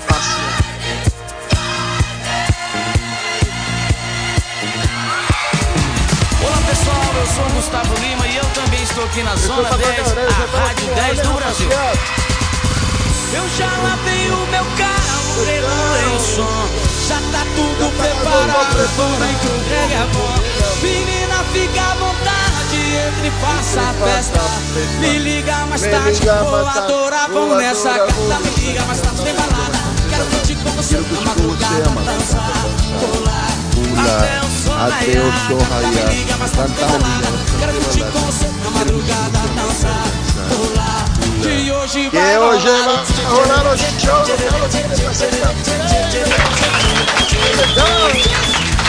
Pasear. Olá pessoal, eu sou o Gustavo Lima e eu também estou aqui na Zona 10, a Rádio 10 do Brasil. Eu já lavei o meu carro, regulei o som, já tá tudo preparado, porém que o reggae é bom. Menina, fica à vontade, entre e faça a festa. Me liga mais tarde, vou adorar, vamos nessa gata. Me liga mais tarde, tem balada. Quero curtir com você na madrugada, dançar, pular. Até o sol raiar. Me liga mais tarde, tem balada. Quero curtir com você na madrugada, dançar, pular. Que hoje rolar. vai rolar o show.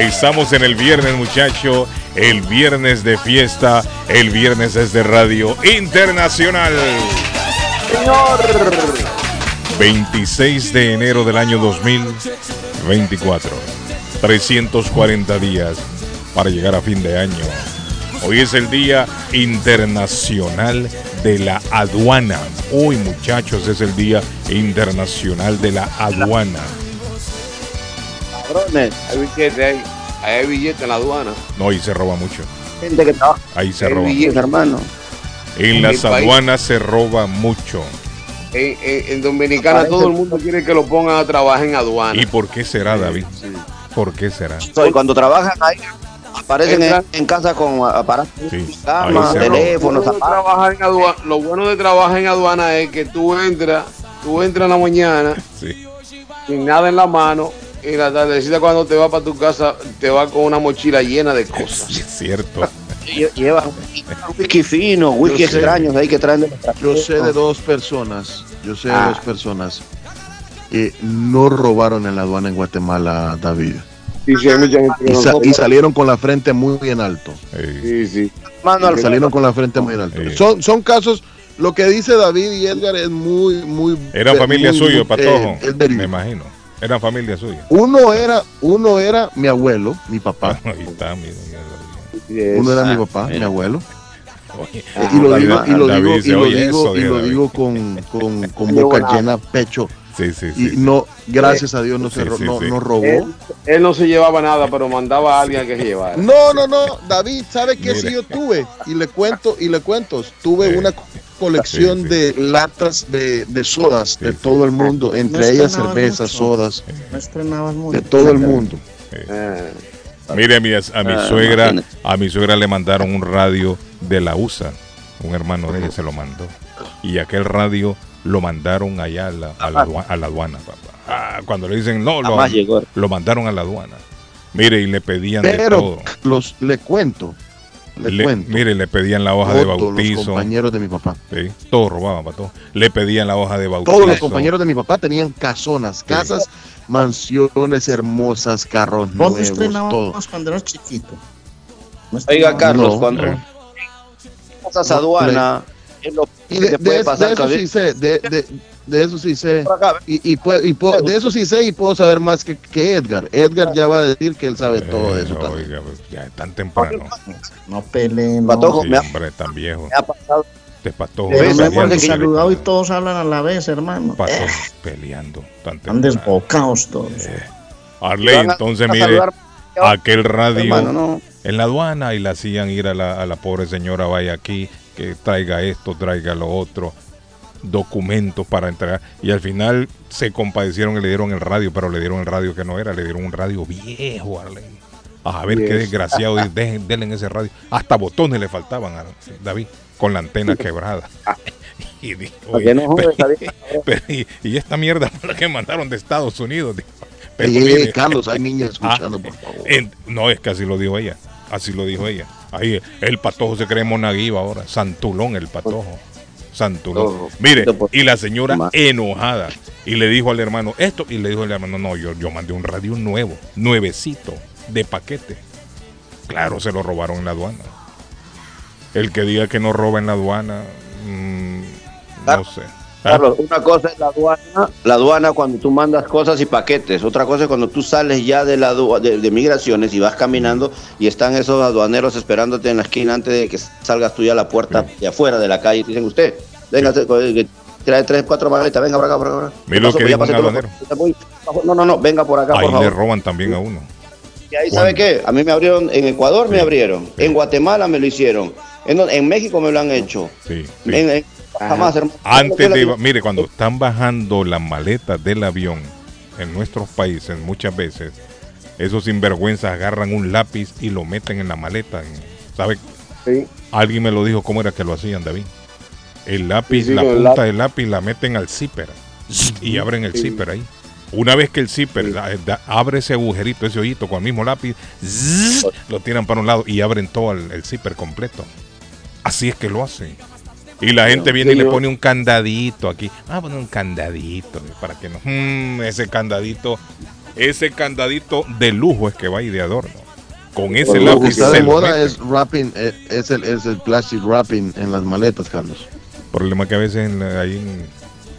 Estamos en el viernes, muchacho, el viernes de fiesta, el viernes es de Radio Internacional. Señor. 26 de enero del año 2024. 340 días para llegar a fin de año. Hoy es el Día Internacional de la Aduana. Hoy, muchachos, es el Día Internacional de la Aduana. Cabrones, hay billete ahí. Hay billete en la aduana. No, ahí se roba mucho. Gente que trabaja Ahí se Hay roba. hermano. En en las país. aduanas se roba mucho. En, en- en Dominicana todo el mundo quiere que lo pongan a trabajar en aduana. ¿Y por qué será, David? ¿Por qué será? Y cuando trabajan ahí, aparecen en, casa con aparatos, Sí, camas, teléfonos, Lo bueno, de zapatos. trabajar en aduana, lo bueno de trabajar en aduana es que tú entras, tú entras en la mañana Sí. sin nada en la mano y la tardecita cuando te vas para tu casa te vas con una mochila llena de cosas. Sí, es cierto. Lle- Llevan whisky fino, whisky extraños ahí que traen de Yo sé de dos personas, yo sé de Ah. dos personas que no robaron en la aduana en Guatemala, David. Sí, sí, Y, sa- salieron con la frente muy bien alto. Sí, sí. Mano al Salieron con la frente muy bien alto. Sí. Son, son casos, lo que dice David y Edgar es muy, muy... Era familia muy, suya, muy, Patojo. eh. Me imagino. Era familia suya. Uno era, uno era mi abuelo, mi papá. Ahí está, mira, mira. Uno era mi papá, mira. mi abuelo. Oye, y lo digo, y lo digo, y lo "Oye, digo, eso", y lo digo con, con, con boca llena, pecho. Sí, sí, Y sí. no, gracias a Dios no se Sí, ro- sí, no, sí. no robó. Él, él no se llevaba nada, pero mandaba a alguien a que se llevara. No, no, no, David, ¿sabe qué sí Mire. yo tuve? Y le cuento, y le cuento, tuve Sí. una colección Sí, sí. de latas de, de sodas de todo el mundo, entre No ellas cervezas, mucho. sodas, No estrenabas mucho. de todo el mundo. Eh, Mire, a mi, a mi Ah, suegra, imagínate. a mi suegra le mandaron un radio de la USA. Un hermano de ella se lo mandó. Y aquel radio lo mandaron allá a la, a la, adua- a la aduana, papá. Ah, cuando le dicen no, lo, lo mandaron a la aduana. Mire, y le pedían de Pero todo. los, le cuento, le, Le- cuento. mire, le pedían la hoja de todos los bautizo. compañeros de mi papá. Sí, todo robaban, para todo. Le pedían la hoja de bautizo. Todos los compañeros de mi papá tenían casonas, casas, mansiones hermosas, carros ¿Dónde nuevos, todo. estrenábamos cuando eras chiquito? No Oiga, estrenábamos. Carlos, No, cuando eh. pasas aduana, lo de, ¿Qué de puede eso- pasar, de eso Javier? sí sé, de, eso sí sé. Y, y puedo- y puedo- de eso sí sé y puedo saber más que, que Edgar. Edgar ya va a decir que él sabe todo de Eh, eso también. oiga, pues, ya es tan temprano. No peleen. Patojo, Sí, hombre, tan viejo. Me ha pasado. Este patojo saludado y todos hablan a la vez, hermano. Eh, peleando. Tan están temprano. desbocados todos. Arley, a- entonces a mire, saludar. aquel radio Hermano, no. en la aduana y la hacían ir a la, a la pobre señora, vaya aquí, que traiga esto, traiga lo otro, documentos para entregar. Y al final se compadecieron y le dieron el radio, pero le dieron el radio que no era, le dieron un radio viejo, Arley. A ver qué Yes. desgraciado, y dejen, denle en ese radio. Hasta botones le faltaban a David, con la antena quebrada. Y dijo, no "Oye, jodes, pero- David". pero- y, y esta mierda fue la que mandaron de Estados Unidos. dijo. Pero Carlos, hay niñas Ah, escuchando, por favor. en- no, es que así lo dijo ella. Así lo dijo ella. Ahí el patojo se cree monaguiva ahora. Santulón el patojo. Santulón. Mire, por- y la señora enojada. Y le dijo al hermano esto. Y le dijo al hermano, no, yo, yo mandé un radio nuevo, nuevecito, de paquete. Claro, se lo robaron en la aduana. El que diga que no roba en la aduana, mm, no sé. Ah, Carlos, una cosa es la aduana, la aduana cuando tú mandas cosas y paquetes, otra cosa es cuando tú sales ya de la de, de migraciones y vas caminando y están esos aduaneros esperándote en la esquina antes de que salgas tú ya a la puerta de afuera de la calle y te dicen usted, venga, se- que trae tres, cuatro maletas, venga por acá, por acá. Mira ¿Qué lo que dijo un aduanero. No, no, no, venga por acá, Ahí por le favor. roban también a uno. Y ahí, ¿sabe qué? A mí me abrieron, en Ecuador me abrieron, en Guatemala me lo hicieron, en, en México me lo han hecho. Sí, sí. En- en- jamás, hermano. Antes de, mire, cuando están bajando las maletas del avión en nuestros países, muchas veces, esos sinvergüenzas agarran un lápiz y lo meten en la maleta. ¿Sabe? Sí. Alguien me lo dijo cómo era que lo hacían, David. El lápiz, Sí, sí, la punta lápiz. del lápiz la meten al zipper y abren el zipper ahí. Una vez que el zipper da- da- abre ese agujerito, ese hoyito con el mismo lápiz, zzz, lo tiran para un lado y abren todo el, el zipper completo. Así es que lo hacen. Y la gente viene y le pone un candadito aquí. Ah, poner un candadito para que no. Mm, ese candadito, ese candadito de lujo es que va ahí de adorno. Con ese Lo que lápiz está de moda es wrapping, eh, es el, es el plastic wrapping en las maletas, Carlos. Problema que a veces en la- ahí en,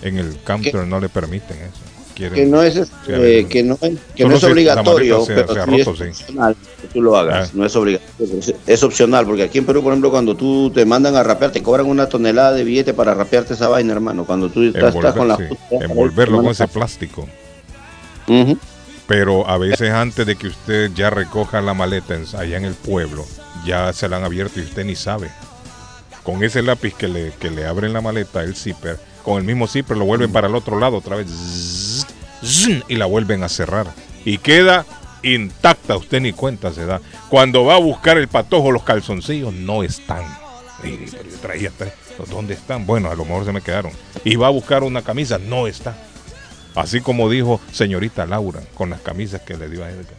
en el counter no le permiten eso. Quieren- que no es, este, que no es, que no es obligatorio, se- pero se es sí. opcional que tú lo hagas. Ah. No es obligatorio, es, es opcional, porque aquí en Perú, por ejemplo, cuando tú te mandan a rapear, te cobran una tonelada de billete para rapearte esa vaina, hermano. Cuando tú estás, estás con la sí, envolverlo con ese plástico. Pero a veces antes de que usted ya recoja la maleta en- allá en el pueblo, ya se la han abierto y usted ni sabe. Con ese lápiz que le, que le abren la maleta, el zipper, con el mismo zipper lo vuelven para el otro lado otra vez y la vuelven a cerrar. Y queda intacta, usted ni cuenta se da. Cuando va a buscar el patojo, los calzoncillos no están. Y, pero yo traía tres. ¿Dónde están? Bueno, a lo mejor se me quedaron. Y va a buscar una camisa, no está. Así como dijo señorita Laura con las camisas que le dio a Edgar.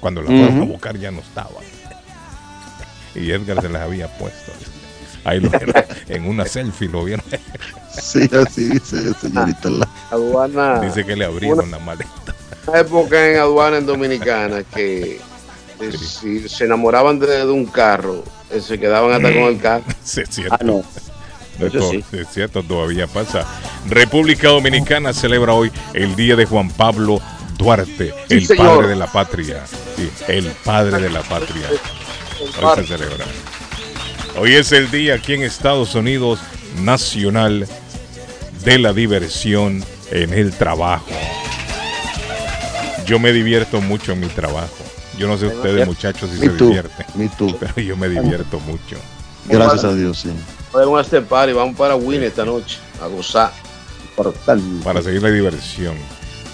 Cuando las fueron a buscar ya no estaban. Y Edgar se las había puesto. Ahí lo vieron, en una selfie lo vieron. Sí, así dice señorita. La- Aduana. Dice que le abrieron la maleta. Una época en aduana en Dominicana que si se enamoraban de, de un carro, eh, se quedaban hasta con el carro. Sí, es cierto. Ah, no. De Eso to- sí. Es cierto, todavía pasa. República Dominicana celebra hoy el día de Juan Pablo Duarte, Sí, el señor. padre de la patria. Sí, el padre de la patria. Hoy se celebra. Hoy es el día aquí en Estados Unidos nacional de la diversión en el trabajo. Yo me divierto mucho en mi trabajo. Yo no sé ustedes muchachos si Me se too, divierten, me too. pero yo me divierto mucho. Gracias a Dios, sí. Podemos a este party, vamos para Win esta noche a gozar. para seguir la diversión.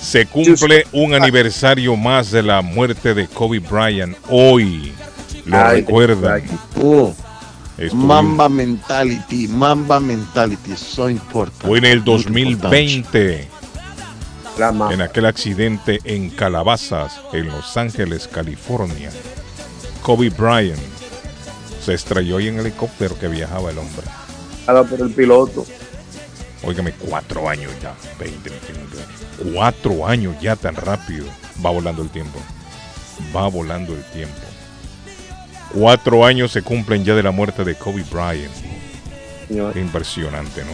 Se cumple un aniversario más de la muerte de Kobe Bryant hoy. Lo Ay, recuerdan. Mamba Mentality, Mamba Mentality, so importante. Fue en el muy importante. 2020, La mamá. en aquel accidente en Calabazas, en Los Ángeles, California. Kobe Bryant se estrelló ahí en el helicóptero que viajaba el hombre. Nada por el piloto. Óigame, cuatro años ya, 20, 21, cuatro años ya tan rápido. Va volando el tiempo. Va volando el tiempo. Cuatro años se cumplen ya de la muerte de Kobe Bryant. señor. Impresionante, ¿no?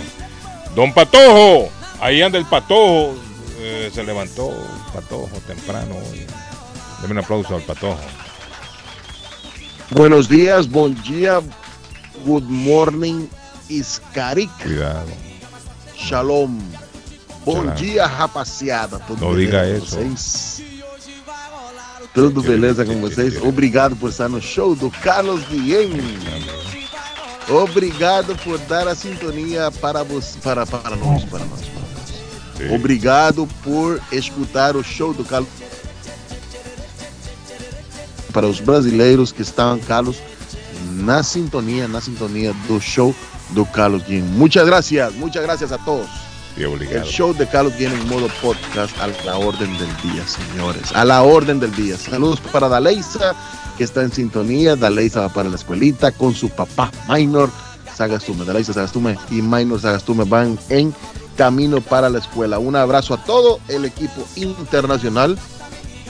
Don Patojo, ahí anda el Patojo. eh, se levantó Patojo temprano. Deme un aplauso al Patojo. Buenos días, bom dia, good morning, Iscarik, Cuidado. shalom. Bom Shalom. dia, rapaziada. Tudo Não beleza diga vocês? Tudo beleza com vocês? Obrigado por estar no show do Carlos Guilhem. Obrigado por dar a sintonia para, você, para, para nós, para nós, para nós. Obrigado por escutar o show do Carlos. Para os brasileiros que estão, Carlos, na sintonia, na sintonia do show do Carlos Guilhem. Muchas gracias, muchas gracias a todos. Sí, El show de Carlos viene en modo podcast a la orden del día, señores. A la orden del día. Saludos para Daleisa, que está en sintonía. Daleisa va para la escuelita con su papá Minor. Sagastume, Daleisa Sagastume y Minor Sagastume van en camino para la escuela. Un abrazo a todo el equipo internacional.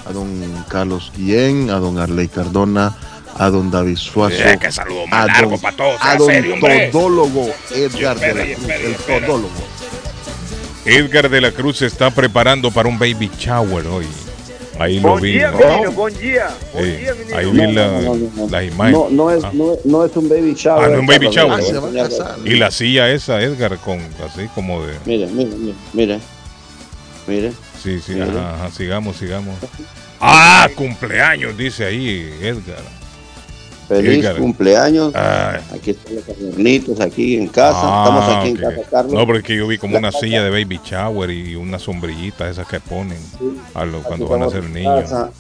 A don Carlos Guillén, a don Arley Cardona, a don David Suazo. Eh, qué saludo a largo don, para todos. a don serio, todólogo Edgar de la Cruz, el todólogo. Edgar de la Cruz se está preparando para un baby shower hoy. Ahí lo vi. día, ¿no? menino, buen día. Buen Eh, día, ahí vi la, No, no, no, no. las imágenes. No, no, es, Ah. no, no es un baby shower. Ah, no es un baby shower. Ah, mire, se va a mire, casar. Y la silla esa, Edgar, con así como de. Mire, mire, mire, mire. Mire. Sí, sí, ajá, sigamos, sigamos. Ah, cumpleaños, dice ahí Edgar. Feliz cumpleaños. Ah, Aquí están los carnitos aquí en casa. ah, Estamos aquí en casa, Carlos. No, porque yo vi como La una casa- silla de baby shower y una sombrillita esas que ponen a cuando van a ser niños. casa.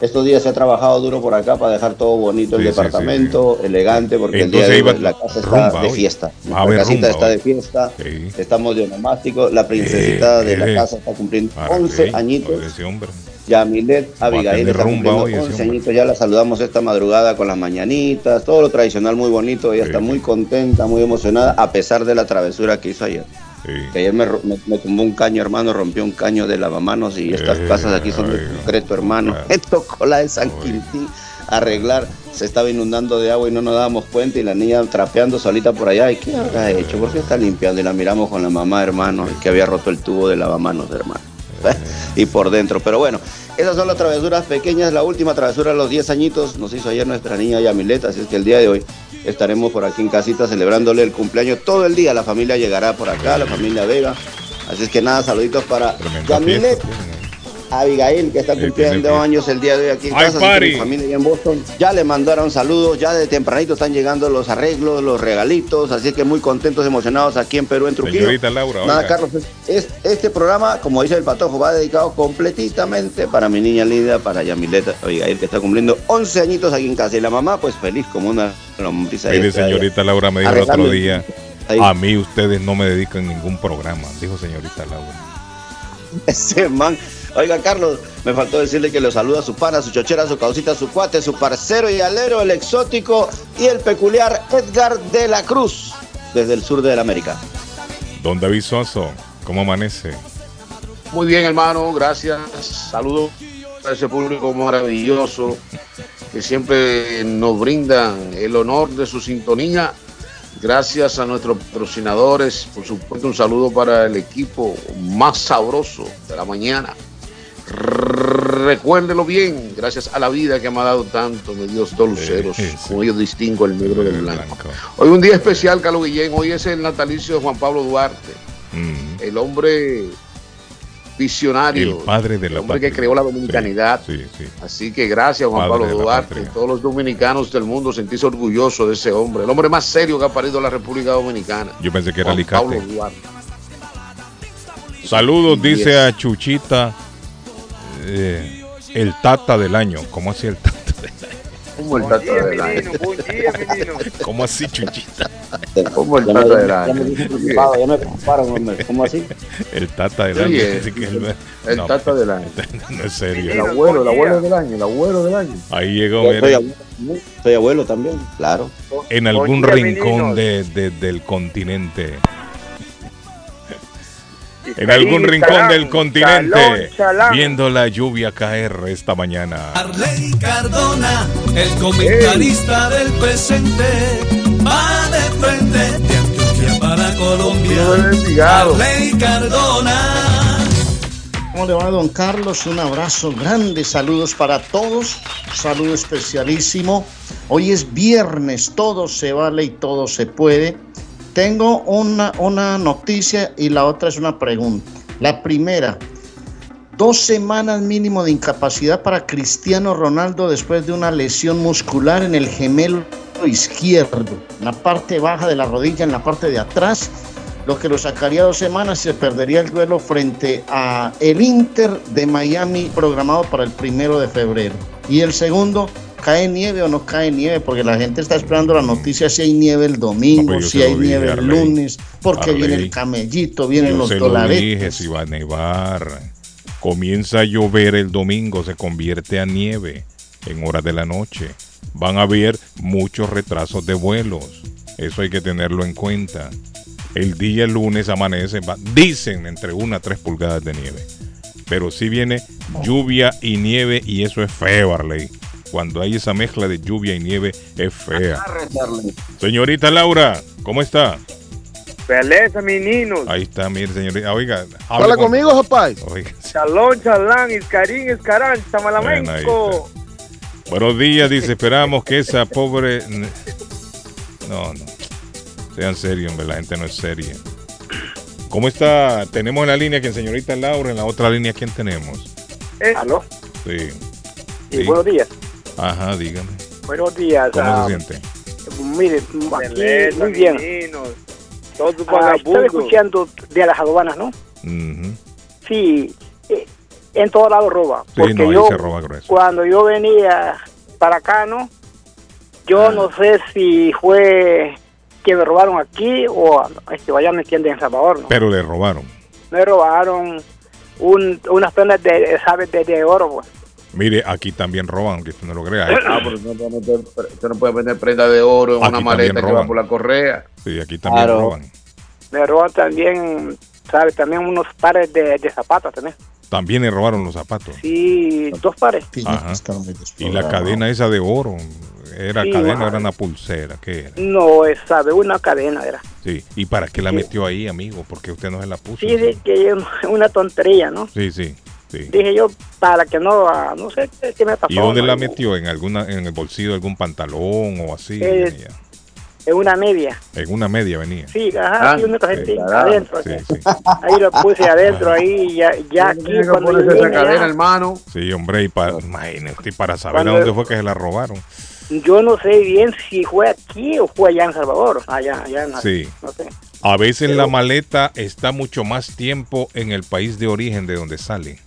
Estos días se ha trabajado duro por acá para dejar todo bonito el Sí, departamento, elegante, porque Entonces el día de hoy la casa está rumba de fiesta. La casita rumba está hoy. de fiesta. Estamos de onomástico. La princesita Eh, de eh. la casa está cumpliendo ¿Para 11 qué? añitos. Oye, ese hombre. Yamilet Abigail está rumba hoy ese 11 hombre. añitos. Ya la saludamos esta madrugada con las mañanitas, todo lo tradicional muy bonito. Ella Sí. está muy contenta, muy emocionada, a pesar de la travesura que hizo ayer. Sí. Que ayer me, me, me tumbó un caño, hermano, rompió un caño de lavamanos y estas Eh, casas aquí son de ay, concreto, hermano. claro. Me tocó la de San Ay. Quintín arreglar. Se estaba inundando de agua y no nos dábamos cuenta y la niña trapeando solita por allá. ¿Y qué habrá hecho? ¿Por qué está limpiando? Y la miramos con la mamá, hermano, que había roto el tubo de lavamanos, hermano. y por dentro. Pero bueno, esas son las travesuras pequeñas. La última travesura a los 10 añitos nos hizo ayer nuestra niña Yamilet. Así es que el día de hoy estaremos por aquí en casita celebrándole el cumpleaños todo el día. La familia llegará por acá, la familia Vega. Así es que nada, saluditos para Tremenda Yamilet, fiesta. Abigail, que está Sí, cumpliendo fiesta. años el día de hoy aquí en ¡Ay, casa. party! mi familia allá en Boston ya le mandaron saludos, ya de tempranito están llegando los arreglos, los regalitos, así que muy contentos, emocionados aquí en Perú, en Trujillo. Señorita Laura, Nada, oiga. Carlos, es, este programa, como dice el Patojo, va dedicado completamente para mi niña linda, para Yamileta Abigail, que está cumpliendo 11 añitos aquí en casa. Y la mamá, pues feliz como una lombriza. Mire, señorita Laura me dijo el otro día, ahí. a mí ustedes no me dedican ningún programa, dijo señorita Laura. Ese man. Oiga, Carlos, me faltó decirle que le saluda a su pana, su chochera, su causita, su cuate, su parcero y alero, el exótico y el peculiar Edgar de la Cruz, desde el sur de la América. Don David Soso, ¿cómo amanece? Muy bien, hermano, gracias. Saludos a ese público maravilloso que siempre nos brinda el honor de su sintonía. Gracias a nuestros patrocinadores. Por supuesto, un saludo para el equipo más sabroso de la mañana. Recuérdelo bien, gracias a la vida que me ha dado tanto, me dio dos luceros, sí. como yo distingo el negro del El blanco. blanco. Hoy un día especial, Carlos Guillén, hoy es el natalicio de Juan Pablo Duarte Mm, el hombre visionario, El padre de el la hombre patria. que creó la dominicanidad. Sí, sí. Así que gracias Juan Padre Pablo Duarte, todos los dominicanos del mundo sentirse orgullosos de ese hombre, el hombre más serio que ha parido la República Dominicana. Yo pensé que era Juan. Pablo Duarte. Saludos, dice a Chuchita, eh, el tata del año. ¿Cómo así el tata del año? El tata día, del año. menino, buen día, menino. ¿Cómo así, Chuchita? Como el tata del año. ya me preocuparon, hombre. ¿Cómo así? El tata del año. El no, tata del año. no es serio. El abuelo, el abuelo del año, el abuelo del año. Ahí llegó, soy abuelo, también, soy abuelo también, claro. en algún rincón de- del continente. En algún rincón del continente, viendo la lluvia caer esta mañana. Arley Cardona, el comentarista del presente, va de frente de Antioquia para Colombia. Arley Cardona. ¿Cómo le va, don Carlos? Un abrazo grande, saludos para todos, saludo especialísimo. Hoy es viernes, todo se vale y todo se puede. Tengo una, una noticia y la otra es una pregunta. La primera, dos semanas mínimo de incapacidad para Cristiano Ronaldo después de una lesión muscular en el gemelo izquierdo, en la parte baja de la rodilla, en la parte de atrás lo que lo sacaría dos semanas se perdería el duelo frente a el Inter de Miami programado para el primero de febrero. Y el segundo, ¿cae nieve o no cae nieve? Porque la gente está esperando la noticia si hay nieve el domingo, No, pues si hay nieve el Arley. lunes, porque Arley. viene el camellito, vienen Yo los se lo dólares. dije, si va a nevar. Comienza a llover el domingo, se convierte a nieve en horas de la noche. Van a haber muchos retrasos de vuelos. Eso hay que tenerlo en cuenta. El día lunes amanece, va- dicen entre una a tres pulgadas de nieve. Pero si viene lluvia y nieve y eso es feo, Arley. Cuando hay esa mezcla de lluvia y nieve es fea. Señorita Laura, ¿cómo está? Beleza, meninos. Ahí está, mire, señorita. Oiga, hable Habla con- conmigo, rapaz. Oiga, Chalón, chalán, iscarín, ahí chamalamenco. Buenos días, dice. Esperamos que esa pobre. No, no. Sean serios, hombre. La gente no es seria. ¿Cómo está? Tenemos en la línea que señorita Laura. En la otra línea, ¿quién tenemos? ¿Aló? Sí. Sí, Sí. buenos días. Ajá, dígame. Buenos días. ¿Cómo ah, se siente? Mire, aquí Beleza, muy bien. Todos Ah, estaba escuchando de las aduanas, ¿no? Sí, eh, en todo lado roba. Sí, Porque no, ahí yo, se roba grueso. cuando yo venía para acá, ¿no? Yo Ah. no sé si fue que me robaron aquí o este, allá me entienden en Salvador, ¿no? Pero le robaron. Me robaron un, unas prendas de, ¿sabes? De, de oro, pues. Mire, aquí también roban, aunque usted no lo crea. Ah, pero no, puede meter- usted no puede vender prenda de oro en Aquí una maleta que va por la correa. Sí, aquí también Claro. roban. Me roban también, ¿sabes? También unos pares de, de zapatos también. También le robaron los zapatos. Sí, dos pares. Ajá. Y la cadena esa de oro. ¿Era Sí, cadena era una pulsera? ¿Qué era? No, es, ¿sabe? Una cadena era. Sí. ¿Y para qué la Sí. metió ahí, amigo? Porque usted no se la puso. Sí, de que es una tontería, ¿no? Sí, sí, sí. Dije yo, para que no, ah, no sé qué, me pasó. ¿Y dónde ¿no? la metió? ¿En alguna en el bolsillo de algún pantalón o así? Eh, venía? En una media. En una media venía. Sí, ajá, Ah, sí, una sí, carajo. adentro. Sí, sí. Ahí lo puse adentro, ahí, ya, ya aquí cuando esa cadena, ya- hermano. Sí, hombre, y para, imagínate, y para saber Cuando- a dónde fue que se la robaron. Yo no sé bien si fue aquí o fue allá en Salvador. Allá, allá en Sí. No sé. A veces la maleta está mucho más tiempo en el país de origen de donde sale.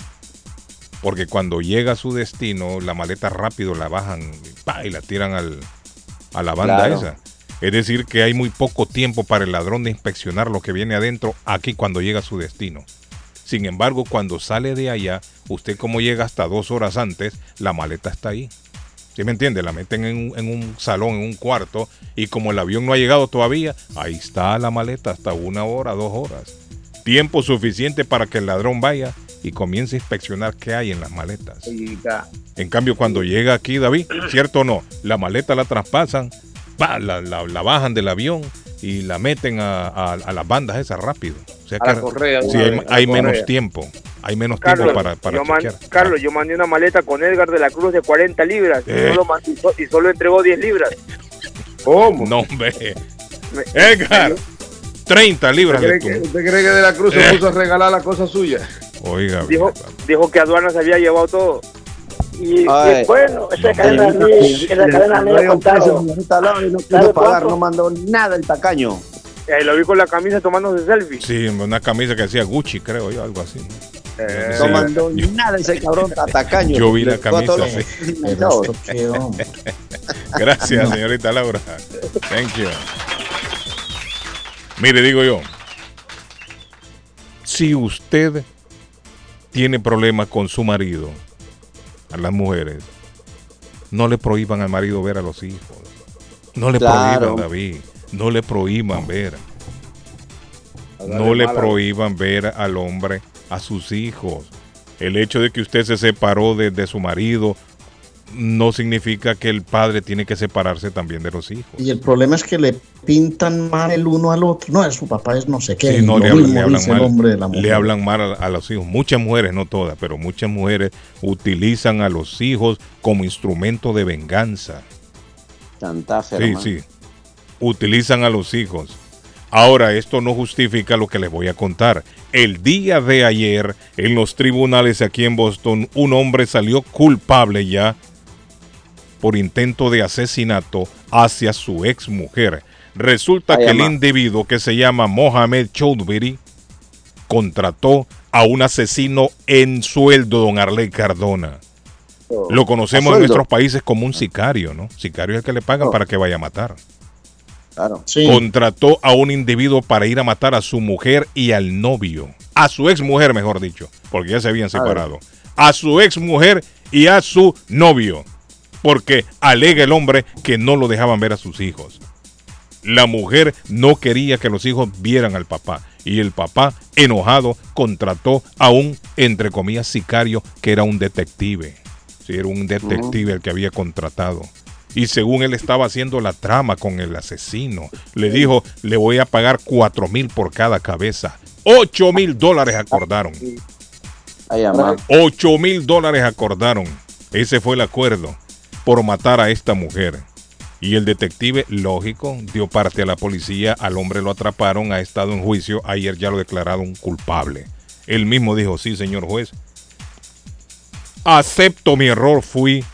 Porque cuando llega a su destino, la maleta rápido la bajan y, ¡pa! y la tiran al, a la banda Claro. esa. Es decir, que hay muy poco tiempo para el ladrón de inspeccionar lo que viene adentro aquí cuando llega a su destino. Sin embargo, cuando sale de allá, usted como llega hasta dos horas antes, la maleta está ahí. ¿Sí me entiende? La meten en un, en un salón, en un cuarto, y como el avión no ha llegado todavía, ahí está la maleta hasta una hora, dos horas. Tiempo suficiente para que el ladrón vaya y comience a inspeccionar qué hay en las maletas. En cambio, cuando llega aquí, David, ¿cierto o no? La maleta la traspasan, pa, la, la- la bajan del avión y la meten a, a- a las bandas esas rápido. O sea A la correa, sí, hay, menos correa. tiempo. Hay menos Carlos, tiempo para, para yo man-. Carlos, yo mandé una maleta con Edgar de la Cruz de 40 libras y, Eh. solo, mandé- y so- y solo entregó 10 libras. ¿Cómo? No, hombre. Edgar, 30 libras ¿Usted de cree, que, tu. usted cree que de la Cruz Eh. se puso a regalar la cosa suya? Oiga, Dijo, dijo que aduana se había llevado todo. Y, Ay. y bueno, esa cadena a mí, esa cadena me ha contado. No ¿Sabe quiso pagar, no mandó nada el tacaño. Eh, lo vi con la camisa tomándose selfie. Sí, una camisa que decía Gucci, creo yo, algo así. ¿no? Eh, No mandó nada ese cabrón tacaño. Yo vi la camisa, los sí. Gracias, señorita Laura. Thank you. Mire, digo yo, si usted tiene problemas con su marido, a las mujeres, no le prohíban al marido ver a los hijos. No le Claro. prohíban, David. No le prohíban ver. No le mala- prohíban ver al hombre a sus hijos. El hecho de que usted se separó de, de su marido no significa que el padre tiene que separarse también de los hijos. Y el problema es que le pintan mal el uno al otro. No, es su papá es no sé qué. Sí, no, le, hablan, mismo le hablan dice el mal, hombre de la mujer. le hablan mal a, a los hijos. Muchas mujeres, no todas, pero muchas mujeres utilizan a los hijos como instrumento de venganza. Chantaje, Sí, hermano. sí. Utilizan a los hijos. Ahora, esto no justifica lo que les voy a contar. El día de ayer, en los tribunales aquí en Boston, un hombre salió culpable ya por intento de asesinato hacia su ex mujer. Resulta Ay, que el individuo que se llama Mohamed Choudhury contrató a un asesino en sueldo, don Arley Cardona. Lo conocemos en nuestros países como un sicario, ¿no? Sicario es el que le pagan para que vaya a matar. Claro. Sí. Contrató a un individuo para ir a matar a su mujer y al novio. A su ex mujer, mejor dicho, porque ya se habían separado. A su ex mujer y a su novio. Porque alega el hombre que no lo dejaban ver a sus hijos. La mujer no quería que los hijos vieran al papá. Y el papá, enojado, contrató a un, entre comillas, sicario que era un detective. Sí, era un detective el que había contratado. Y según él estaba haciendo la trama con el asesino, le dijo, le voy a pagar cuatro mil por cada cabeza. Ocho mil dólares acordaron. Ay, ama. 8 mil dólares acordaron. Ese fue el acuerdo por matar a esta mujer. Y el detective, lógico, dio parte a la policía. Al hombre lo atraparon, ha estado en juicio. Ayer ya lo declararon culpable. Él mismo dijo, sí, señor juez. Acepto mi error, fui.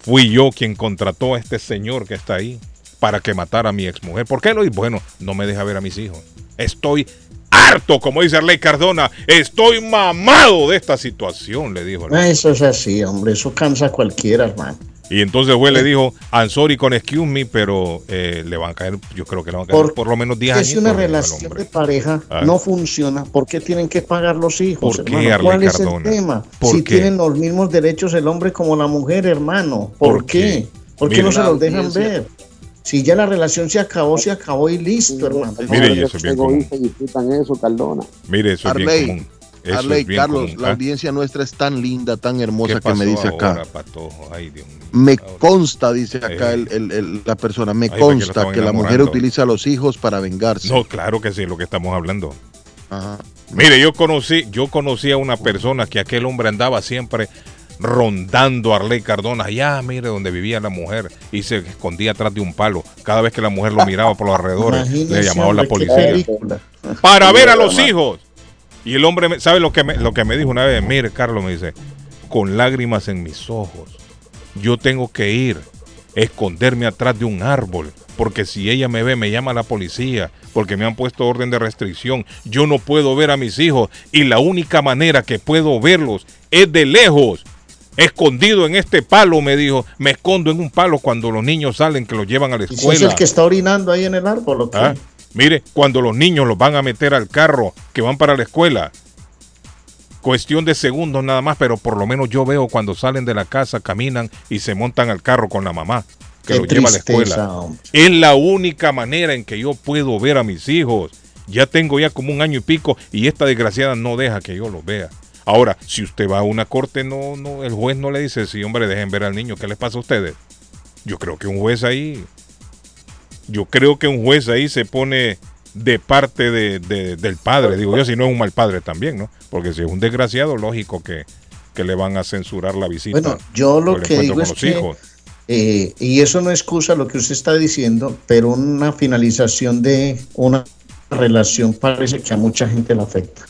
Fui yo quien contrató a este señor que está ahí para que matara a mi exmujer. ¿Por qué lo hizo? Bueno, no me deja ver a mis hijos. Estoy harto, como dice Arley Cardona. Estoy mamado de esta situación, le dijo. el Eso es así, hombre. Eso cansa a cualquiera, hermano. Y entonces el juez le dijo, I'm sorry con excuse me, pero eh, le van a caer, yo creo que le van a caer por, Por- lo menos 10 Que años. si una relación de pareja Ah. no funciona, ¿por qué tienen que pagar los hijos, ¿Por qué, hermano? Arley ¿Cuál es el Cardona? tema? ¿Por Si qué? tienen los mismos derechos el hombre como la mujer, hermano. ¿Por, ¿Por qué? qué? ¿Por qué no se los dejan ver? Si ya la relación se acabó, se acabó y listo, hermano. Mire, eso es bien común. disfrutan eso, Cardona. Mire, eso es bien común. Eso Arley, es bien Carlos, común. la Ah, audiencia nuestra es tan linda, tan ¿Qué hermosa que me dice acá. ahora, Patojo? Ay, Dios mío. Me consta, dice acá Eh. el- el- el- la persona, me Ay, consta que la mujer utiliza a los hijos para vengarse. No, claro que sí, lo que estamos hablando. Ajá. Mire, yo conocí, yo conocí a una persona que aquel hombre andaba siempre rondando a Arley Cardona, allá, mire, donde vivía la mujer, y se escondía atrás de un palo. Cada vez que la mujer lo miraba por los alrededores, Imagínese, le llamaban la hombre, qué policía. Para ver a los hijos. Y el hombre, me- ¿sabe lo que, me, lo que me dijo una vez? Mire, Carlos, me dice, con lágrimas en mis ojos, yo tengo que ir, esconderme atrás de un árbol, porque si ella me ve, me llama la policía, porque me han puesto orden de restricción. Yo no puedo ver a mis hijos y la única manera que puedo verlos es de lejos. Escondido en este palo, me dijo, me escondo en un palo cuando los niños salen que los llevan a la ¿Y si es escuela. el que está orinando ahí en el árbol o qué? Ah, Mire, cuando los niños los van a meter al carro que van para la escuela, cuestión de segundos nada más, pero por lo menos yo veo cuando salen de la casa, caminan y se montan al carro con la mamá que Qué los lleva a la escuela. Es la única manera en que yo puedo ver a mis hijos. Ya tengo ya como un año y pico y esta desgraciada no deja que yo los vea. Ahora, si usted va a una corte, no, no, el juez no le dice, sí, hombre, dejen ver al niño, ¿qué les pasa a ustedes? Yo creo que un juez ahí, yo creo que un juez ahí se pone de parte de, de- del padre, digo yo, si no es un mal padre también, ¿no? Porque si es un desgraciado, lógico que, que le van a censurar la visita. Bueno, yo lo que digo es que, eh, y eso no excusa lo que usted está diciendo, pero una finalización de una relación parece que a mucha gente le afecta.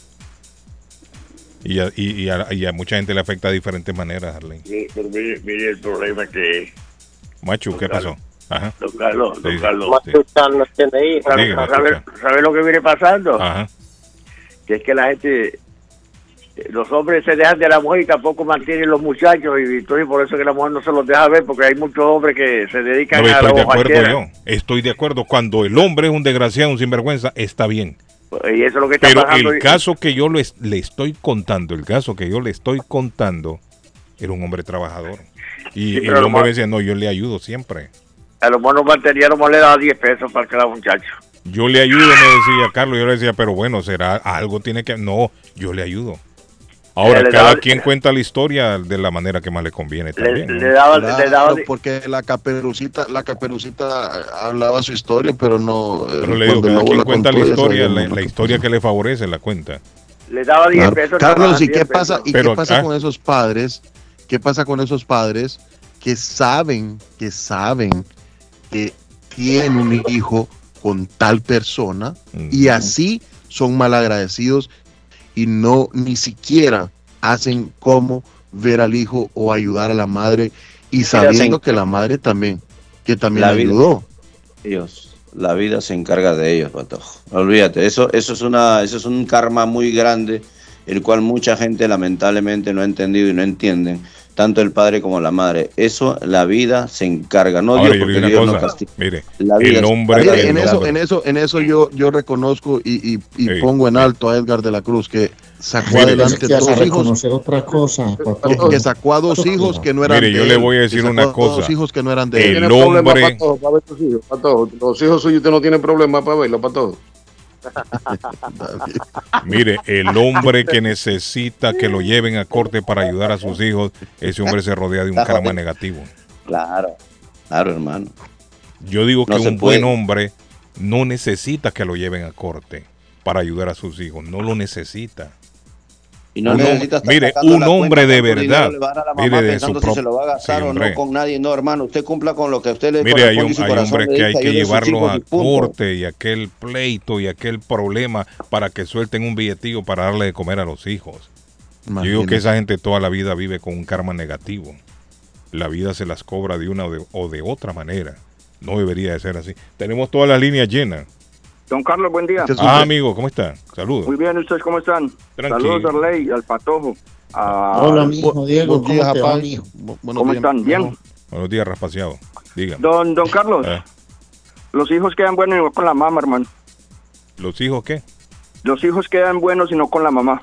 Y a, y, y a- y a mucha gente le afecta de diferentes maneras, Arlene. Sí, pero mire, mire el problema que Machu, ¿qué pasó? Ajá. Don Carlos, don Sí, Carlos. sí. ¿Sabe, Diga, sabe- escucha. sabe lo que viene pasando? Ajá. Que es que la gente, eh, los hombres se dejan de la mujer y tampoco mantienen los muchachos y entonces por eso que la mujer no se los deja ver porque hay muchos hombres que se dedican No, a la estoy de acuerdo yo. Estoy de acuerdo. Cuando el hombre es un desgraciado, un sinvergüenza, está bien. Y eso es lo que está Pero pasando. el caso que yo le, le estoy contando, el caso que yo le estoy contando, era un hombre trabajador. Y Sí, el hombre me decía, no, yo le ayudo siempre. A los buenos mantenían nomás le daba 10 pesos para cada muchacho. Yo le ayudo, me decía Carlos. Yo le decía, pero bueno, será algo tiene que. No, yo le ayudo. Ahora, Le cada daba- quien cuenta la historia de la manera que más le conviene también. ¿no? Claro, porque la caperucita, la caperucita hablaba su historia, pero no. eh, Pero le digo, cada quien la cuenta la historia, la, no- la historia que le favorece la cuenta. Le daba 10 Claro. pesos. Carlos, ¿y 10 qué pasa, y Pero, qué pasa ah. con esos padres? ¿Qué pasa con esos padres que saben, que saben que tienen un hijo con tal persona y así son malagradecidos y no ni siquiera hacen como ver al hijo o ayudar a la madre y sabiendo que la madre también, que también La ayudó. Ellos, la vida se encarga de ellos, Patojo. Olvídate, eso, eso es una, eso es un karma muy grande, el cual mucha gente lamentablemente no ha entendido y no entienden, tanto el padre como la madre. Eso, la vida se encarga, no Ahora, Dios, porque Dios no cosa, castiga. mire, La vida el hombre, en eso, en eso, en eso yo, yo reconozco y, y- y Sí. pongo en alto a Edgar de la Cruz que sacó Mire, adelante que vas a dos hijos, otra cosa, que, que sacó a dos hijos que no eran Mire, de yo le él, voy a que decir una a Dos cosa. hijos que no eran de El él. ¿Tiene problema hombre- para todo, para ver tus hijos, para todo. Los hijos suyos usted no tiene problema para verlo, para todo. Mire, el hombre que necesita que lo lleven a corte para ayudar a sus hijos, ese hombre se rodea de un karma negativo. Claro, claro, hermano. Yo digo que No un buen hombre no necesita que lo lleven a corte para ayudar a sus hijos, no lo necesita. Y no necesita estar mire, un hombre de verdad, mire, de pensando su si se lo va a gastar sí, o no con nadie. No, hermano, usted cumpla con lo que usted le Mire, hay, un- hay hombres que hay que llevarlos a corte y aquel pleito y aquel problema para que suelten un billetillo para darle de comer a los hijos. Yo digo que esa gente toda la vida vive con un karma negativo. La vida se las cobra de una o de, o de otra manera. No debería de ser así. Tenemos todas las líneas llenas. Don Carlos, buen día. Ah, amigo, ¿cómo está? Saludos. Muy bien, ¿ustedes cómo están? Tranquilo. Saludos a Arley, al Patojo. a- Hola, mijo Diego, Buenos ¿cómo días, te va, mijo? ¿Cómo días, están? ¿Bien? Buenos días, raspaseado. Dígame. Don, don Carlos, Eh, los hijos quedan buenos y no con la mamá, hermano. ¿Los hijos qué? Los hijos quedan buenos y no con la mamá.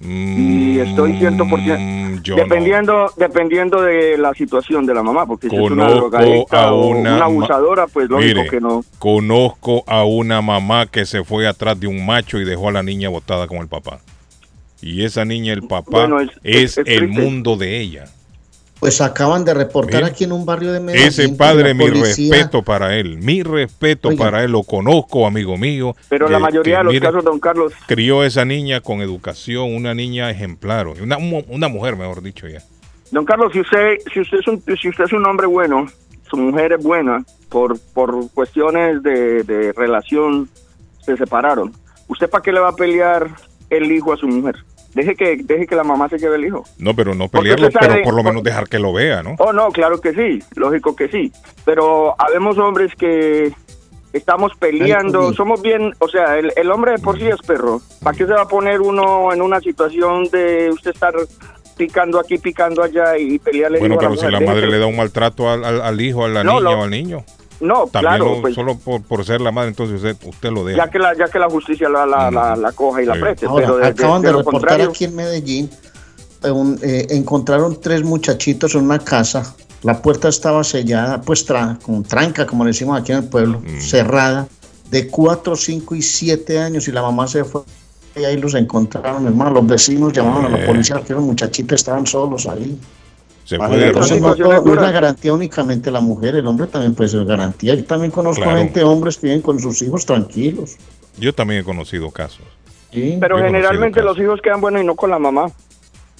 Y estoy 100%. Mm, yo dependiendo, dependiendo de la situación de la mamá, porque si es una drogadicta o una abusadora, pues lógico Mire, que no. Conozco a una mamá que se fue atrás de un macho y dejó a la niña botada con el papá. Y esa niña, el papá, Bueno, es- es, es- es el mundo de ella. Pues acaban de reportar Mira, aquí en un barrio de Medellín. Ese padre, la mi respeto para él. Mi respeto Oiga. para él. Lo conozco, amigo mío. Pero la que- mayoría que, de los mire, casos, don Carlos, Crió esa niña con educación, una niña ejemplar. Una, una mujer, mejor dicho ya. Don Carlos, si usted, si usted es un, si usted es un hombre bueno, su mujer es buena, por, por cuestiones de, de relación se separaron. ¿Usted para qué le va a pelear el hijo a su mujer? Deje que, deje que la mamá se lleve el hijo. No, pero no pelearlo, pero por lo menos dejar que lo vea, ¿no? Oh, no, claro que sí, lógico que sí. Pero habemos hombres que estamos peleando, Ay, somos bien, o sea, el, el hombre de por sí es perro. ¿Para qué se va a poner uno en una situación de usted estar picando aquí, picando allá y pelearle Bueno, pero si la madre le da un maltrato al, al- al hijo, a la No, niña lo- o al niño, No, también claro, lo- pues, solo por, por ser la madre, entonces usted, usted lo deja. ya que la ya que la justicia la, la, la, la coja y la Sí. preste, Ahora, pero de, acaban de reportar contrario, aquí en Medellín, eh, un- eh, encontraron tres muchachitos en una casa, la puerta estaba sellada, pues tra- con tranca, como le decimos aquí en el pueblo, Mm. cerrada, de cuatro, cinco y siete años, y la mamá se fue, y ahí los encontraron, hermano, los vecinos llamaron a la Eh. policía, que los muchachitos estaban solos ahí. Se Vale, puede entonces no, no es la garantía únicamente la mujer, el hombre también puede ser garantía. Yo también conozco Claro. gente, hombres que viven con sus hijos tranquilos. Yo también he conocido casos. ¿sí? pero yo generalmente conocido los hijos quedan buenos y no con la mamá.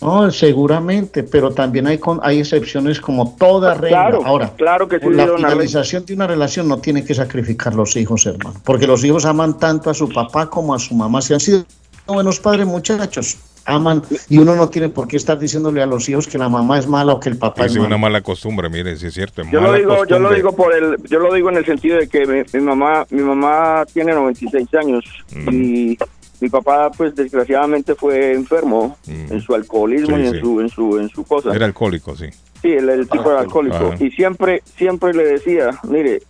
No, seguramente, pero también hay con, hay excepciones como toda regla. Claro, Ahora, claro que sí, la finalización de una relación no tiene que sacrificar los hijos, hermano, porque los hijos aman tanto a su papá como a su mamá. Si han sido buenos padres, muchachos, aman y uno no tiene por qué estar diciéndole a los hijos que la mamá es mala o que el papá Es es una mala costumbre, mire, si es cierto. Es Yo lo digo, yo lo digo por el, yo lo digo en el sentido de que mi, mi mamá, mi mamá tiene 96 años Mm. y mi papá, pues desgraciadamente fue enfermo Mm. en su alcoholismo Sí, y en sí. su, en su, en su cosa. Era alcohólico, sí. Sí, el, el tipo de alcohólico. Ajá. Y siempre, siempre le decía, mire,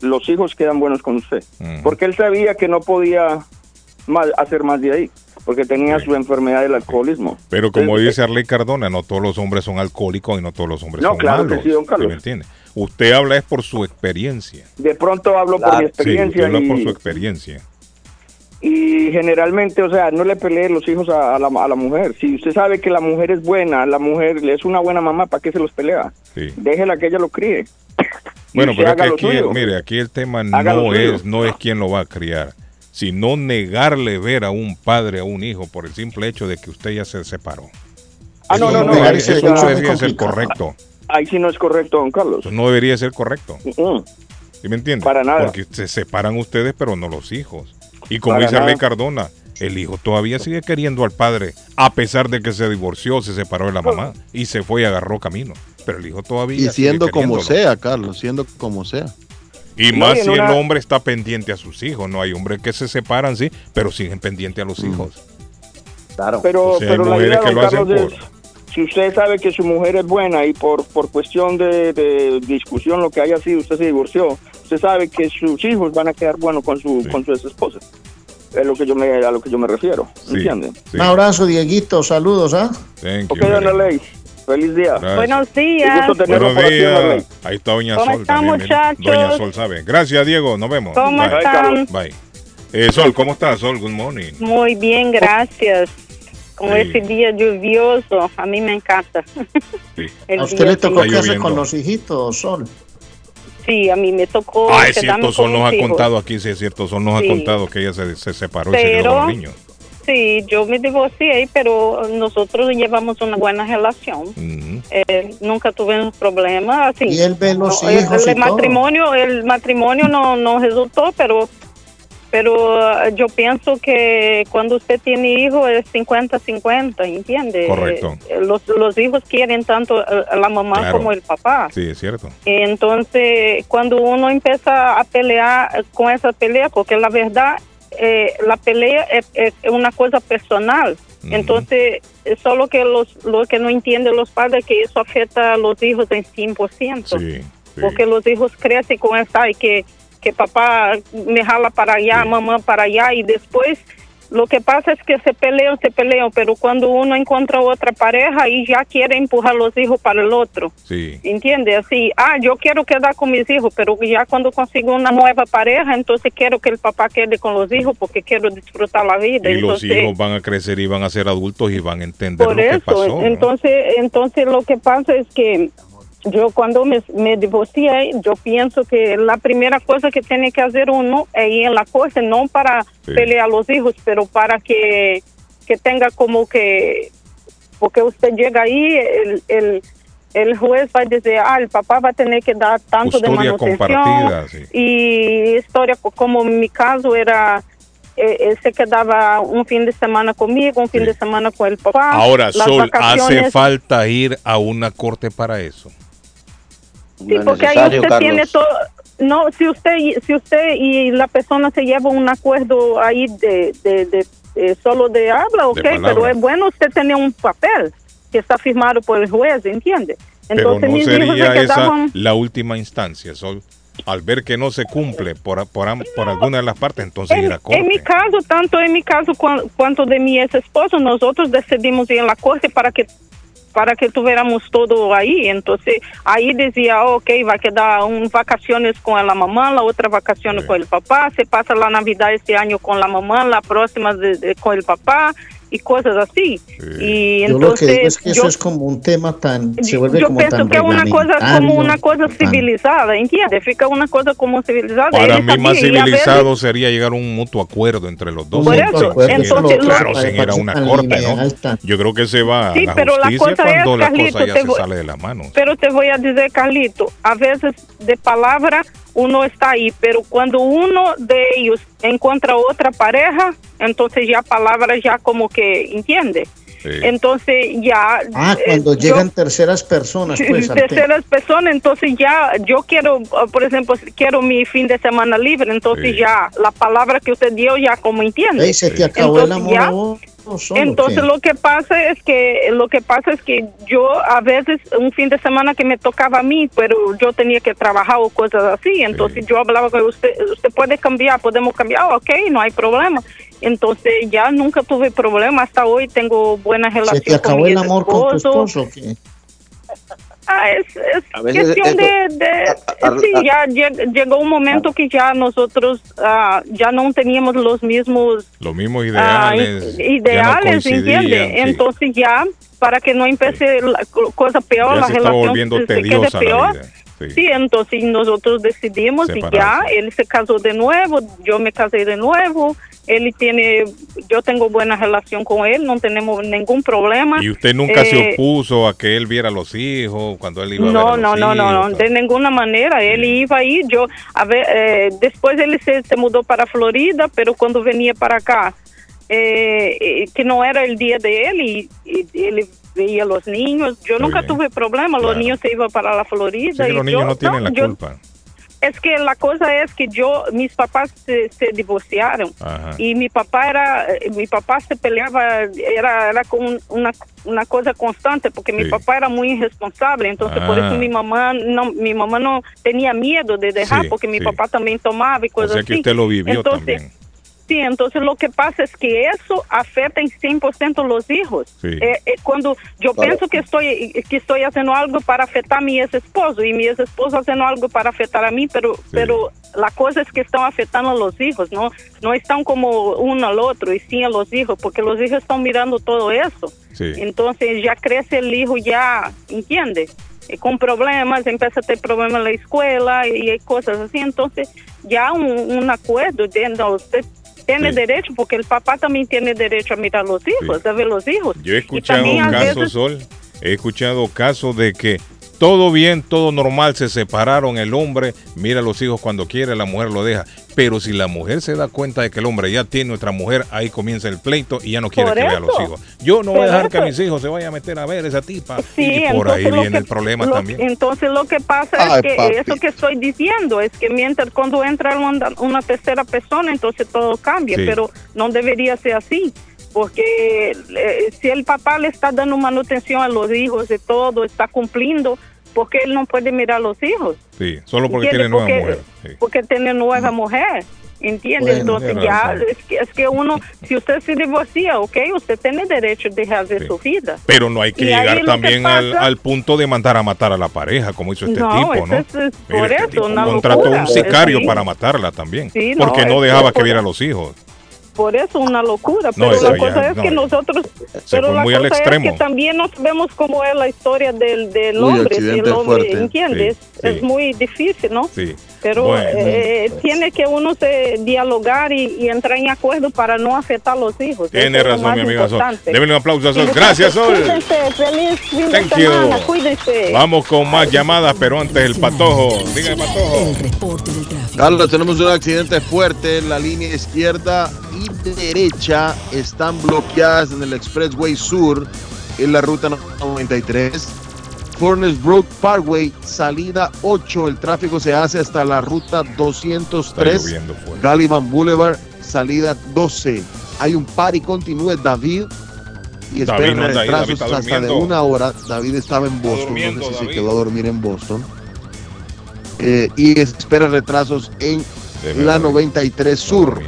los hijos quedan buenos con usted, Mm. porque él sabía que no podía más, hacer más de ahí, porque tenía su enfermedad del alcoholismo. Pero como Entonces, dice Arley Cardona, no todos los hombres son alcohólicos y no todos los hombres No, son claro que malos. sí, don Carlos. ¿sí me entiende? Usted habla es por su experiencia. de pronto hablo por mi Sí, usted experiencia habla por y, su experiencia. y generalmente, o sea, no le pelee los hijos a, a la, a la mujer. Si usted sabe que la mujer es buena, la mujer es una buena mamá, ¿para qué se los pelea? Sí. Déjela que ella lo críe. Bueno, pero es que aquí, mire, aquí el tema Haga no es, no es quién lo va a criar, sino negarle ver a un padre a un hijo por el simple hecho de que usted ya se separó. Ah, no, no, no. eso no debería ser correcto. Ahí sí no es correcto, don Carlos. Eso no debería ser correcto. Mm. ¿Sí me entiende? Para nada. Porque se separan ustedes, pero no los hijos. Y como Para dice nada. Cardona, el hijo todavía sigue queriendo al padre, a pesar de que se divorció, se separó de la mamá y se fue y agarró camino. Pero el hijo todavía. Y sigue siendo como sea, Carlos, siendo como sea. Y No, más y si el hombre está pendiente a sus hijos. No hay hombres que se separan, sí, pero siguen pendiente a los hijos. Claro. Pero, O sea, hay pero la mujeres idea, que lo hacen Carlos, es, si usted sabe que su mujer es buena y por, por cuestión de, de discusión, lo que haya sido, usted se divorció, usted sabe que sus hijos van a quedar buenos con su, con su ex esposa. Es lo que yo me, a lo que yo me refiero, ¿entiende? Un abrazo, Dieguito. Saludos, ¿ah? Thank Ok, Feliz día. Gracias. Buenos días. gusto Buenos días. Ahí está Doña ¿Cómo Sol están, también. muchachos? Doña Sol sabe. Gracias, Diego. Nos vemos. ¿Cómo Bye. están? Bye. Eh, Sol, ¿cómo estás, Sol? Good morning. Muy bien, gracias. Con Sí. ese día lluvioso, a mí me encanta. El ¿A usted le tocó sí. qué hace con los hijitos, Sol? Sí, a mí me tocó Ah, es cierto, Sol nos ha contado aquí, sí es cierto, Sol nos Sí. ha contado que ella se, se separó y se quedó con Pero, los niños. Sí, yo me divorcié, pero nosotros llevamos una buena relación. Eh, nunca tuvimos problemas. Así. Y él ve los No, el- hijos el, y todo. matrimonio, el matrimonio no, no resultó, pero pero ah, yo pienso que cuando usted tiene hijos es 50-50, ¿entiende? Correcto. Eh, los, los hijos quieren tanto a la mamá Claro. como el papá. Sí, es cierto. Entonces, cuando uno empieza a pelear con esa pelea, porque la verdad, eh, la pelea es, es una cosa personal. Entonces, es solo que los, lo que no entienden los padres que eso afecta a los hijos en 100%. Sí, Porque los hijos crecen con esa y que, que papá me jala para allá, mamá para allá y después lo que pasa es que se pelean, se pelean, pero cuando uno encuentra otra pareja y ya quiere empujar los hijos para el otro. Sí. ¿Entiende? Así, ah, yo quiero quedar con mis hijos, pero ya cuando consigo una nueva pareja, entonces quiero que el papá quede con los hijos porque quiero disfrutar la vida. Y los entonces, hijos van a crecer y van a ser adultos y van a entender por lo que eso, pasó. ¿no? entonces, entonces lo que pasa es que yo cuando me, me divorcié, yo pienso que la primera cosa que tiene que hacer uno es ir en la corte, no para Sí. pelear a los hijos, pero para que, que tenga como que, porque usted llega ahí, el, el, el juez va a decir, ah, el papá va a tener que dar tanto de manutención. compartida, sí. Y historia, co- como en mi caso era... eh, él se quedaba un fin de semana conmigo, un fin de semana con el papá. Ahora, Sol, hace falta ir a una corte para eso. Sí, porque ahí usted tiene todo. No, si usted si usted y la persona se lleva un acuerdo ahí de, de, de- de solo de habla, ok, palabra. pero es bueno usted tener un papel que está firmado por el juez, ¿entiende? Pero Entonces no mis hijos se sería esa la última instancia, Sol. Al ver que no se cumple por, por, por alguna de las partes, entonces ir a corte. En mi caso, tanto en mi caso cuan- cuanto de mi ex esposo, nosotros decidimos ir en la corte para que para que tuviéramos todo ahí. Entonces, ahí decía, ok, va a quedar un vacaciones con la mamá, la otra vacaciones con el papá, se pasa la Navidad este año con la mamá, la próxima de- de- con el papá y cosas así. Y Yo lo que digo entonces, es que eso yo- es como un tema tan, se vuelve yo como pienso tan que es una cosa como una cosa civilizada, ¿entiendes? Fica una cosa como civilizada. Para mí más civilizado sería llegar a un mutuo acuerdo entre los dos. Por eso, entonces lo- claro, sin ir a una corte, ¿no? tan- Yo creo que se va Sí, a la pero la justicia cosa cuando es, la Carlito, cosa ya se voy- sale de las manos. Pero te voy a decir, Carlito, a veces de palabra uno está ahí, pero cuando uno de ellos encuentra otra pareja, entonces ya palabra ya como que entiende. Entonces ya... Ah, eh, cuando yo- llegan terceras personas, pues, terceras personas, entonces ya yo quiero, uh, por ejemplo, quiero mi fin de semana libre, entonces ya la palabra que usted dio ya como entiende. Se te acabó el Entonces, amor ya- a vos, solo, entonces ¿qué? lo que pasa es que lo que pasa es que yo a veces un fin de semana que me tocaba a mí, pero yo tenía que trabajar o cosas así, entonces yo hablaba con usted, usted puede cambiar, podemos cambiar, ok, no hay problema. Entonces ya nunca tuve problema, hasta hoy tengo buena relación ¿Se te acabó con mi el amor con tu esposo. esposo? qué? Ah, es, es A veces cuestión esto- de, de- a- sí, a- ya lleg- llegó un momento que ya nosotros ah, ya no teníamos los mismos Los mismos ah, ideales. no ideales, coincidían, ¿entiende? sí. Entonces ya para que no empiece la co- cosa peor, Ya la se relación volviendo se- se quede tediosa la peor. Sí. Sí, entonces nosotros decidimos y ya, él se casó de nuevo, yo me casé de nuevo, él tiene, yo tengo buena relación con él, no tenemos ningún problema. Y usted nunca se Eh, opuso a que él viera a los hijos cuando él iba a ver no, a los no, no, no, no, de ninguna manera. Él iba ahí, yo, a ver, eh, después él se, se mudó para Florida, pero cuando venía para acá, eh, eh, que no era el día de él y, y él veía a los niños, yo nunca tuve problema, los niños se iban para la Florida. Sí, y los niños yo- no tienen la yo- culpa. Es que la cosa es que yo, mis papás se, se divorciaron Ajá. y mi papá era, mi papá se peleaba, era, era como una, una cosa constante porque mi Sí. papá era muy irresponsable, entonces por Ah. eso mi mamá no, mi mamá no tenía miedo de dejar Sí, porque mi sí. papá también tomaba y O cosas sea que así. usted lo vivió Entonces, también. Sí, entonces lo que pasa es que eso afecta en 100% los hijos. Sí. Eh, eh, cuando yo Claro. pienso que estoy que estoy haciendo algo para afectar a mi ex esposo y mi ex esposo haciendo algo para afectar a mí, pero pero la cosa es que están afectando a los hijos, no no están como uno al otro y sí a los hijos, porque los hijos están mirando todo eso. Sí. Entonces ya crece el hijo ya, ¿entiende? Eh, con problemas, empieza a tener problemas en la escuela y, y cosas así. Entonces ya un, un acuerdo, de, no, usted tiene Sí. derecho, porque el papá también tiene derecho a mirar los hijos, a ver los hijos. Yo he escuchado a casos, veces- Sol, he escuchado casos de que todo bien, todo normal, se separaron el hombre, mira a los hijos cuando quiere, la mujer lo deja. Pero si la mujer se da cuenta de que el hombre ya tiene otra mujer, ahí comienza el pleito y ya no quiere Por que vea a los hijos. Yo no voy a dejar que mis hijos se vayan a meter a ver esa tipa. Sí, y por ahí viene que- el problema lo- también. Entonces lo que pasa Ay, es que papi. eso que estoy diciendo es que mientras cuando entra una, una tercera persona, entonces todo cambia, Sí. pero no debería ser así. Porque eh, si el papá le está dando manutención a los hijos de todo, está cumpliendo, porque él no puede mirar a los hijos? Sí, solo porque ¿Entiende? tiene nueva Porque- mujer. sí. porque tiene nueva mujer. ¿Entiende? Bueno, Entonces ya es que, es que uno, si usted se divorcia, ok, usted tiene derecho de hacer su vida. Pero no hay que Y llegar lo que también al, pasa- al punto de mandar a matar a la pareja, como hizo este No, tipo, ¿no? es- es Mira, por este eso, tipo una contrató locura. un sicario Sí. para matarla también, Sí, no, porque no es dejaba que que por- viera a los hijos. Por eso una locura, No, pero la ya- cosa es no, que nosotros, Se pero la muy al cosa es que también nos vemos cómo es la historia del, del Uy, hombre, si el accidente hombre, fuerte. ¿entiendes? Sí, Es muy difícil, ¿no? Sí. Pero Bueno. eh, tiene que uno se dialogar y, y entrar en acuerdo para no afectar a los hijos. Tiene Eso razón, más mi amiga Sol. un aplauso a Sol. Gracias, Sol. Cuídense, feliz fin Thank de you. semana, cuídense. Vamos con más llamadas, pero antes el patojo. Dígame, patojo. Carlos, tenemos un accidente fuerte. La línea izquierda y derecha están bloqueadas en el Expressway Sur en la ruta 93. Furnace Brook Parkway, salida 8. El tráfico se hace hasta la ruta 203. Está lloviendo fuerte. Gallivan Boulevard, salida 12. Hay un par y continúe David. Y David espera no David retrasos hasta de una hora. David estaba en Boston. no sé si David. se quedó a dormir en Boston. Eh, y espera retrasos en Debe la haber- 93 Sur.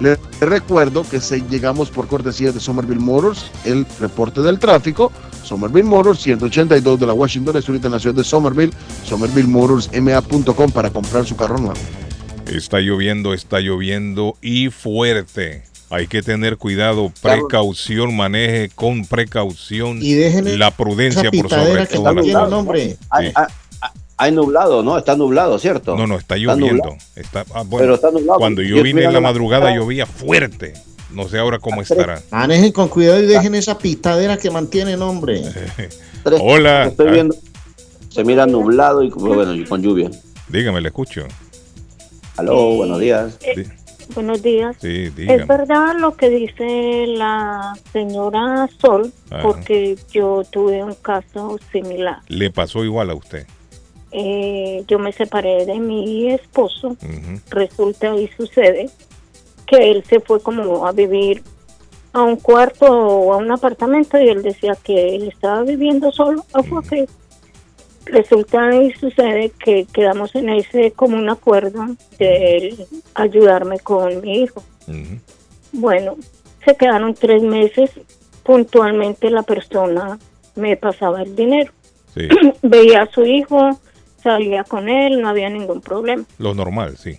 Le recuerdo que se llegamos por cortesía de Somerville Motors, el reporte del tráfico. Somerville Motors, 182 de la Washington Street en la ciudad de Somerville. SomervilleMotorsMA.com para comprar su carro nuevo. Está lloviendo, está lloviendo y fuerte. Hay que tener cuidado, precaución, maneje con precaución. Y la prudencia por sobre cosas. hombre. Hay, nublado, ¿no? Está nublado, ¿cierto? No, no, está lloviendo. Está, ah, bueno, Pero está nublado. Cuando yo Yo vine en la la madrugada. llovía fuerte. No sé ahora cómo estará. Manejen con cuidado y dejen esa pitadera que mantienen, hombre. Hola. Estoy viendo. Se mira nublado y bueno, y con lluvia. Dígame, le escucho. Aló, buenos días. Eh, Buenos días. Sí, dígame. Es verdad lo que dice la señora Sol, Ajá. porque yo tuve un caso similar. Le pasó igual a usted. Eh, yo me separé de mi esposo, Ujú. resulta y sucede que él se fue como a vivir a un cuarto o a un apartamento y él decía que él estaba viviendo solo. Ah, fue que resulta y sucede que quedamos en ese común acuerdo de él ayudarme con mi hijo. Bueno, se quedaron tres meses. Puntualmente la persona me pasaba el dinero. Sí. Veía a su hijo, salía con él, no había ningún problema. Lo normal, sí.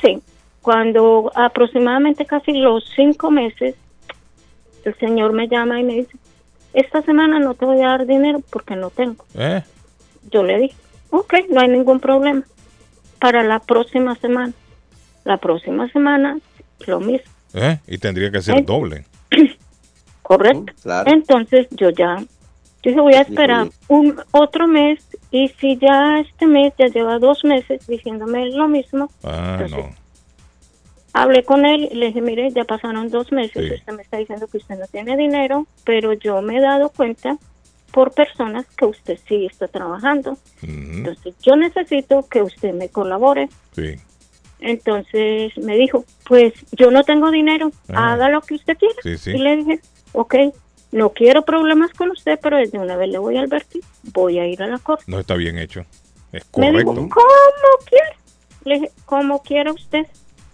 Sí, cuando aproximadamente casi los cinco meses, el señor me llama y me dice, esta semana no te voy a dar dinero porque no tengo. ¿Eh? Yo le dije, ok, no hay ningún problema. Para la próxima semana. La próxima semana, lo mismo. ¿Eh? Y tendría que ser ¿Eh? doble. Correcto. Entonces yo ya, yo dije, voy a esperar un otro mes y si ya este mes ya lleva dos meses diciéndome lo mismo, Ah, no. Hablé con él y le dije, mire, ya pasaron dos meses, usted me está diciendo que usted no tiene dinero, pero yo me he dado cuenta por personas que usted sí está trabajando. Entonces yo necesito que usted me colabore. Sí. Entonces me dijo, pues yo no tengo dinero, Ah. haga lo que usted quiera. Sí, sí. Y le dije, ok, no quiero problemas con usted, pero desde una vez le voy a advertir, voy a ir a la corte. No está bien hecho. Es Me dijo, correcto. ¿cómo quiere? Le dije, como quiera usted.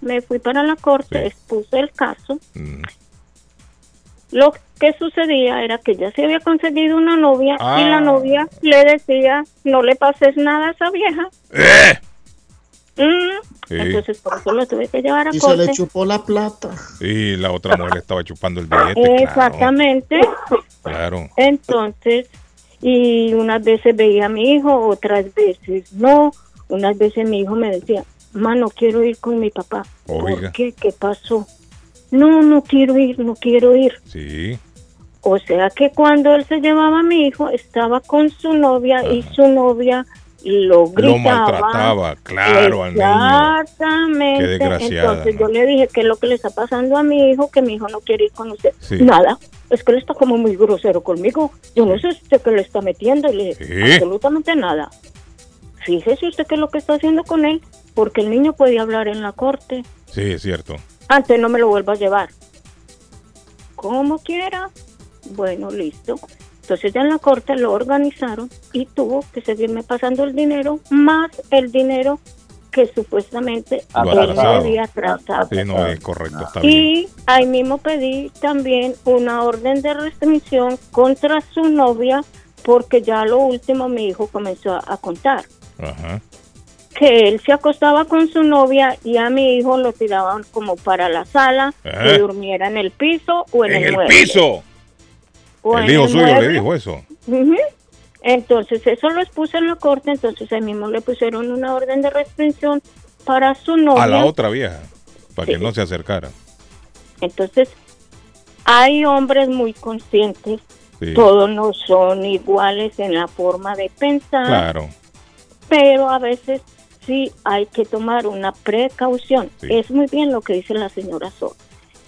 Me fui para la corte, expuse el caso. Mm. Lo que sucedía era que ya se había conseguido una novia y Ah. la novia le decía, no le pases nada a esa vieja. Mm, Sí. Entonces por eso lo tuve que llevar a Y se corte. le chupó la plata. Y la otra mujer estaba chupando el billete. Exactamente. Claro. Entonces, y unas veces veía a mi hijo, otras veces no. Unas veces mi hijo me decía, ma, no quiero ir con mi papá. Oiga. ¿Por qué? ¿Qué pasó? No, no quiero ir, no quiero ir. Sí. O sea que cuando él se llevaba a mi hijo, estaba con su novia y su novia lo gritaba. maltrataba, claro, al niño. Exactamente. Qué desgraciada, Entonces ¿no? yo le dije, ¿qué es lo que le está pasando a mi hijo? Que mi hijo no quiere ir con usted. Sí. Nada. Es que él está como muy grosero conmigo. Yo no sé usted qué le está metiendo. Y le dije, Sí. absolutamente nada. Fíjese usted qué es lo que está haciendo con él. Porque el niño podía hablar en la corte. Sí, es cierto. Antes no me lo vuelva a llevar. Como quiera. Bueno, listo. Entonces ya en la corte lo organizaron y tuvo que seguirme pasando el dinero más el dinero que supuestamente había atrasado. Sí, no es correcto. Está bien. Y ahí mismo pedí también una orden de restricción contra su novia porque ya lo último mi hijo comenzó a, a contar Ajá. Que él se acostaba con su novia y a mi hijo lo tiraban como para la sala, que durmiera en el piso o en, En el, el mueble. piso. O El en hijo suyo le mueble. dijo eso. Entonces eso lo expuse en la corte, entonces ahí mismo le pusieron una orden de restricción para su novia. A la otra vieja. Para que no se acercara. Entonces hay hombres muy conscientes, Sí. todos no son iguales en la forma de pensar, Claro. pero a veces sí hay que tomar una precaución. Es muy bien lo que dice la señora So.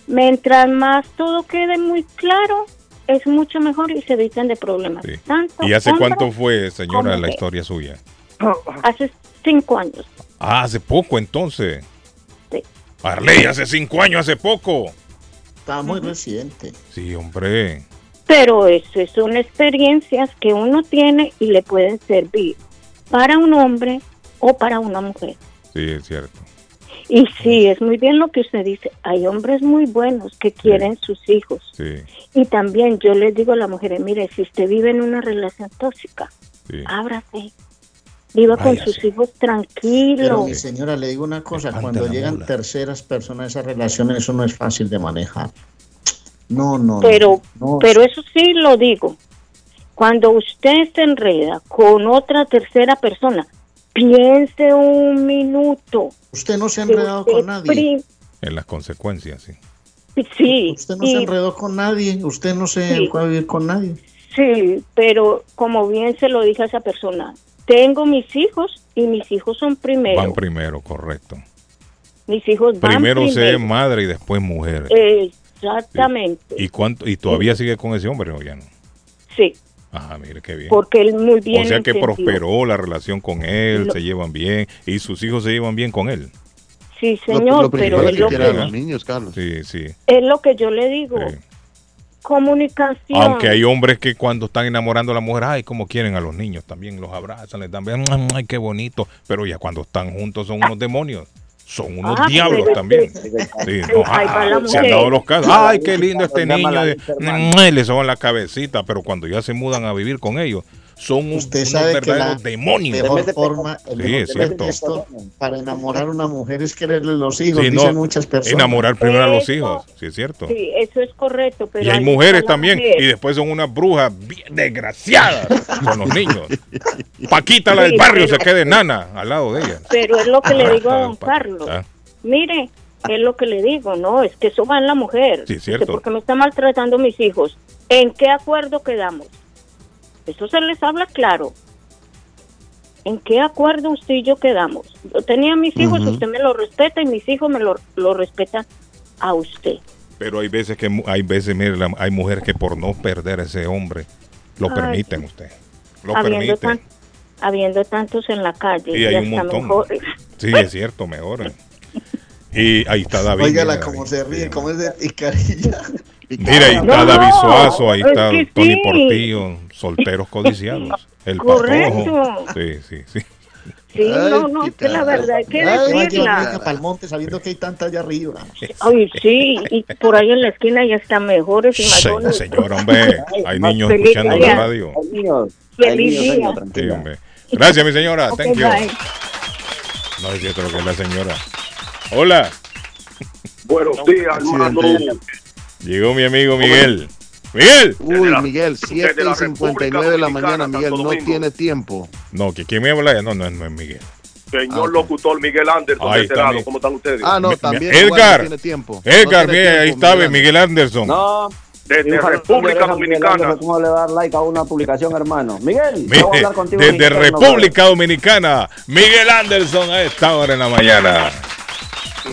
Mientras más todo quede muy claro, es mucho mejor y se evitan de problemas. Tanto ¿Y hace cuánto fue, señora, la historia suya? Hace cinco años. Ah, hace poco entonces. Sí. Arley, hace cinco años, hace poco. Está muy reciente. Sí, hombre. Pero eso son experiencias que uno tiene y le pueden servir para un hombre o para una mujer. Sí, es cierto. Y sí, es muy bien lo que usted dice. Hay hombres muy buenos que quieren sus hijos. Sí, Y también yo les digo a las mujeres, mire, si usted vive en una relación tóxica, sí. ábrase. Viva con sus hijos Pero tranquilos. mi señora, le digo una cosa, cuando llegan terceras personas a esas relaciones, eso no es fácil de manejar. No, no. no, Pero, no. pero eso sí lo digo. Cuando usted se enreda con otra tercera persona, piense un minuto. Usted no se ha enredado con nadie. En las consecuencias, sí. Sí. Usted no y- se enredó con nadie, usted no se Sí. fue a vivir con nadie. Sí, pero como bien se lo dije a esa persona, tengo mis hijos y mis hijos son primero. Van primero, correcto. mis hijos van Primero primero. ser madre y después mujer. Exactamente. ¿Y cuánto y todavía sigue con ese hombre o ya no? Sí, Ah, mire qué bien. porque él muy bien o sea que entendió. prosperó la relación con él, Lo- se llevan bien y sus hijos se llevan bien con él. Sí, señor, lo pero es es lo, que a los niños, Carlos. Sí, sí. es lo que yo le digo. Comunicación. Aunque hay hombres que cuando están enamorando a la mujer, ay, como quieren a los niños, también los abrazan, les dan, ay, qué bonito. Pero ya cuando están juntos son unos demonios, son unos Ah, diablos pero también. Sí, no, ah, se han dado los casos, ay, qué lindo este niño, de- y le soban la cabecita, pero cuando ya se mudan a vivir con ellos, son un- Usted unos sabe que la verdaderos demonios. mejor forma el Sí, mejor es cierto. gesto para enamorar a una mujer es quererle los hijos, Sí, no, dicen muchas personas. enamorar primero a los Eso- hijos, sí es cierto. Sí, eso es correcto, pero Y hay mujeres también, mujer. y después son unas brujas bien desgraciadas con los niños. Paquita, la del barrio, pero- se quede nana al lado de ella. Pero es lo que le digo a don Carlos. Ah, Mire, es lo que le digo, no, es que eso va en la mujer. Sí, cierto. Porque me está maltratando mis hijos. ¿En qué acuerdo quedamos? Eso se les habla claro. ¿En qué acuerdo usted y yo quedamos? Yo tenía mis hijos, Ujú. usted me lo respeta y mis hijos me lo, lo respetan a usted. Pero hay veces que mu- hay veces, mire, la- hay mujeres que por no perder a ese hombre lo Ay, permiten usted. Lo habiendo, permiten. tan- habiendo tantos en la calle Y y, hay un hasta montón. mejores. Sí, es cierto, mejor. Y ahí está David. Óigala cómo se ríe, cómo es de. Mira, ahí está No, David Suazo, ahí es está que Tony sí. Portillo, solteros codiciados. El Correcto. patojo. Sí, sí, sí. Sí, no, no, es que la verdad hay que decirla. para el monte sabiendo que hay tanta allá arriba. Ay, sí, y por ahí en la esquina ya están mejores y Se- mayores. señora, hombre, hay niños Feliz escuchando día. la radio. Feliz día. Sí, hombre. Gracias, mi señora. Ok, Thank you. bye. No es cierto lo que es la señora. Hola. Buenos días, hermano. Llegó mi amigo Miguel. Miguel. Uy, Miguel, 7 y 59 de la mañana, Miguel, no tiene tiempo. No, que quién me habla. No, no, no es Miguel. Señor locutor Miguel Anderson, Ahí de este está lado, mi- ¿cómo están ustedes? Ah, no, también. Edgar. no tiene tiempo. Edgar, No tiene mire, ahí está Miguel Miguel Anderson. No. Desde República Dominicana. ¿Cómo le va a dar like a una publicación, hermano? Miguel, Mire, vamos a hablar contigo. desde República Dominicana, Miguel Anderson a esta hora en la mañana.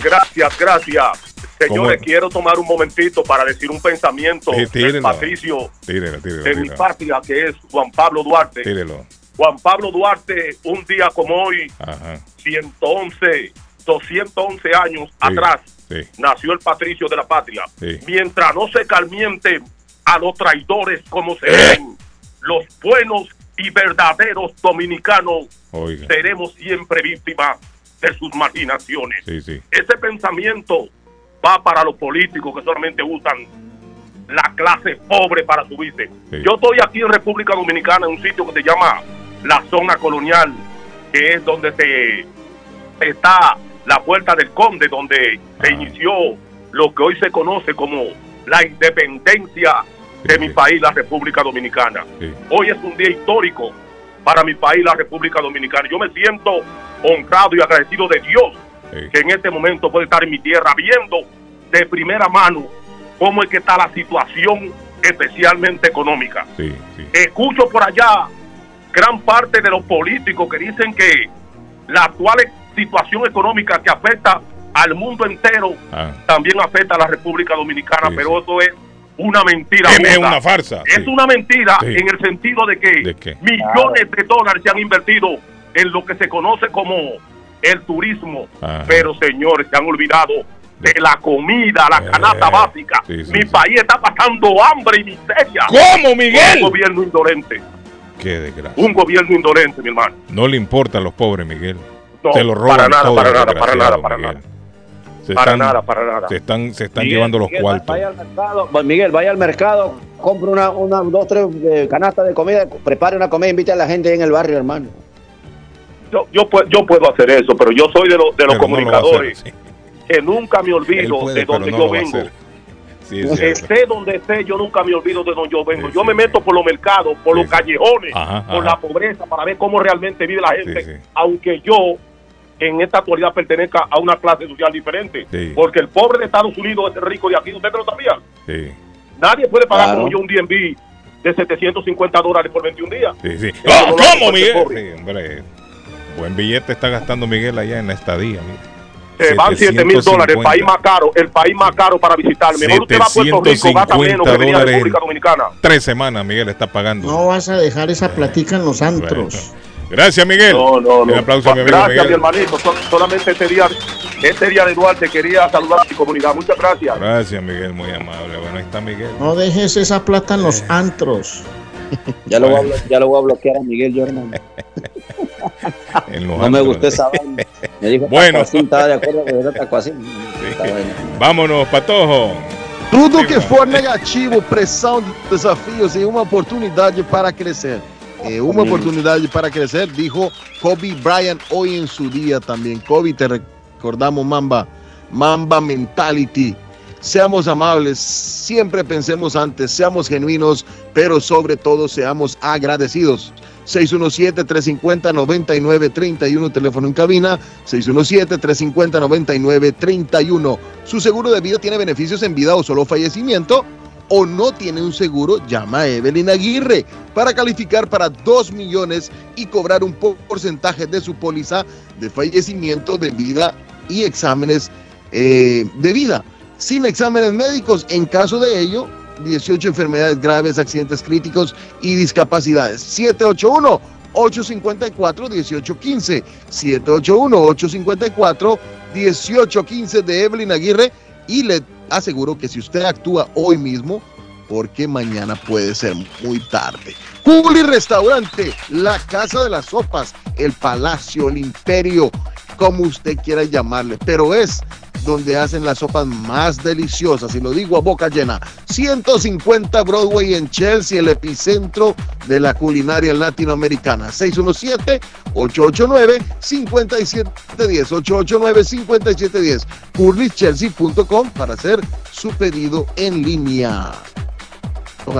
Gracias, gracias. Señores, ¿Cómo? quiero tomar un momentito para decir un pensamiento del patricio de mi patria, que es Juan Pablo Duarte. Juan Pablo Duarte, un día como hoy, Ajá. 111, 211 años atrás, Sí. nació el patricio de la patria. Sí. Mientras no se calmienten a los traidores como se ven, los buenos y verdaderos dominicanos Oiga. seremos siempre víctimas de sus marginaciones. Ese pensamiento va para los políticos que solamente usan la clase pobre para subirse. Sí. Yo estoy aquí en República Dominicana, en un sitio que se llama la zona colonial, que es donde se está la puerta del conde, donde se inició lo que hoy se conoce como la independencia de mi país, la República Dominicana. Hoy es un día histórico para mi país, la República Dominicana. Yo me siento honrado y agradecido de Dios que en este momento puede estar en mi tierra viendo de primera mano cómo es que está la situación especialmente económica. Sí, sí. Escucho por allá gran parte de los políticos que dicen que la actual situación económica que afecta al mundo entero Ah. también afecta a la República Dominicana, pero eso es una mentira. Es- una farsa, Es una mentira en el sentido de que millones de dólares se han invertido en lo que se conoce como el turismo. Ajá. Pero señores, se han olvidado de la comida, la canasta básica. Eh, sí, sí, Mi sí. país está pasando hambre y miseria. ¿Cómo, Miguel? Un gobierno indolente. Qué desgracia. Un gobierno indolente, mi hermano. No le importa a los pobres, Miguel. No, Se lo roban para nada, todo, para nada, para nada, para Miguel. nada. Se Para están- nada, para nada. Se están, se están Miguel, llevando los Miguel, cuartos. Vaya al mercado, Miguel, vaya al mercado, compre una, una dos, tres eh, canastas de comida, prepare una comida, invite a la gente en el barrio, hermano. Yo, yo, puedo, yo puedo hacer eso, pero yo soy de, los de los Pero no lo comunicadores que nunca me olvido puede, de donde no yo lo vengo. Sí, es. Esté donde esté, yo nunca me olvido de donde yo vengo. yo me meto por los mercados, por los callejones, Ajá, por ajá. la pobreza, para ver cómo realmente vive la gente, Sí, sí. aunque yo en esta actualidad pertenezca a una clase social diferente. Sí. Porque el pobre de Estados Unidos es el rico de aquí, ¿ustedes lo sabían? Sí, Nadie puede pagar Claro. como yo un DNB de 750 dólares por 21 días. sí, sí. Eso ¡Oh, no lo hace ¿Cómo, Miguel? pobre. Sí, hombre. Buen billete está gastando Miguel allá en la estadía. mira. Se van 7 mil dólares, el país más caro, el país más caro para visitar. Mejor usted va a Puerto Rico, gasta menos que venir a 750 República Dominicana. Tres semanas Miguel está pagando. No vas a dejar esa platica en los antros. Gracias, Miguel. No, no, no. Un aplauso a mi amigo Gracias, Miguel. mi hermanito. Sol- solamente este día, este día de Duarte quería saludar a mi comunidad. Muchas gracias. Gracias, Miguel, muy amable. Bueno, ahí está Miguel. No dejes esa plata en los antros. Ya lo, voy a, blo- ya lo voy a bloquear a Miguel, yo, hermano. En los No me gustó esa vaina. Me dijo, Bueno. Estaba de acuerdo era. Vámonos, Patojo. Tudo que for negativo, pressão, desafios e uma oportunidade para crescer. Eh, una oportunidad para crecer, dijo Kobe Bryant hoy en su día también. Kobe, te recordamos, Mamba. Mamba Mentality. Seamos amables, siempre pensemos antes, seamos genuinos, pero sobre todo seamos agradecidos. 617-350-9931, teléfono en cabina, 617-350-9931. ¿Su seguro de vida tiene beneficios en vida o solo fallecimiento? ¿O no tiene un seguro? Llama a Evelyn Aguirre para calificar para 2 millones y cobrar un po- porcentaje de su póliza de fallecimiento de vida y exámenes eh, de vida. Sin exámenes médicos, en caso de ello, 18 enfermedades graves, accidentes críticos y discapacidades. 781 854-1815. 781-854-1815 de Evelyn Aguirre. Y le aseguro que si usted actúa hoy mismo, porque mañana puede ser muy tarde. Juli Restaurante, la casa de las sopas, el palacio, el imperio, como usted quiera llamarle, pero es donde hacen las sopas más deliciosas, y lo digo a boca llena. 150 Broadway en Chelsea, el epicentro de la culinaria latinoamericana. 617-889-5710. 889-5710. curlychelsea.com para hacer su pedido en línea. Don.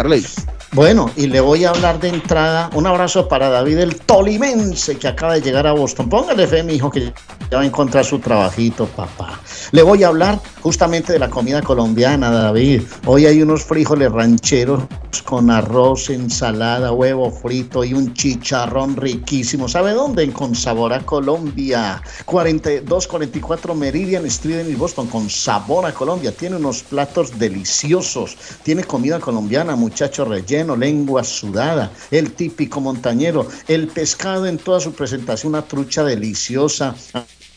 Bueno, y le voy a hablar de entrada. Un abrazo para David el Tolimense que acaba de llegar a Boston. Póngale fe, mi hijo, que ya va a encontrar su trabajito, papá. Le voy a hablar justamente de la comida colombiana, David. Hoy hay unos frijoles rancheros con arroz, ensalada, huevo frito y un chicharrón riquísimo. ¿Sabe dónde? En a Colombia. 4244 Meridian Street en Boston. Con Sabor a Colombia. Tiene unos platos deliciosos. Tiene comida colombiana, muchacho relleno, lengua sudada, el típico montañero, el pescado en toda su presentación, una trucha deliciosa.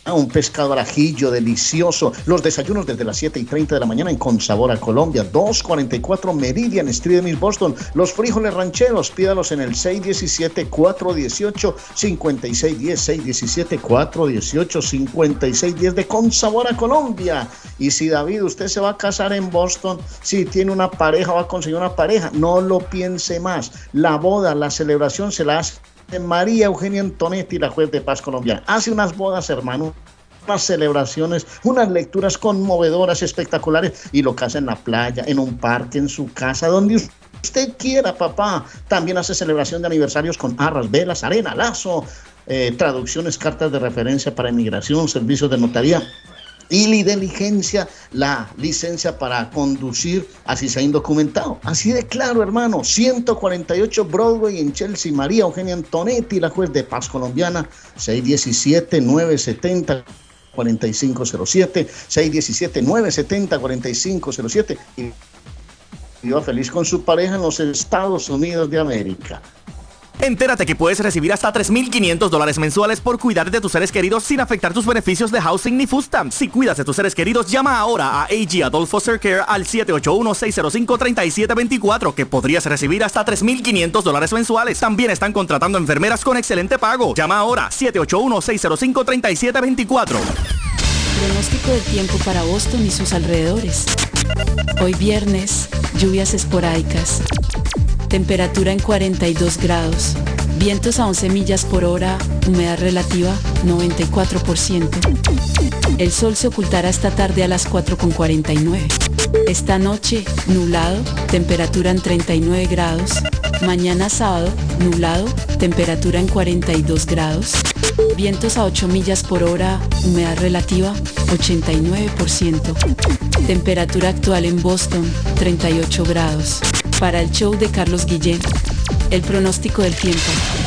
Ah, un pescado al ajillo delicioso. Los desayunos desde las 7 y 30 de la mañana en Con Sabor a Colombia. 244 Meridian Street en East Boston. Los frijoles rancheros, pídalos en el 617-418-5610. 617-418-5610 de Con Sabor a Colombia. Y si David, usted se va a casar en Boston, si tiene una pareja, va a conseguir una pareja, no lo piense más. La boda, la celebración se la hace María Eugenia Antonetti, la juez de paz colombiana. Hace unas bodas, hermano, unas celebraciones, unas lecturas conmovedoras, espectaculares, y lo que hace en la playa, en un parque, en su casa, donde usted quiera, papá. También hace celebración de aniversarios con arras, velas, arena, lazo, eh, traducciones, cartas de referencia para inmigración, servicios de notaría y la diligencia, la licencia para conducir, así sea indocumentado. Así de claro, hermano. 148 Broadway en Chelsea, María Eugenia Antonetti, la juez de paz colombiana, 617-970. 4507 617 970 4507 y viva feliz con su pareja en los Estados Unidos de América. Entérate que puedes recibir hasta 3.500 dólares mensuales por cuidar de tus seres queridos sin afectar tus beneficios de housing ni food. Si cuidas de tus seres queridos, llama ahora a AG Adult Foster Care al 781-605-3724 que podrías recibir hasta 3.500 dólares mensuales. También están contratando enfermeras con excelente pago. Llama ahora 781-605-3724. Pronóstico del tiempo para Boston y sus alrededores. Hoy viernes, lluvias esporádicas. Temperatura en 42 grados. Vientos a 11 millas por hora. Humedad relativa 94%. El sol se ocultará esta tarde a las 4.49. Esta noche, nublado, temperatura en 39 grados. Mañana sábado, nublado, temperatura en 42 grados. Vientos a 8 millas por hora, humedad relativa 89%. Temperatura actual en Boston 38 grados. Para el show de Carlos Guillén, el pronóstico del tiempo.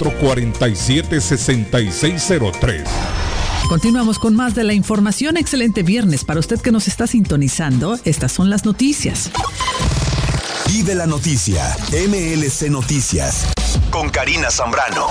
447-6603. Continuamos con más de la información. Excelente viernes para usted que nos está sintonizando. Estas son las noticias. Vive la noticia. MLC Noticias. Con Karina Zambrano.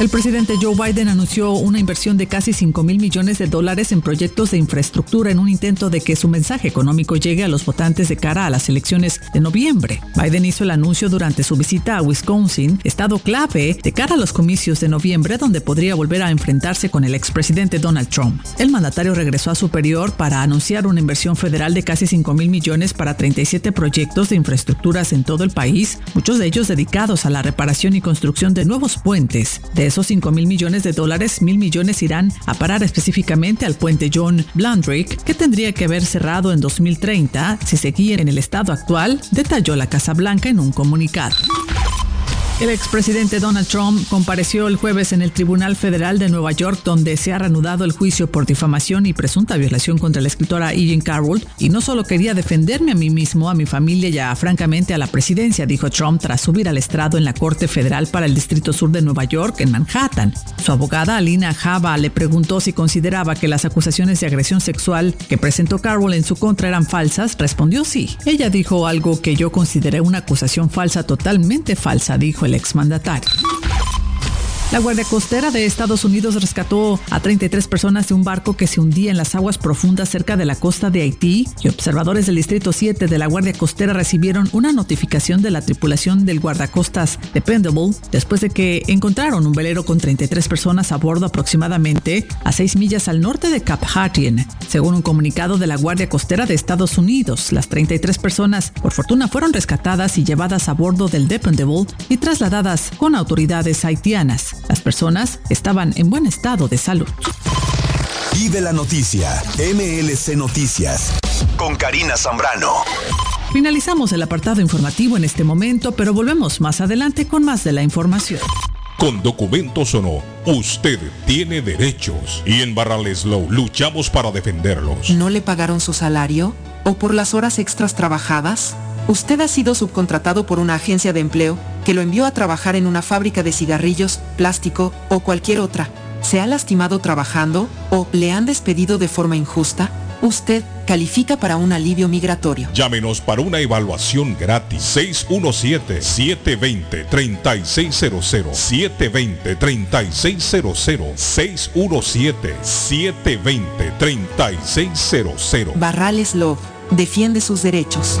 El presidente Joe Biden anunció una inversión de casi 5 mil millones de dólares en proyectos de infraestructura en un intento de que su mensaje económico llegue a los votantes de cara a las elecciones de noviembre. Biden hizo el anuncio durante su visita a Wisconsin, estado clave de cara a los comicios de noviembre donde podría volver a enfrentarse con el expresidente Donald Trump. El mandatario regresó a Superior para anunciar una inversión federal de casi 5 mil millones para 37 proyectos de infraestructuras en todo el país, muchos de ellos dedicados a la reparación y construcción de nuevos puentes. Esos 5 mil millones de dólares, mil millones irán a parar específicamente al puente John Blandrick, que tendría que haber cerrado en 2030 si seguía en el estado actual, detalló la Casa Blanca en un comunicado. El expresidente Donald Trump compareció el jueves en el Tribunal Federal de Nueva York, donde se ha reanudado el juicio por difamación y presunta violación contra la escritora Eugene Carroll. Y no solo quería defenderme a mí mismo, a mi familia y a, francamente a la presidencia, dijo Trump tras subir al estrado en la Corte Federal para el Distrito Sur de Nueva York, en Manhattan. Su abogada, Alina Java, le preguntó si consideraba que las acusaciones de agresión sexual que presentó Carroll en su contra eran falsas. Respondió sí. Ella dijo algo que yo consideré una acusación falsa, totalmente falsa, dijo el exmandatario. La Guardia Costera de Estados Unidos rescató a 33 personas de un barco que se hundía en las aguas profundas cerca de la costa de Haití y observadores del Distrito 7 de la Guardia Costera recibieron una notificación de la tripulación del guardacostas Dependable después de que encontraron un velero con 33 personas a bordo aproximadamente a 6 millas al norte de Cap Hatien. Según un comunicado de la Guardia Costera de Estados Unidos, las 33 personas por fortuna fueron rescatadas y llevadas a bordo del Dependable y trasladadas con autoridades haitianas. Las personas estaban en buen estado de salud. Vive la noticia. MLC Noticias. Con Karina Zambrano. Finalizamos el apartado informativo en este momento, pero volvemos más adelante con más de la información. Con documentos o no, usted tiene derechos y en Barraleslow luchamos para defenderlos. ¿No le pagaron su salario? ¿O por las horas extras trabajadas? Usted ha sido subcontratado por una agencia de empleo que lo envió a trabajar en una fábrica de cigarrillos, plástico o cualquier otra. ¿Se ha lastimado trabajando o le han despedido de forma injusta? Usted califica para un alivio migratorio. Llámenos para una evaluación gratis. 617-720-3600. 720-3600. 617-720-3600. Barrales Love defiende sus derechos.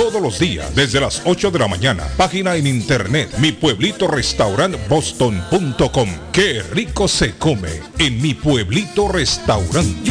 todos los días desde las 8 de la mañana. Página en internet mi pueblito restaurant boston.com. Qué rico se come en mi pueblito restaurante.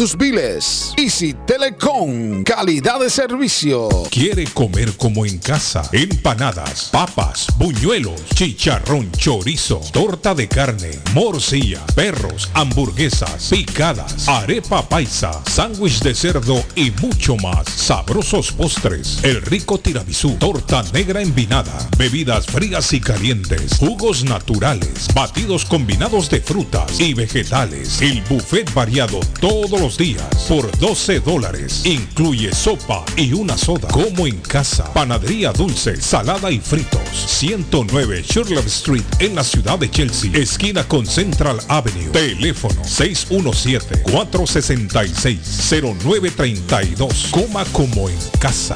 tus biles. Easy Telecom, calidad de servicio. ¿Quiere comer como en casa? Empanadas, papas, buñuelos, chicharrón, chorizo, torta de carne, morcilla, perros, hamburguesas, picadas, arepa paisa, sándwich de cerdo y mucho más. Sabrosos postres, el rico tiramisú, torta negra envinada, bebidas frías y calientes, jugos naturales, batidos combinados de frutas y vegetales. El buffet variado todos los días por 12 dólares. Incluye sopa y una soda. Como en casa. Panadería dulce, salada y fritos. 109 Sherlock Street en la ciudad de Chelsea. Esquina con Central Avenue. Teléfono 617-466-0932. Coma como en casa.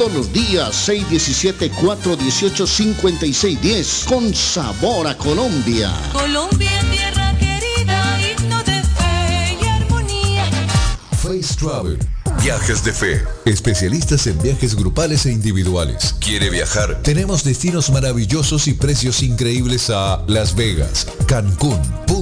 todos los días, 617-418-5610. Con sabor a Colombia. Colombia, tierra querida, himno de fe y armonía. Face Travel. Viajes de fe. Especialistas en viajes grupales e individuales. ¿Quiere viajar? Tenemos destinos maravillosos y precios increíbles a Las Vegas, Cancún, Punta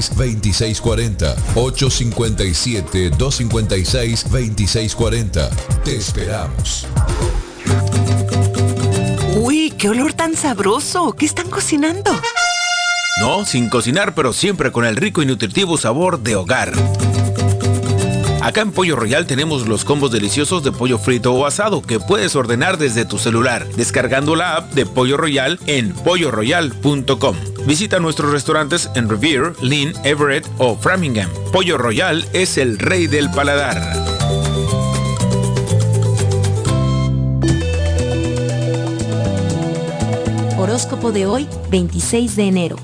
857-256-2640. 857-256-2640. Te esperamos. Uy, qué olor tan sabroso. ¿Qué están cocinando? No, sin cocinar, pero siempre con el rico y nutritivo sabor de hogar. Acá en Pollo Royal tenemos los combos deliciosos de pollo frito o asado que puedes ordenar desde tu celular, descargando la app de Pollo Royal en polloroyal.com. Visita nuestros restaurantes en Revere, Lynn, Everett o Framingham. Pollo Royal es el rey del paladar. Horóscopo de hoy, 26 de enero.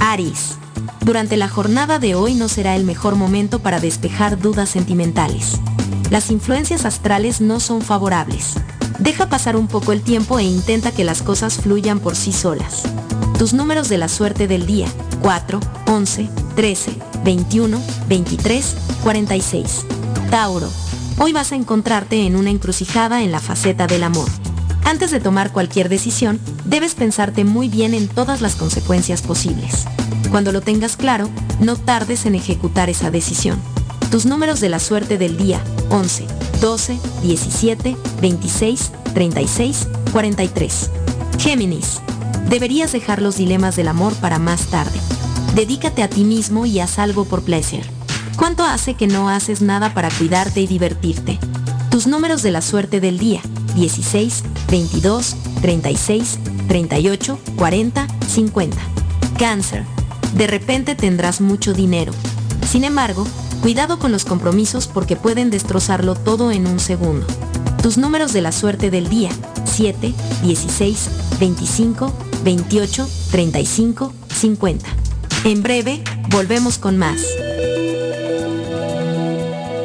Aries. Durante la jornada de hoy no será el mejor momento para despejar dudas sentimentales. Las influencias astrales no son favorables. Deja pasar un poco el tiempo e intenta que las cosas fluyan por sí solas. Tus números de la suerte del día, 4, 11, 13, 21, 23, 46. Tauro. Hoy vas a encontrarte en una encrucijada en la faceta del amor. Antes de tomar cualquier decisión, debes pensarte muy bien en todas las consecuencias posibles. Cuando lo tengas claro, no tardes en ejecutar esa decisión. Tus números de la suerte del día, 11, 12, 17, 26, 36, 43. Géminis. Deberías dejar los dilemas del amor para más tarde. Dedícate a ti mismo y haz algo por placer. ¿Cuánto hace que no haces nada para cuidarte y divertirte? Tus números de la suerte del día, 16, 22, 36, 38, 40, 50. Cáncer. De repente tendrás mucho dinero. Sin embargo, cuidado con los compromisos porque pueden destrozarlo todo en un segundo. Tus números de la suerte del día, 7, 16, 25, 28, 35, 50. En breve, volvemos con más.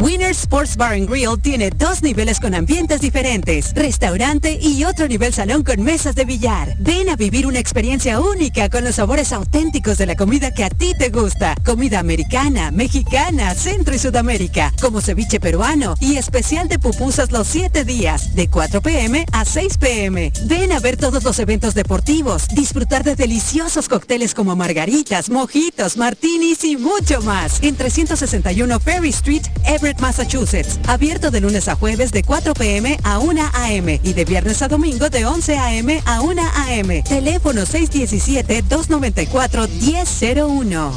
Winner Sports Bar and Grill tiene dos niveles con ambientes diferentes, restaurante y otro nivel salón con mesas de billar. Ven a vivir una experiencia única con los sabores auténticos de la comida que a ti te gusta. Comida americana, mexicana, centro y sudamérica, como ceviche peruano y especial de pupusas los 7 días, de 4 pm a 6 pm. Ven a ver todos los eventos deportivos, disfrutar de deliciosos cócteles como margaritas, mojitos, martinis y mucho más. En 361 Ferry Street, Everett, Massachusetts. Abierto de lunes a jueves de 4 pm a 1 am y de viernes a domingo de 11 am a 1 am. Teléfono 617-294-1001.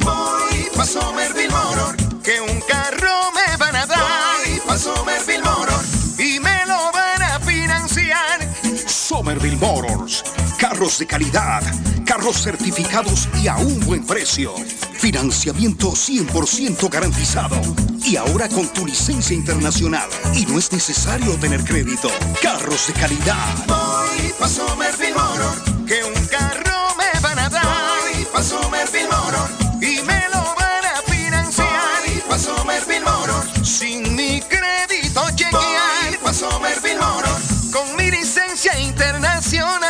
Voy pa' Somerville Motor, que un carro me van a dar. Voy pa' Somerville Motor y me lo van a financiar. Somerville Motors. Carros de calidad, carros certificados y a un buen precio. Financiamiento 100% garantizado. Y ahora con tu licencia internacional. Y no es necesario tener crédito. Carros de calidad. Voy pa' Somerville Motor, que un carro me van a dar. Voy pa' Somerville Motor y me lo van a financiar. Voy pa' Somerville Motor sin mi crédito chequear. Voy pa' Somerville Motor con mi licencia internacional.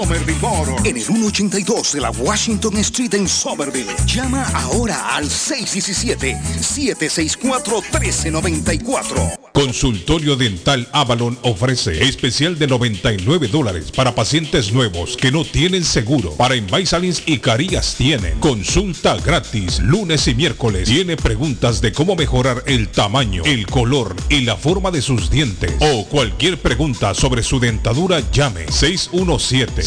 Somerville Motor. En el 182 de la Washington Street en Somerville. Llama ahora al 617-764-1394. Consultorio Dental Avalon ofrece especial de 99 dólares para pacientes nuevos que no tienen seguro. Para Invisalins y Carías tienen consulta gratis lunes y miércoles. Tiene preguntas de cómo mejorar el tamaño, el color y la forma de sus dientes o cualquier pregunta sobre su dentadura llame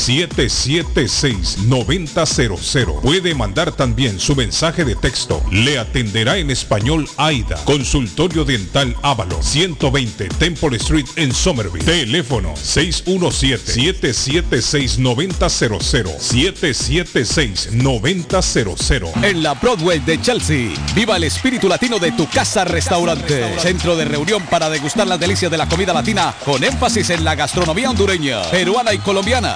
617-776-9000. Puede mandar también su mensaje de texto. Le atenderá en español AIDA. Consultorio Dental Avalon 120 Temple Street en Somerville. Teléfono 617-776-9000. 776-9000. En la Broadway de Chelsea, viva el espíritu latino de tu casa restaurante. Centro de reunión para degustar las delicias de la comida latina con énfasis en la gastronomía hondureña, peruana y colombiana.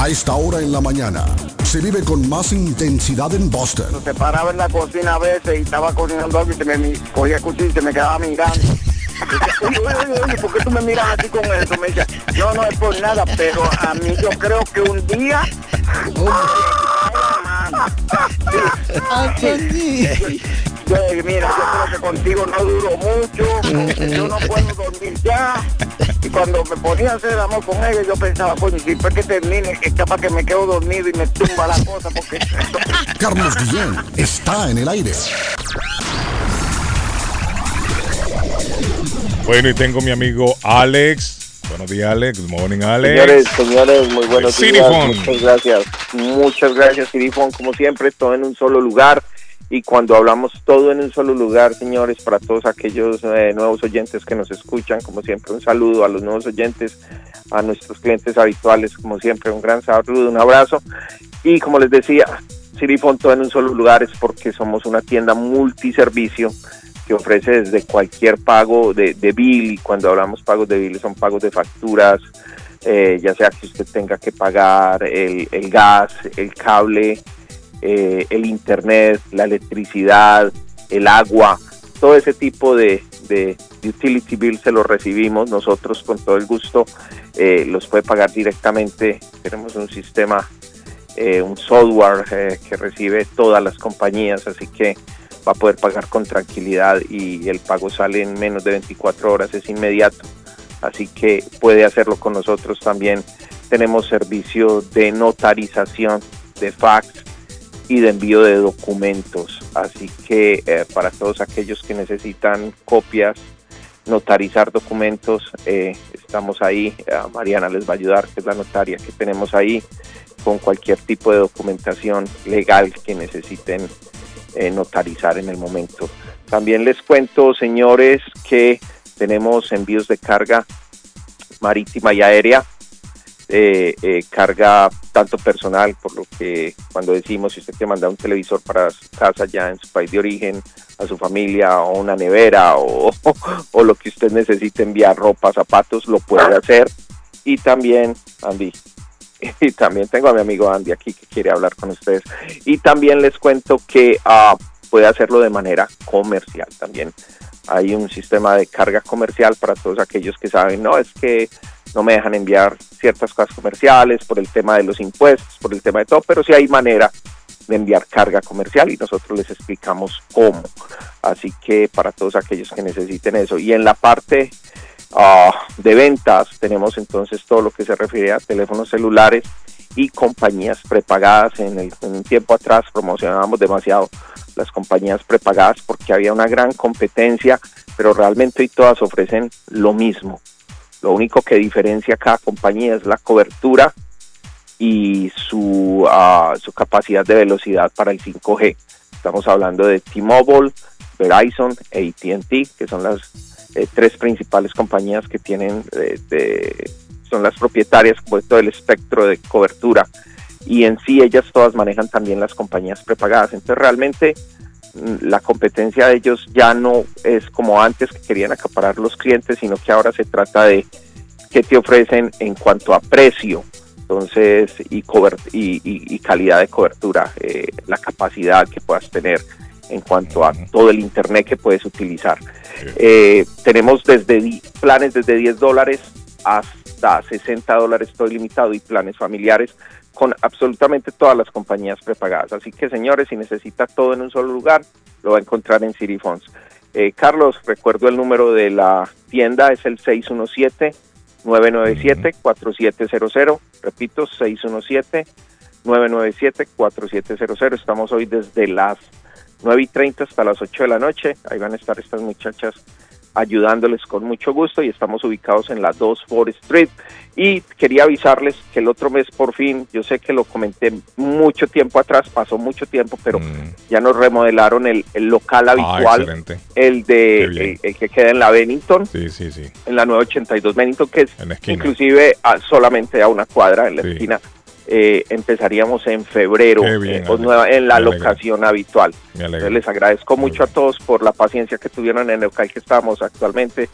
A esta hora en la mañana se vive con más intensidad en Boston. Se paraba en la cocina a veces y estaba cocinando algo y se me cogía el cuchillo y se me quedaba mirando. Oye, ¿por qué tú me miras así con eso? Me decía, no, no es por nada, pero a mí yo creo que un día... Yo, mira, yo creo que contigo no duró mucho, yo no puedo dormir ya. Y cuando me ponía a hacer amor con ella, yo pensaba, coño, si después que termine, es capaz que me quedo dormido y me tumba la cosa, porque Carlos Guillén está en el aire. Bueno, y tengo mi amigo Alex. Buenos días, Alex. Good morning, Alex. Señores, señores, muy buenos días. Muchas gracias. Muchas gracias, Cityphone. Como siempre, todo en un solo lugar. Y cuando hablamos todo en un solo lugar, señores, para todos aquellos eh, nuevos oyentes que nos escuchan, como siempre, un saludo a los nuevos oyentes, a nuestros clientes habituales, como siempre, un gran saludo, un abrazo. Y como les decía, Cityphone todo en un solo lugar es porque somos una tienda multiservicio que ofrece desde cualquier pago de, de bill, y cuando hablamos pagos de bill son pagos de facturas, eh, ya sea que usted tenga que pagar el gas, el cable, eh, el internet, la electricidad, el agua, todo ese tipo de, de utility bill se los recibimos. Nosotros con todo el gusto, eh, los puede pagar directamente, tenemos un sistema, eh, un software que recibe todas las compañías, así que va a poder pagar con tranquilidad y el pago sale en menos de 24 horas, es inmediato, así que puede hacerlo con nosotros también. Tenemos servicio de notarización, de fax y de envío de documentos, así que eh, para todos aquellos que necesitan copias, notarizar documentos, eh, estamos ahí, Mariana les va a ayudar, que es la notaria que tenemos ahí, con cualquier tipo de documentación legal que necesiten eh, notarizar en el momento. También les cuento, señores, que tenemos envíos de carga marítima y aérea, eh, eh, carga tanto personal, por lo que cuando decimos si usted quiere mandar un televisor para su casa ya en su país de origen, a su familia, o una nevera, o, o lo que usted necesite enviar, ropa, zapatos, lo puede hacer. Y también, Andy, y también tengo a mi amigo Andy aquí que quiere hablar con ustedes. Y también les cuento que ah, puede hacerlo de manera comercial también. Hay un sistema de carga comercial para todos aquellos que saben, no, es que no me dejan enviar ciertas cosas comerciales por el tema de los impuestos, por el tema de todo, pero sí hay manera de enviar carga comercial y nosotros les explicamos cómo. Así que para todos aquellos que necesiten eso. Y en la parte ah, de ventas tenemos entonces todo lo que se refiere a teléfonos celulares y compañías prepagadas. En, el, en un tiempo atrás promocionábamos demasiado las compañías prepagadas porque había una gran competencia, pero realmente hoy todas ofrecen lo mismo. Lo único que diferencia cada compañía es la cobertura y su, ah, su capacidad de velocidad para el 5G. Estamos hablando de T-Mobile, Verizon, AT&T, que son las eh, tres principales compañías que tienen, eh, son las propietarias de todo el espectro de cobertura. Y en sí ellas todas manejan también las compañías prepagadas. Entonces realmente la competencia de ellos ya no es como antes que querían acaparar los clientes, sino que ahora se trata de qué te ofrecen en cuanto a precio, entonces y, y, y- calidad de cobertura, eh, la capacidad que puedas tener en cuanto a todo el internet que puedes utilizar. Eh, tenemos desde planes desde 10 dólares hasta 60 dólares todo ilimitado y planes familiares con absolutamente todas las compañías prepagadas. Así que señores, si necesita todo en un solo lugar, lo va a encontrar en City. Eh, Carlos, recuerdo el número de la tienda, es el 617-997-4700. Repito, 617-997-4700. Estamos hoy desde las 9 y 30 hasta las 8 de la noche. Ahí van a estar estas muchachas ayudándoles con mucho gusto y estamos ubicados en la 2 Forest Street. Y quería avisarles que el otro mes por fin, yo sé que lo comenté mucho tiempo atrás, pasó mucho tiempo, pero ya nos remodelaron el, el local Ah, habitual, el de el, el que queda en la Bennington, Sí, sí, sí. en la 982 Bennington, que es inclusive a- solamente a una cuadra en la esquina. Eh, empezaríamos en febrero bien, eh, nueva- en la Me locación habitual. Entonces, les agradezco mucho a todos por la paciencia que tuvieron en el local que estamos actualmente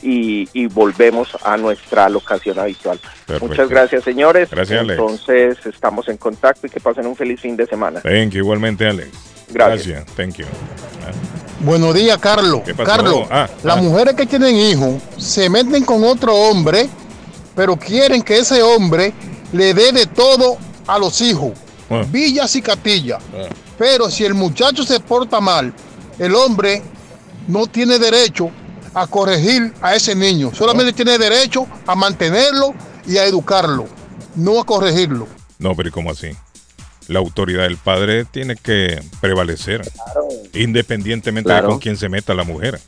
y, y volvemos a nuestra locación habitual. Perfecto. Muchas gracias, señores. Gracias, Alex. Entonces, estamos en contacto y que pasen un feliz fin de semana. Thank you, igualmente, Alex. Gracias. Thank you. Buenos días, Carlos. ¿Qué pasó? Carlos, Ah, las ah. mujeres que tienen hijos se meten con otro hombre, pero quieren que ese hombre le dé de todo a los hijos, Ah. villas y catillas. Pero si el muchacho se porta mal, el hombre no tiene derecho a corregir a ese niño, solamente tiene derecho a mantenerlo y a educarlo, no a corregirlo. No, pero ¿y cómo así? La autoridad del padre tiene que prevalecer, independientemente Claro. de con quién se meta la mujer.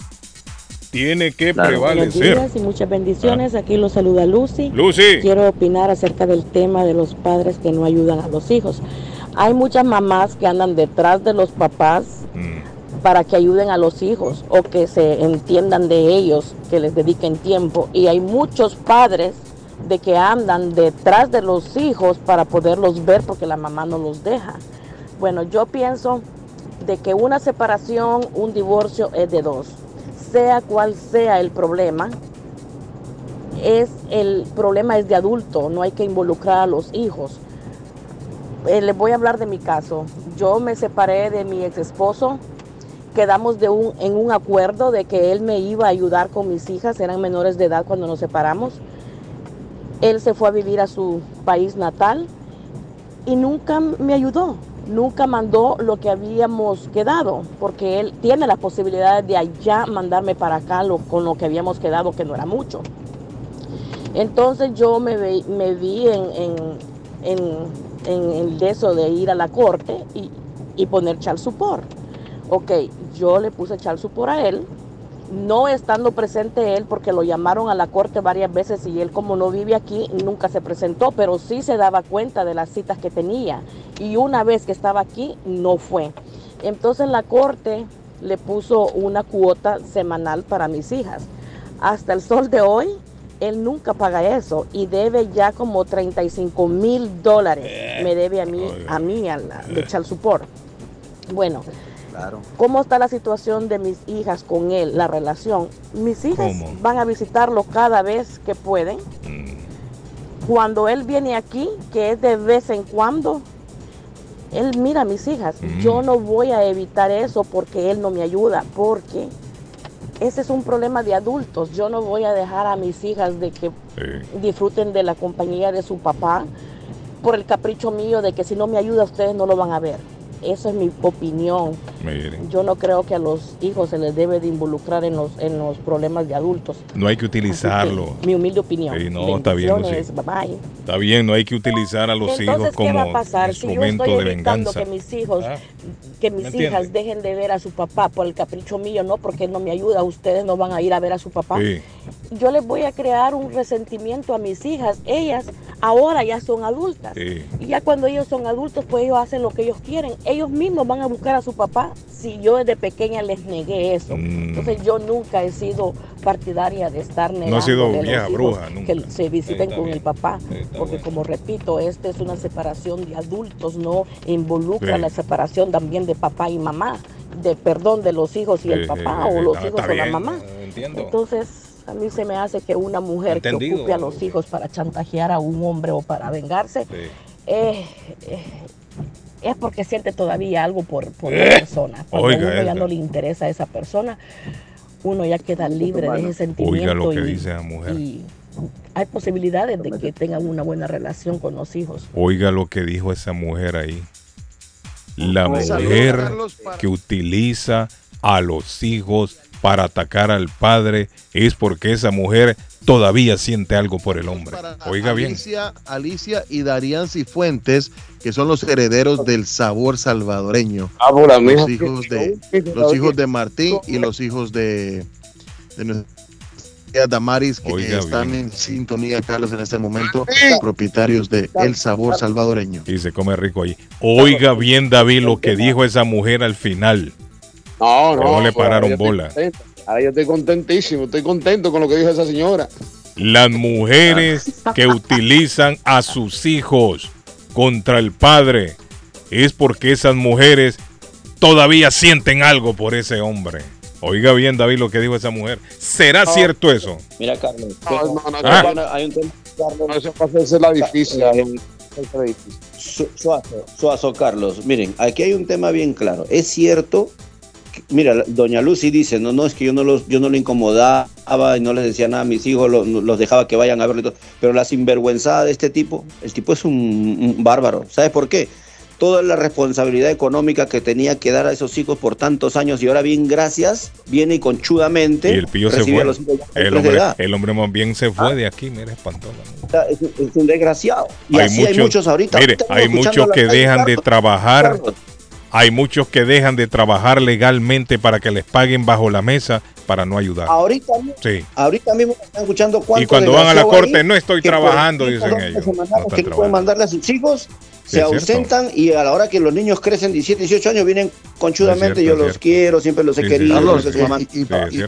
Tiene que Buenos prevalecer. días y muchas bendiciones. Aquí los saluda Lucy. Lucy. Quiero opinar acerca del tema de los padres que no ayudan a los hijos. Hay muchas mamás que andan detrás de los papás para que ayuden a los hijos o que se entiendan de ellos, que les dediquen tiempo. Y hay muchos padres de que andan detrás de los hijos para poderlos ver porque la mamá no los deja. Bueno, yo pienso de que una separación, un divorcio es de dos. Sea cual sea el problema, es el problema es de adulto, no hay que involucrar a los hijos. Eh, les voy a hablar de mi caso. Yo me separé de mi ex esposo, quedamos de un, en un acuerdo de que él me iba a ayudar con mis hijas, eran menores de edad cuando nos separamos. Él se fue a vivir a su país natal y nunca me ayudó, nunca mandó lo que habíamos quedado, porque él tiene la posibilidad de allá mandarme para acá con lo que habíamos quedado, que no era mucho. Entonces yo me, me vi en, en, en- el de ir a la corte y, y poner child support. Ok, yo le puse child support a él, no estando presente él porque lo llamaron a la corte varias veces y él como no vive aquí nunca se presentó, pero sí se daba cuenta de las citas que tenía y una vez que estaba aquí no fue. Entonces la corte le puso una cuota semanal para mis hijas. Hasta el sol de hoy, él nunca paga eso y debe ya como 35 mil dólares. Me debe a mí, a mí, a la, de support. Bueno, ¿Cómo está la situación de mis hijas con él, la relación? Mis hijas ¿Cómo? van a visitarlo cada vez que pueden. Cuando él viene aquí, que es de vez en cuando, él mira a mis hijas. Yo no voy a evitar eso porque él no me ayuda, porque ese es un problema de adultos. Yo no voy a dejar a mis hijas de que disfruten de la compañía de su papá por el capricho mío de que si no me ayuda ustedes no lo van a ver. Esa es mi opinión. Miren, Yo no creo que a los hijos se les debe de involucrar en los, en los problemas de adultos. no hay que utilizarlo. Mi humilde opinión. Sí, no, está bien, sí. bye bye. Está bien, no hay que utilizar a los Entonces, hijos ¿qué como va a pasar si yo estoy de venganza. que mis hijos, que mis entiende? hijas dejen de ver a su papá por el capricho mío, no porque él no me ayuda, ustedes no van a ir a ver a su papá? Sí. Yo les voy a crear un resentimiento a mis hijas. Ellas ahora ya son adultas. Sí. Y ya cuando ellos son adultos, pues ellos hacen lo que ellos quieren. Ellos mismos van a buscar a su papá si yo desde pequeña les negué eso. Entonces yo nunca he sido partidaria de estar negando Mm. No ha sido vieja hijos bruja, nunca. que se visiten con bien. el papá. Porque como repito, esta es una separación de adultos, no involucra Sí. la separación también de papá y mamá. De perdón de los hijos y el Sí, papá sí, o sí, los está- hijos está o la mamá. entiendo. Entonces, a mí se me hace que una mujer que ocupe a los hijos para chantajear a un hombre o para vengarse, eh, eh, es porque siente todavía algo por, por la Eh, persona. Cuando oiga, a uno ya no le interesa a esa persona, uno ya queda libre de ese sentimiento. Oiga lo que y- dice la mujer. y hay posibilidades de que tengan una buena relación con los hijos. Oiga lo que dijo esa mujer ahí. La mujer que utiliza a los hijos para atacar al padre es porque esa mujer todavía siente algo por el hombre. Oiga bien. Alicia, Alicia y Darían Cifuentes, que son los herederos del sabor salvadoreño. Ah, por la los hijos de los hijos de Martín y los hijos de, de nuestra Damaris que Oiga están en sintonía, Carlos, en este momento, propietarios de El Sabor Salvadoreño. Y se come rico ahí. Oiga bien, David, lo que dijo esa mujer al final. No, Que no. no le pararon bola. Ahora yo estoy contentísimo, estoy contento con lo que dijo esa señora. Las mujeres que utilizan a sus hijos contra el padre es porque esas mujeres todavía sienten algo por ese hombre. Oiga bien, David, lo que dijo esa mujer. ¿Será No. cierto eso? Mira, Carlos. No, no, no, Ah. hay un tema, Carlos. No, eso para hacerse la difícil. Suazo, Suazo, Carlos. Miren, aquí hay un tema bien claro. Es cierto, mira, doña Lucy dice, no, no, es que yo no los, yo no le incomodaba y no les decía nada a mis hijos, lo- los, dejaba que vayan a verlo y todo. Pero la sinvergüenzada de este tipo, el tipo es un, un bárbaro. ¿Sabes por qué? Toda la responsabilidad económica que tenía que dar a esos hijos por tantos años y ahora bien, gracias, viene y conchuamente Y el pillo se fue. a los El hombre, el hombre más bien se fue de aquí, mira, espantoso. Es, es un desgraciado. Y así hay muchos ahorita. Mire, Ahorita hay muchos que dejan de trabajar. Hay muchos que dejan de trabajar legalmente para que les paguen bajo la mesa para no ayudar. Ahorita, mismo- Sí. ahorita mismo están escuchando Y cuando van a la corte, no estoy trabajando, dicen ellos. No que pueden mandarle a sus hijos, se es cierto. ausentan y a la hora que los niños crecen 17, 18 años vienen conchudamente, cierto, yo los quiero, siempre los he Sí, sí. querido. Carlos,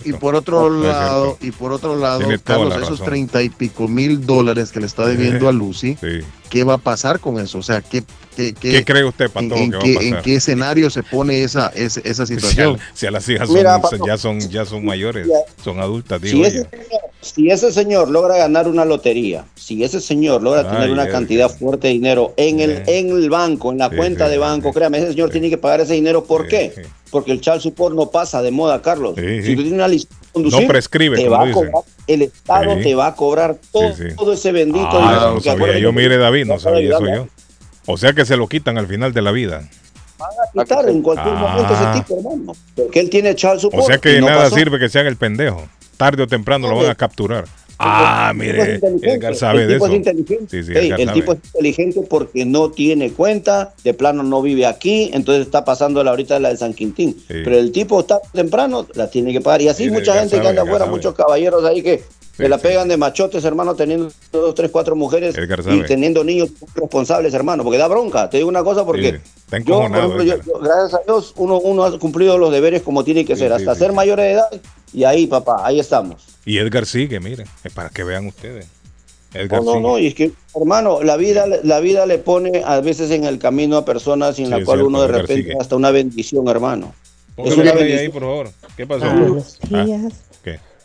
y- por otro No, lado, y por otro lado, Tiene Carlos, la esos treinta y pico mil dólares que le está debiendo a Lucy, ¿qué va a pasar con eso? O sea, ¿qué, qué, ¿Qué cree usted, en, Patojo, en que va a qué, pasar? en qué escenario se pone esa, esa, esa Si a, situación? si a las hijas son, Mira, Pato. ya son ya son mayores, son adultas, Si digo ese, yo. señor, si ese señor logra ganar una lotería, si ese señor logra tener Ay, una cantidad fuerte de dinero en el, en el banco, en la cuenta de banco, créame, ese señor tiene que pagar ese dinero. ¿Por qué? porque el child support no pasa de moda, Carlos. Si tú tienes una licencia de conducir, No prescribe, te como va a dicen. cobrar- el Estado te va a cobrar todo, ese bendito Ah, dinero, yo, mire David, no sabía eso yo. O sea que se lo quitan al final de la vida. Van a quitar en cualquier momento ese tipo, hermano. Porque él tiene child support. O sea que no nada pasó. sirve que se haga el pendejo. Tarde o temprano lo van a capturar. Ah, mire, inteligente, Edgar sabe el de tipo eso. Es inteligente. Sí, sí, el sabe. tipo es inteligente porque no tiene cuenta, de plano no vive aquí, entonces está pasando la ahorita la de San Quintín. Pero el tipo está temprano, la tiene que pagar. Y así Sí, mucha Edgar gente sabe, que anda afuera, muchos caballeros ahí que se la pegan de machotes, hermano, teniendo dos, tres, cuatro mujeres y teniendo niños responsables, hermano, porque da bronca. Te digo una cosa porque Sí, yo, por encojonado, ejemplo, yo- Edgar. yo, gracias a Dios, uno, uno ha cumplido los deberes como tiene que Sí, ser, sí, hasta sí, ser sí. mayor de edad. Y ahí, papá, ahí estamos. Y Edgar sigue, mire, es para que vean ustedes. Edgar No, no, sigue. no, y es que, hermano, la vida, la vida le pone a veces en el camino a personas sin Sí, la cual cierto, uno de Edgar repente sigue. hasta una bendición, hermano. Es una ahí, por favor. ¿Qué pasó? Buenos Ah, días.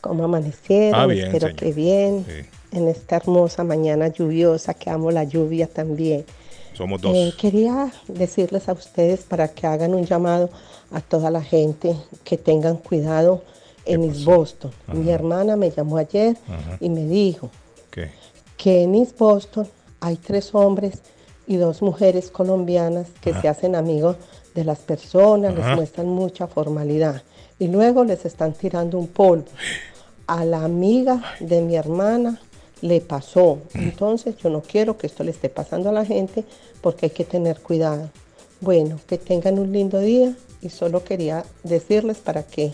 ¿Cómo amanecieron? Ah, bien, Espero señor. que bien. En esta hermosa mañana lluviosa, que amo la lluvia también. Somos dos. Eh, quería decirles a ustedes para que hagan un llamado a toda la gente que tengan cuidado en East Boston. Mi hermana me llamó ayer Ajá. y me dijo ¿Qué? que en East Boston hay tres hombres y dos mujeres colombianas que Ajá. se hacen amigos de las personas, les muestran mucha formalidad y luego les están tirando un polvo. A la amiga de mi hermana le pasó. Entonces yo no quiero que esto le esté pasando a la gente porque hay que tener cuidado. Bueno, que tengan un lindo día y solo quería decirles para que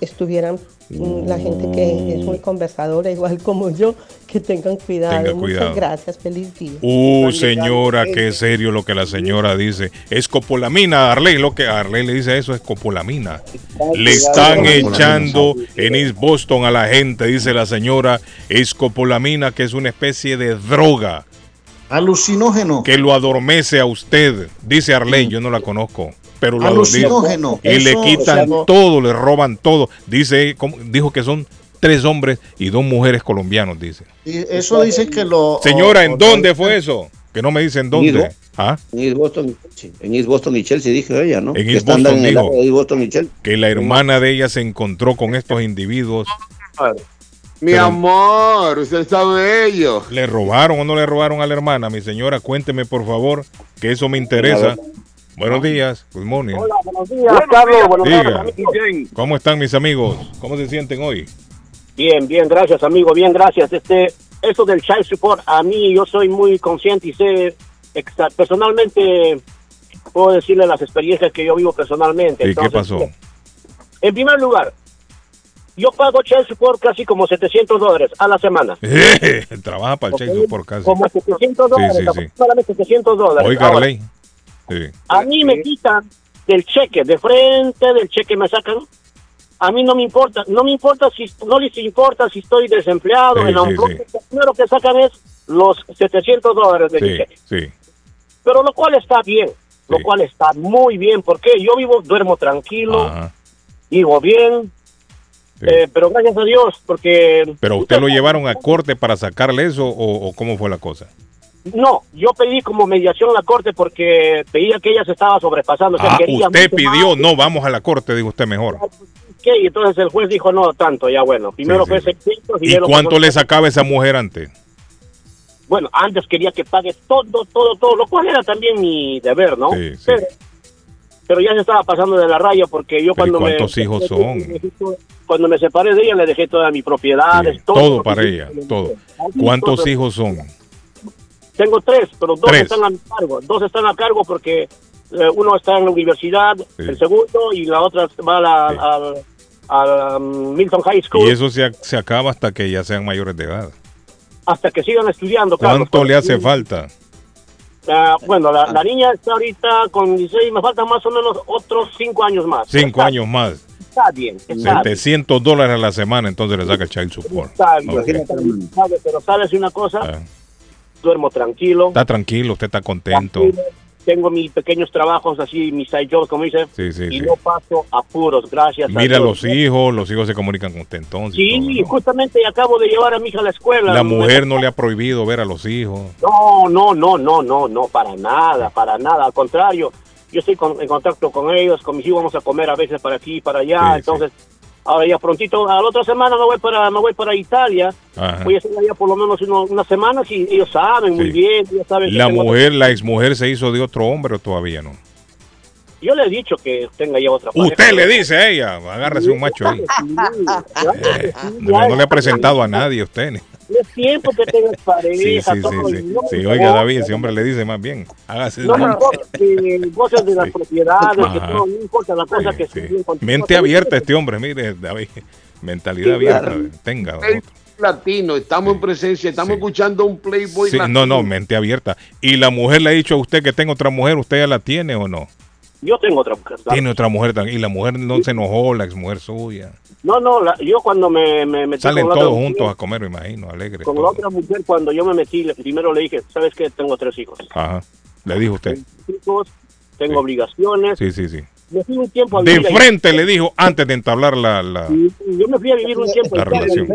estuvieran la gente que es muy conversadora igual como yo, que tengan cuidado. Tenga cuidado. Muchas gracias, feliz día. Uh, señora, qué serio lo que la señora dice. Es copolamina, Arley, lo que Arley le dice eso es copolamina. Le están echando en East Boston a la gente, dice la señora, escopolamina, que es una especie de droga. Alucinógeno. Que lo adormece a usted, dice Arley, yo no la conozco. Pero lo Alucinógeno. Y le quitan o sea, todo, le roban todo. Dice, como- dijo que son tres hombres y dos mujeres colombianos, dice. Y eso dice que lo. Señora, ¿en o- dónde fue eso? Que no me dicen dónde. Digo. ¿Ah? En East Boston y Chelsea. En East Boston y Chelsea, dije ella, ¿no? En Que East están Boston en el dijo East Boston y Chelsea. que la hermana de ella se encontró con estos individuos. Mi Pero- amor, usted está bello. ¿Le robaron o no le robaron a la hermana? Mi señora, cuénteme por favor, que eso me interesa. Buenos días, good morning. Hola, buenos días, Carlos. Buenos días, Diga, amigos. ¿cómo están mis amigos? ¿Cómo se sienten hoy? Bien, bien, gracias, amigo, bien, gracias. Este, esto del child support, a mí yo soy muy consciente y sé personalmente, puedo decirle las experiencias que yo vivo personalmente. ¿Y qué pasó? En primer lugar, yo pago child support casi como 700 dólares a la semana. Trabaja para el Chase por casi. Como 700 Sí, dólares, sí, sí. aproximadamente 700 dólares. Oiga, Ahora. Sí. A mí me quitan del cheque, de frente del cheque me sacan. A mí no me importa, no me importa si, no les importa si estoy desempleado, Sí, en la sí, lo primero que sacan es los 700 dólares de mi Sí, cheque. sí. Pero lo cual está bien, lo cual está muy bien, porque yo vivo, duermo tranquilo, Ajá. vivo bien, eh, pero gracias a Dios, porque ¿Pero usted lo llevaron a corte para sacarle eso o, o cómo fue la cosa? No, yo pedí como mediación a la corte porque veía que ella se estaba sobrepasando. o sea, Ah, usted pidió, no, vamos a la corte, dijo usted mejor. ¿qué? Y entonces el juez dijo, no, tanto, ya bueno. Primero Sí, fue sí. 600 y, ¿Y luego cuánto le sacaba esa mujer antes? Bueno, antes quería que pague todo, todo, todo, lo cual era también mi deber, ¿no? Sí. Pero, pero ya se estaba pasando de la raya porque yo Pero ¿y cuando me... cuántos hijos son? Cuando me separé de ella le dejé todas mis propiedades, todo. Todo para ella, todo. ¿Cuántos hijos son? Tengo tres, pero dos Tres. están a mi cargo. Dos están a cargo porque eh, uno está en la universidad, el segundo, y la otra va a la, um, Milton High School Y eso se, se acaba hasta que ya sean mayores de edad. hasta que sigan estudiando. Carlos. ¿Cuánto le hace falta? Ah, bueno, la, la niña está ahorita con 16, me faltan más o menos otros 5 años más. Cinco Está- años más. Está bien, está bien. 700 dólares a la semana, entonces le saca el child support. Está bien, Ok. sabe, pero sabes una cosa, Ah. Duermo tranquilo, Está tranquilo, usted está contento. tengo mis pequeños trabajos así, mis side jobs, como dice, Sí, sí, y sí. no paso apuros, gracias Mira a Dios. los hijos, los hijos se comunican con usted entonces. Sí, justamente acabo de llevar a mi hija a la escuela. La mujer no le ha prohibido ver a los hijos. No, no, no, no, no, no, para nada, para nada, al contrario. yo estoy con- en contacto con ellos, con mis hijos vamos a comer a veces para aquí y para allá, entonces ahora ya prontito, a la otra semana me voy para, me voy para Italia, Ajá. voy a estar allá por lo menos uno- unas semanas y ellos saben muy bien, ellos saben La mujer, la exmujer se hizo de otro hombre o todavía no. yo le he dicho que tenga ya otra Usted pareja. le dice a ella, agárrese un macho ahí. Eh, no, no le ha presentado a nadie a usted. Es tiempo que tengas pareja, Sí, sí, sí, todo, sí. no Sí, oiga. David, ese hombre le dice más bien, hágase No que goces de las propiedades, que Ajá. no, no importa la cosa que contigo. Mente abierta este hombre, mire, David. Mentalidad abierta. Tenga. Playboy latino, estamos en presencia, estamos escuchando un Playboy Sí, latino. no, no, mente abierta. ¿Y la mujer le ha dicho a usted que tenga otra mujer? ¿Usted ya la tiene o no? Yo tengo otra mujer. claro. Tiene otra mujer también. Y la mujer no se enojó, la exmujer suya. No, no, la- yo cuando me, me metí Salen con todos juntos mujer- a comer, me imagino, alegre. Con la otra mujer, cuando yo me metí, primero le dije, ¿sabes qué? Tengo tres hijos. Ajá. Le dijo usted. Hijos, tengo obligaciones. Sí, sí, sí. Me fui un tiempo a De ahí. frente le dijo antes de entablar la. la- Y Yo me fui a vivir un tiempo La relación.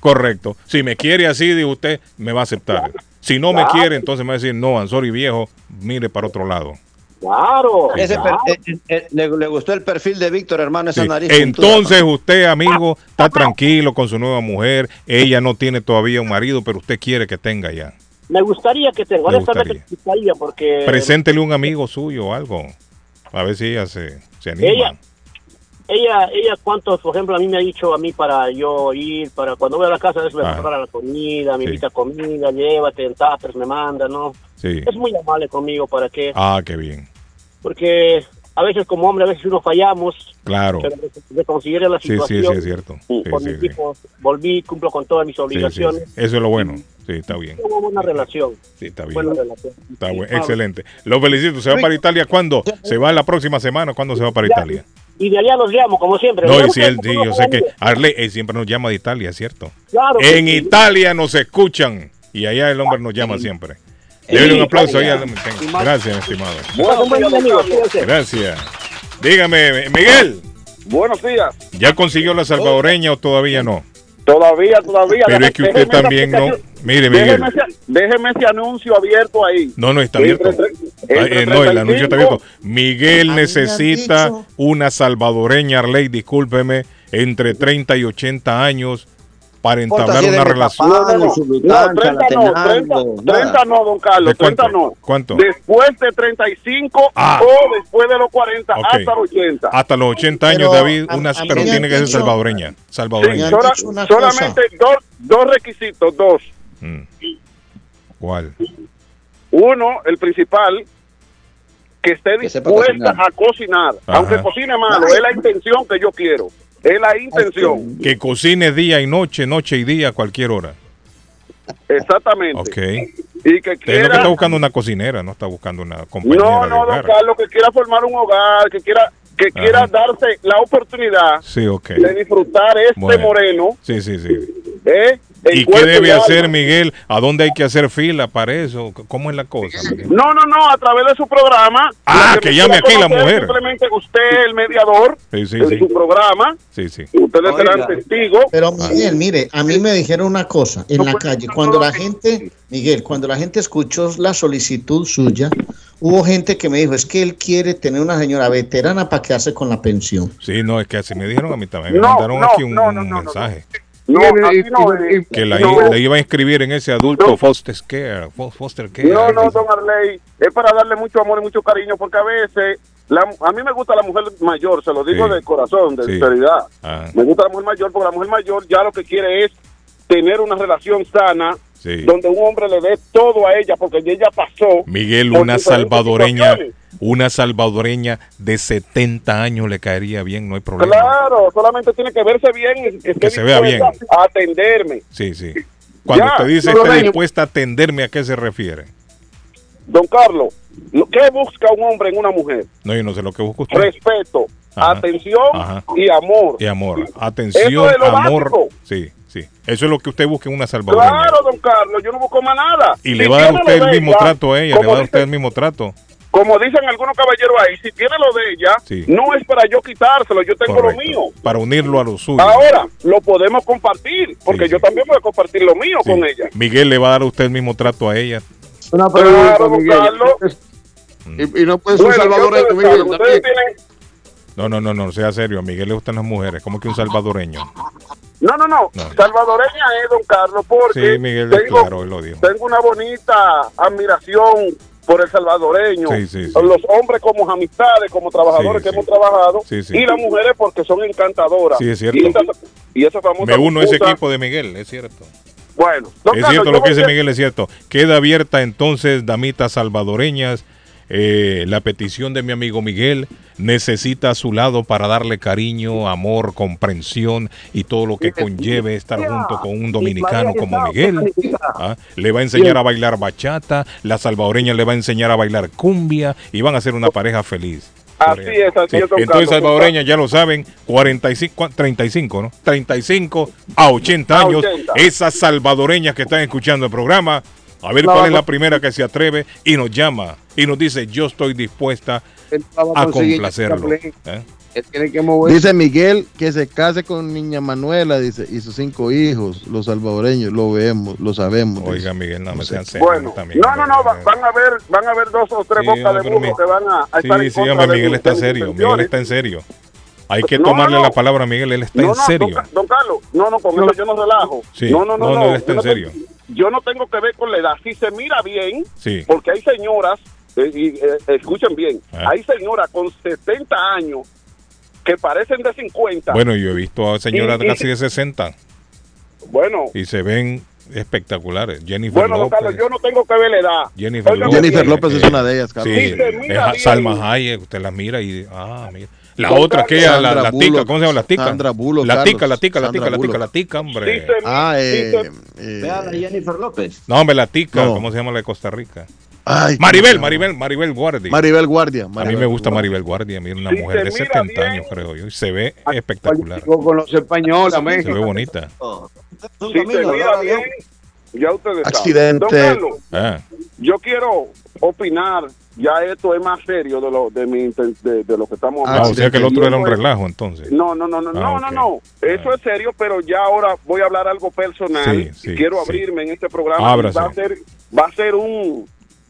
Correcto. Si me quiere así, dijo usted, me va a aceptar. Si no me quiere, entonces me va a decir, no, Ansori viejo, mire para otro lado. Claro. Ese per- claro. eh, eh, le, le gustó el perfil de Víctor, hermano, esa Sí. nariz. Entonces usted, amigo, está tranquilo con su nueva mujer. Ella no tiene todavía un marido, pero usted quiere que tenga ya. Me gustaría que tenga, Me honestamente me gustaría porque Preséntele un amigo suyo o algo. A ver si ella se, se anima. ella, ella, ella, cuántos, por ejemplo, a mí me ha dicho a mí para yo ir, para cuando voy a la casa, a veces me Ah. prepara la comida, me Sí. invita comida, llévate en me manda, ¿no? Sí. Es muy amable conmigo, ¿para qué? Ah, qué bien. Porque a veces como hombre, a veces uno fallamos, Claro. pero de considerar la Sí, sí, situación. sí, es cierto. Sí, con sí, mis sí. hijos volví, cumplo con todas mis Sí, sí, obligaciones. sí. Eso es lo bueno. Sí, está bien. Tengo buena relación. Sí, está bien. Buena relación. Está bueno. Sí, Excelente. Lo felicito. ¿Se va para Italia cuándo? ¿Se va la próxima semana? ¿Cuándo se va para Italia? Y de allá los llamo, como siempre. No, y si él, sí, yo sé que. Arley él siempre nos llama de Italia, ¿cierto? Claro En sí. Italia nos escuchan y allá el hombre nos llama siempre. Dele un aplauso ahí. al- Gracias, mi estimado. Gracias. Dígame, Miguel, Buenos días. ¿ya consiguió la salvadoreña o todavía no? Todavía, todavía. Pero es que usted Déjeme también no. Mire, Miguel. Déjeme ese, déjeme ese anuncio abierto ahí. No, no, está abierto. Entre- entre eh, no, el anuncio está 35. abierto. Miguel A necesita una salvadoreña, Arley, discúlpeme, entre 30 y 80 años para entablar una relación. No, no, no, 30 no, 30, 30 no, don Carlos, ¿De cuánto? 30 no. ¿Cuánto? Después de 35 Ah. o después de los 40 Ok. hasta los 80. Hasta los 80 años, Pero David, a- una, a pero tiene que ser dicho- salvadoreña. Sí, Salvadoreña. sola- solamente dos, dos requisitos, dos. Mm. ¿Cuál? Uno, el principal, que esté dispuesta cocinar. a cocinar. Ajá. Aunque cocine malo, es la intención que yo quiero. Es la intención. Que cocine día y noche, noche y día, a cualquier hora. Exactamente. Ok. Y que Es lo que quiera. está buscando una cocinera, no está buscando una compañera No, de no, don hogar. Carlos, que quiera formar un hogar, que quiera que quiera darse la oportunidad Sí, ok. de disfrutar este Bueno. moreno, Sí, sí, sí. ¿eh? ¿Y qué debe alma. hacer Miguel? ¿A dónde hay que hacer fila para eso? ¿Cómo es la cosa? Miguel? No, no, no, a través de su programa. Ah, que me llame aquí la mujer. Simplemente usted, el mediador, Sí, sí, en sí. su programa. Sí, sí. Ustedes serán testigos. Pero Miguel, mire, a mí me dijeron una cosa en la calle. Cuando la gente, Miguel, cuando la gente escuchó la solicitud suya, hubo gente que me dijo, es que él quiere tener una señora veterana para quedarse con la pensión. Sí, no, es que así me dijeron a mí también. Me No, mandaron no, aquí un, no, un mensaje. No, así no es. Que la, No. la iba a inscribir en ese adulto foster care. fo- Foster care. No, no, don Arley, es para darle mucho amor y mucho cariño, porque a veces, la- a mí me gusta la mujer mayor, se lo digo Sí. de corazón, de Sí. sinceridad. Ah, Me gusta la mujer mayor, porque la mujer mayor ya lo que quiere es tener una relación sana, sí. donde un hombre le dé todo a ella, porque ella pasó. Miguel, una salvadoreña, una salvadoreña de 70 años le caería bien, no hay problema. Claro, solamente tiene que verse bien que, esté Que se vea bien. a atenderme. Sí, sí. Cuando Ya, usted dice Reño- dispuesta a atenderme, ¿a qué se refiere? Don Carlos, lo- ¿qué busca un hombre en una mujer? No, yo no sé lo que busca usted. Respeto, Ajá. atención Ajá. y amor. Y amor, atención, Eso es lo amor. básico. Sí, sí. Eso es lo que usted busca en una salvadoreña. Claro, don Carlos, yo no busco más nada. Y Si le va a dar usted el mismo ella, trato a ella, le va a dar usted el mismo trato. Como dicen algunos caballeros ahí, si tiene lo de ella, Sí. no es para yo quitárselo, yo tengo Correcto. lo mío. Para unirlo a lo suyo. Ahora, lo podemos compartir, porque yo también voy a compartir lo mío Sí. con ella. Miguel le va a dar a usted el mismo trato a ella. Una pregunta, Claro, don Miguel. Carlos. Y, y no puede ser un Bueno, salvadoreño, Miguel. también. tienen- No, no, no, no, sea serio. A Miguel le gustan las mujeres. ¿Cómo que un salvadoreño? No, no, no, Salvadoreña es, don Carlos, porque Sí, Miguel tengo, claro, lo dijo. tengo una bonita admiración por el salvadoreño. Sí, sí, sí. Los hombres como amistades, como trabajadores que hemos trabajado. Y las mujeres porque son encantadoras. Sí, es cierto. Y y esa famosa Me uno a ese equipo de Miguel, es cierto. Bueno, Es Carlos, cierto lo que dice Miguel, es cierto. Queda abierta entonces, damitas salvadoreñas, eh, la petición de mi amigo Miguel. Necesita a su lado para darle cariño, amor, comprensión y todo lo que conlleve estar junto con un dominicano como Miguel. ¿ah? Le va a enseñar a bailar bachata, la salvadoreña le va a enseñar a bailar cumbia y van a ser una pareja feliz. Así es, así Sí, es, Entonces, Carlos. salvadoreña, ya lo saben, 45, cua- 35, ¿no? 35 a 80 A años. 80. Esas salvadoreñas que están escuchando el programa, a ver No, cuál es no. la primera que se atreve y nos llama y nos dice, yo estoy dispuesta a complacerlo. ¿eh? Él tiene que mover. Dice Miguel que se case con niña Manuela, dice, y sus cinco hijos, los salvadoreños, lo vemos, lo sabemos. Oiga, Miguel, no me sean serios Bueno, también. no, no, no, va- van a ver, van a ver dos o tres Sí, bocas de burro que van a, a estar Sí, en sí, hombre, de Miguel está serio, Miguel está en serio. Hay que No, no, tomarle no. la palabra a Miguel, él está No, en no, serio. Don, Ca- don Carlos, no, no, con eso yo no relajo. Sí, No, no, no, no, no. no, él está en no serio. Yo no tengo que ver con la edad. Si se mira bien, Sí. porque hay señoras, eh, y, eh, escuchen bien, Ah. hay señoras con 70 años que parecen de 50. Bueno, yo he visto a señoras Y- y- casi de 60 Bueno, y se ven espectaculares. Jennifer bueno, López. Carlos, yo no tengo que ver la edad. Jennifer López. Jennifer bien. López es una de ellas, Carlos. Sí, Si se mira es bien. Salma Hayek, usted la mira y ah, mira. La Don otra que la, la tica, ¿cómo se llama la tica? Sandra Bullock, la tica, la tica, la tica, la tica, la tica, hombre. Se- Ah, eh, se- eh, Vean a Jennifer López. No, hombre, la tica, No. ¿cómo se llama la de Costa Rica? ay, Maribel, ¿cómo se? Maribel, Maribel Guardia. Maribel Guardia. A mí Maribel me gusta Guardia. Maribel Guardia, mira, una mujer se de mira 70 bien. años, creo yo, y se ve espectacular. Con los españoles, Se México. ve bonita. Si se mira bien, ya ustedes saben. Accidente. Don Carlos, Ah, yo quiero opinar, ya esto es más serio de lo de mi de, de lo que estamos ah, hablando. o sea que el otro era un relajo, entonces. No, no, no, no, Ah, no, no, no. Eso es serio, pero ya ahora voy a hablar algo personal. Sí, sí, Quiero sí. abrirme en este programa. Ábrase. Va a ser, va a ser un,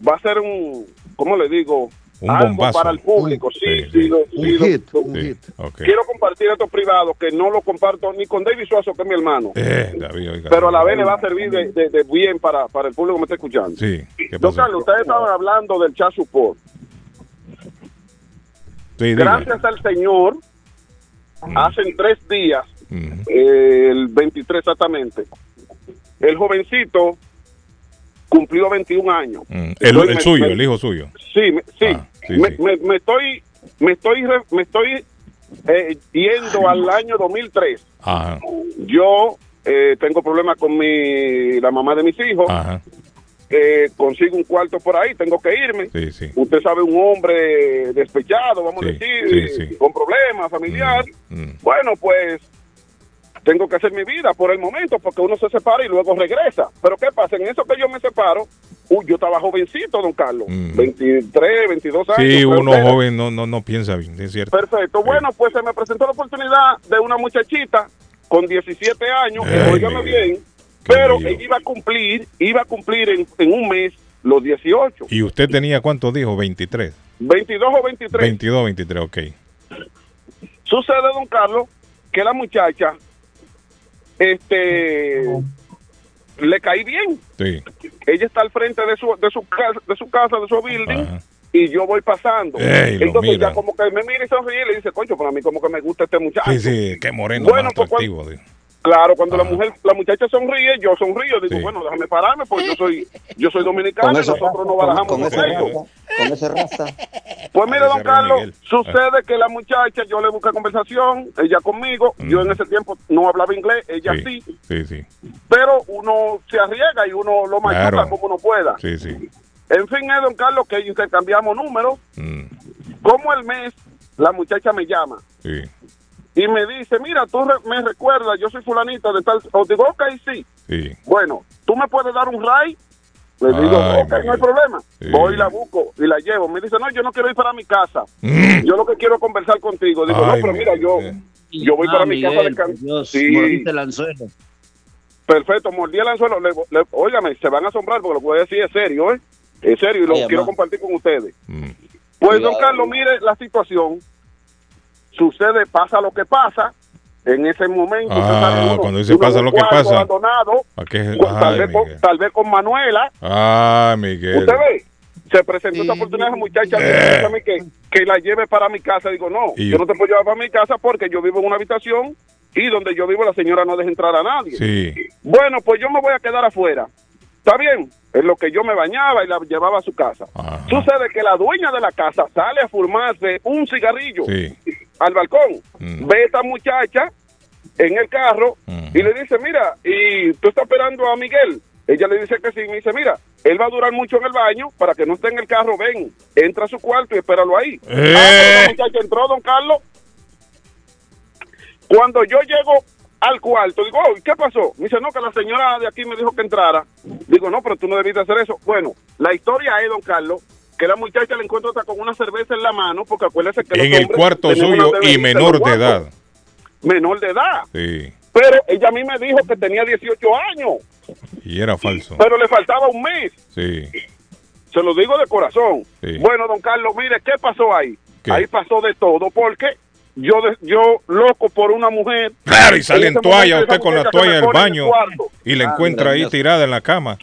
va a ser un, ¿cómo le digo? Un algo bombazo. para el público. Sí, Sí, sí, lo- Un sí, hit, lo- un Sí, hit. ok. Quiero compartir esto privado que no lo comparto ni con David Suazo, que es mi hermano. Eh, David, oiga. Pero a la vez le va a servir de, de- de bien para, para el público que me está escuchando. Sí, ¿qué Don? Carlos, ustedes estaban hablando del chat support. Sí. Gracias al Señor, hace tres días, Ujú. eh, el 23 exactamente, el jovencito cumplió 21 años. Mm, El, Estoy- el me- suyo, me- el hijo suyo. Sí, me- sí. Ah, sí, me, sí. me- me estoy, me estoy, me estoy eh, yendo al año 2003. Ajá, Yo eh, tengo problemas con mi, la mamá de mis hijos. ajá. eh, consigo un cuarto por ahí, tengo que irme. Sí, sí. Usted sabe, un hombre despechado, vamos Sí, a decir, con problemas familiar. Mm, Bueno, pues tengo que hacer mi vida por el momento porque uno se separa y luego regresa. Pero ¿qué pasa? En eso que yo me separo, uy, yo estaba jovencito, don Carlos, Mm. 23, 22 años. Sí, uno era. joven no, no, no piensa bien, es cierto. Perfecto. Bueno, pues se me presentó la oportunidad de una muchachita con 17 años, óigame bien, pero ella iba a cumplir, iba a cumplir en, en un mes los 18, ¿Y usted tenía cuántos dijo? 23. 22 o 23. 22, 23, ok. Sucede, don Carlos, que la muchacha, este, le caí bien. Sí. Ella está al frente de su, de su casa, de su casa, de su building, Ajá. y yo voy pasando. Ey, Entonces mira. ya como que me mira y sonríe y le dice, coño, pero a mí como que me gusta este muchacho. Sí, sí, qué moreno Bueno, más pues, atractivo. Claro, cuando la Ajá. mujer, la muchacha sonríe, yo sonrío, digo, Sí. bueno, déjame pararme, pues yo soy, yo soy dominicano Con y nosotros no con, barajamos con los ese raza. Con ese raza. Pues mire, don Carlos, Miguel. sucede que la muchacha, yo le busqué conversación, ella conmigo, yo en ese tiempo no hablaba inglés, ella sí, Sí, sí, sí. pero uno se arriesga y uno lo machuca Claro. como uno pueda. Sí, sí. En fin, es don Carlos que intercambiamos números, Mm, como el mes, la muchacha me llama sí. Y me dice, mira, tú re- me recuerdas, yo soy fulanita de tal, o digo, ok, sí, Sí. bueno, tú me puedes dar un ray. Le digo, Ay, ok, no hay problema. Sí. Voy y la busco y la llevo. Me dice, no, yo no quiero ir para mi casa. Mm. Yo lo que quiero es conversar contigo. Digo, Ay, no, pero mira, yo, yo voy para Ah, mi casa de can- por Dios, Sí, mordiste el anzuelo. perfecto, mordí el anzuelo. Le, le- óigame, se van a asombrar porque lo que voy a decir es serio, ¿eh? En serio, y lo Ay, quiero compartir con ustedes. Pues, don. Carlos, mire la situación. Sucede, pasa lo que pasa. En ese momento, Ah, uno- cuando dice pasa en lo que pasa. abandonado, ¿A qué? cu- tal, Ay, vez con, Miguel. tal vez con Manuela. Ah, Miguel. Usted ve, se presentó esa oportunidad a esa muchacha me mí que, que la lleve para mi casa. Digo, no, Y- yo no te puedo llevar para mi casa porque yo vivo en una habitación y donde yo vivo la señora no deja entrar a nadie. Sí. Bueno, pues yo me voy a quedar afuera. ¿Está bien? Es lo que yo me bañaba y la llevaba a su casa. Sucede que la dueña de la casa sale a fumarse un cigarrillo Sí. Al balcón. Ve a esta muchacha en el carro y le dice, mira, ¿y tú estás esperando a Miguel? Ella le dice que sí. Me dice, mira, él va a durar mucho en el baño para que no esté en el carro. Ven, entra a su cuarto y espéralo ahí. Ah, pero la muchacha entró, don Carlos. Cuando yo llego al cuarto, digo, oh, ¿y ¿qué pasó? Me dice, no, que la señora de aquí me dijo que entrara. Digo, no, pero tú no debiste hacer eso. Bueno, la historia es, don Carlos, que la muchacha le encuentra hasta con una cerveza en la mano, porque acuérdese que En el cuarto suyo y menor de edad. Menor de edad. Sí. Pero ella a mí me dijo que tenía 18 años, Y era falso. pero le faltaba un mes. Sí. Se lo digo de corazón. Sí. Bueno, don Carlos, mire, ¿qué pasó ahí? ¿Qué? Ahí pasó de todo, porque yo, de- yo loco por una mujer. Claro, y sale en toalla usted con la toalla del pone en el baño y la Ah, encuentra ahí Dios. tirada en la cama.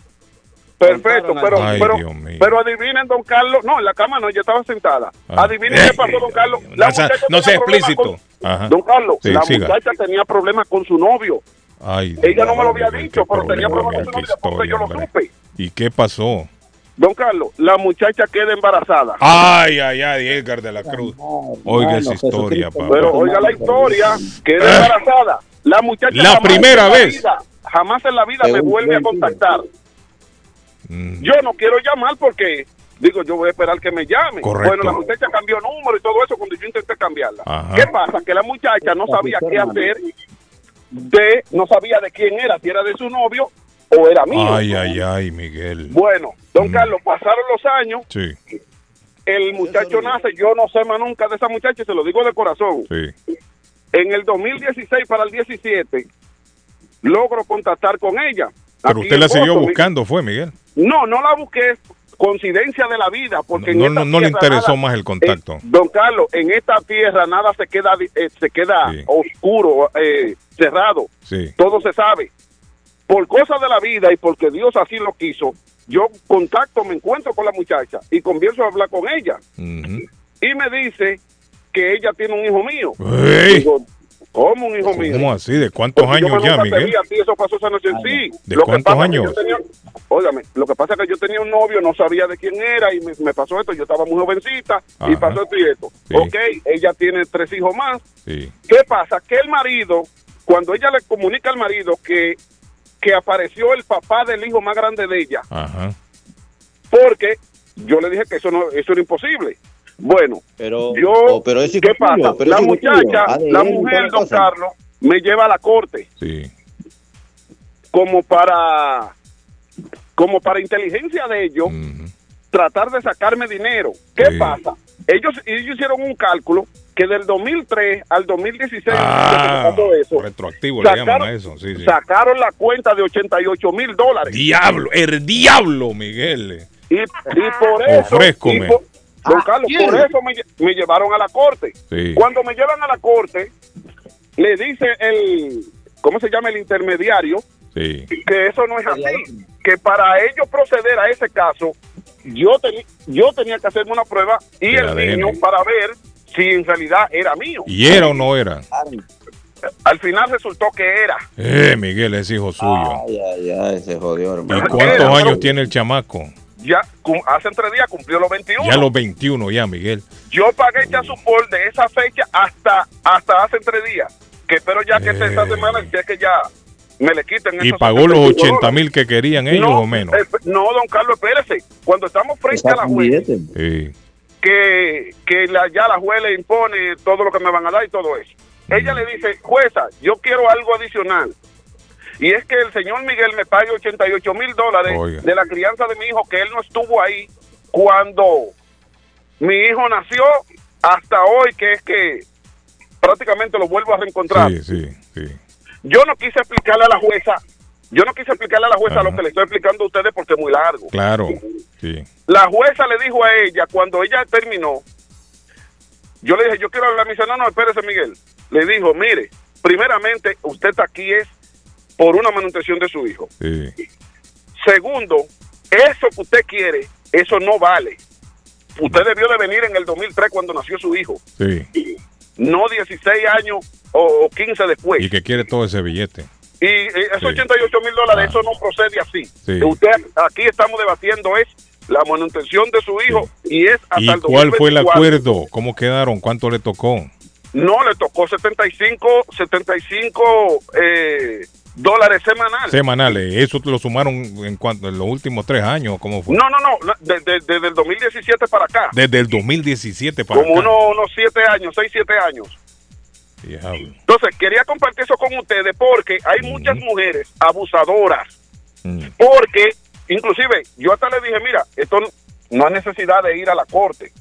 Perfecto, pero, Ay, pero, pero adivinen, don Carlos. No, en la cama no, yo estaba sentada. Ah. Adivinen qué pasó, don Carlos. La No sea- muchacha no sea explícito. con- Ajá. Don Carlos, Sí, la siga. muchacha tenía problemas con su novio. Ay, Ella no me lo había dicho, pero tenía problema, problemas con su novio porque yo lo supe. ¿Y qué pasó? Don Carlos, la muchacha queda embarazada. Ay, ay, ay, Edgar de la Cruz. Oiga esa historia, papá. Pero oiga la historia, queda embarazada. La muchacha La jamás primera en la vez. vida- jamás en la vida me vuelve a contactar. Mm. Yo no quiero llamar porque digo, yo voy a esperar que me llame. Correcto. Bueno, la muchacha cambió número y todo eso cuando yo intenté cambiarla. Ajá. ¿Qué pasa? Que la muchacha no sabía qué hacer de, no sabía de quién era, si era de su novio o era mío. Ay, ay, ay, Miguel. Bueno, don Carlos, pasaron los años, Sí, el muchacho nace, yo no sé más nunca de esa muchacha, y se lo digo de corazón. sí. En el 2016 para el 17 logro contactar con ella. Pero usted la siguió Boston. buscando, fue, Miguel. No, no la busqué, coincidencia de la vida, porque en No, esta no, no le interesó nada- más el contacto. eh, don Carlos, en esta tierra nada se queda eh, se queda oscuro, eh, cerrado. Sí. Todo se sabe. Por cosas de la vida y porque Dios así lo quiso, yo contacto, me encuentro con la muchacha y comienzo a hablar con ella. Y me dice que ella tiene un hijo mío. Digo, ¿cómo un hijo mío? ¿Cómo así? ¿De cuántos Porque años ya, Miguel? a ti, eso pasó esa noche en sí. ¿De Lo que cuántos años? yo tenía- óigame, lo que pasa es que yo tenía un novio, no sabía de quién era y me, me pasó esto. Yo estaba muy jovencita y pasó esto y esto. Sí. Ok, ella tiene tres hijos más. Sí. ¿Qué pasa? Que el marido, cuando ella le comunica al marido que, que apareció el papá del hijo más grande de ella, Ajá. porque yo le dije que eso no eso era imposible. Bueno, Pero, yo, oh, pero ¿qué tuyo, pasa? pero La muchacha, ADN la mujer, don. Carlos, me lleva a la corte Sí. como para como para inteligencia de ellos tratar de sacarme dinero. ¿Qué Sí. pasa? Ellos, ellos hicieron un cálculo que del 2003 al 2016 que se Ah, eso, retroactivo le llaman sacaron, a eso. Sí, sí. sacaron la cuenta de 88 mil dólares. Diablo, el diablo, Miguel. Y, y por eso, Ofrézcome. y por- don Carlos, ¿quién? por eso me, lle- me llevaron a la corte. Sí. Cuando me llevan a la corte, le dice el, ¿cómo se llama el intermediario? Sí. Que eso no es así. Que para ellos proceder a ese caso, yo, tenía que hacerme una prueba y De el ADN. niño para ver si en realidad era mío. ¿Y era o no era? Al final resultó que era. Eh, Miguel es hijo suyo. Ay, ay, ay, se jodió, ¿Y hermano. cuántos años tiene el chamaco? Ya hace tres días cumplió los 21. Ya los 21 ya, Miguel. Yo pagué ya su por de esa fecha hasta hasta hace tres días. Que espero ya que esta semana ya que ya me le quiten ¿Y pagó los 75 80 mil que querían ellos no, o menos? eh, no, don Carlos, espérese. Cuando estamos frente a la juez, Sí. que, que la, ya la juez le impone todo lo que me van a dar y todo eso. Ella le dice, jueza, yo quiero algo adicional. Y es que el señor Miguel me pague 88 mil dólares Oiga. de la crianza de mi hijo, que él no estuvo ahí cuando mi hijo nació hasta hoy, que es que prácticamente lo vuelvo a reencontrar. Sí, sí, sí. Yo no quise explicarle a la jueza yo no quise explicarle a la jueza lo que le estoy explicando a ustedes porque es muy largo. Claro, sí. La jueza le dijo a ella, cuando ella terminó, yo le dije, yo quiero hablar, me dice, no, no, espérese Miguel. Le dijo, mire, primeramente, usted está aquí es por una manutención de su hijo. Sí. Segundo, eso que usted quiere, eso no vale. Usted debió de venir en el 2003 cuando nació su hijo, Sí. no 16 años o, o 15 después. Y que quiere todo ese billete. Y esos 88 mil dólares, eso no procede así. Ah. Sí. Usted, aquí estamos debatiendo es la manutención de su hijo y es hasta ¿Y el cuál fue el 2024. acuerdo? ¿Cómo quedaron? ¿Cuánto le tocó? No, le tocó 75, 75 eh, dólares semanales. Semanales. ¿Eso te lo sumaron en cuanto en los últimos tres años? ¿Cómo fue? No, no, no, de- de- desde el 2017 para acá. Desde el 2017 para como acá. unos, unos 7 años, 6, 7 años. Diablo. Entonces, quería compartir eso con ustedes porque hay muchas mujeres abusadoras. Mm. Porque, inclusive, yo hasta le dije, mira, esto no- no hay necesidad de ir a la corte.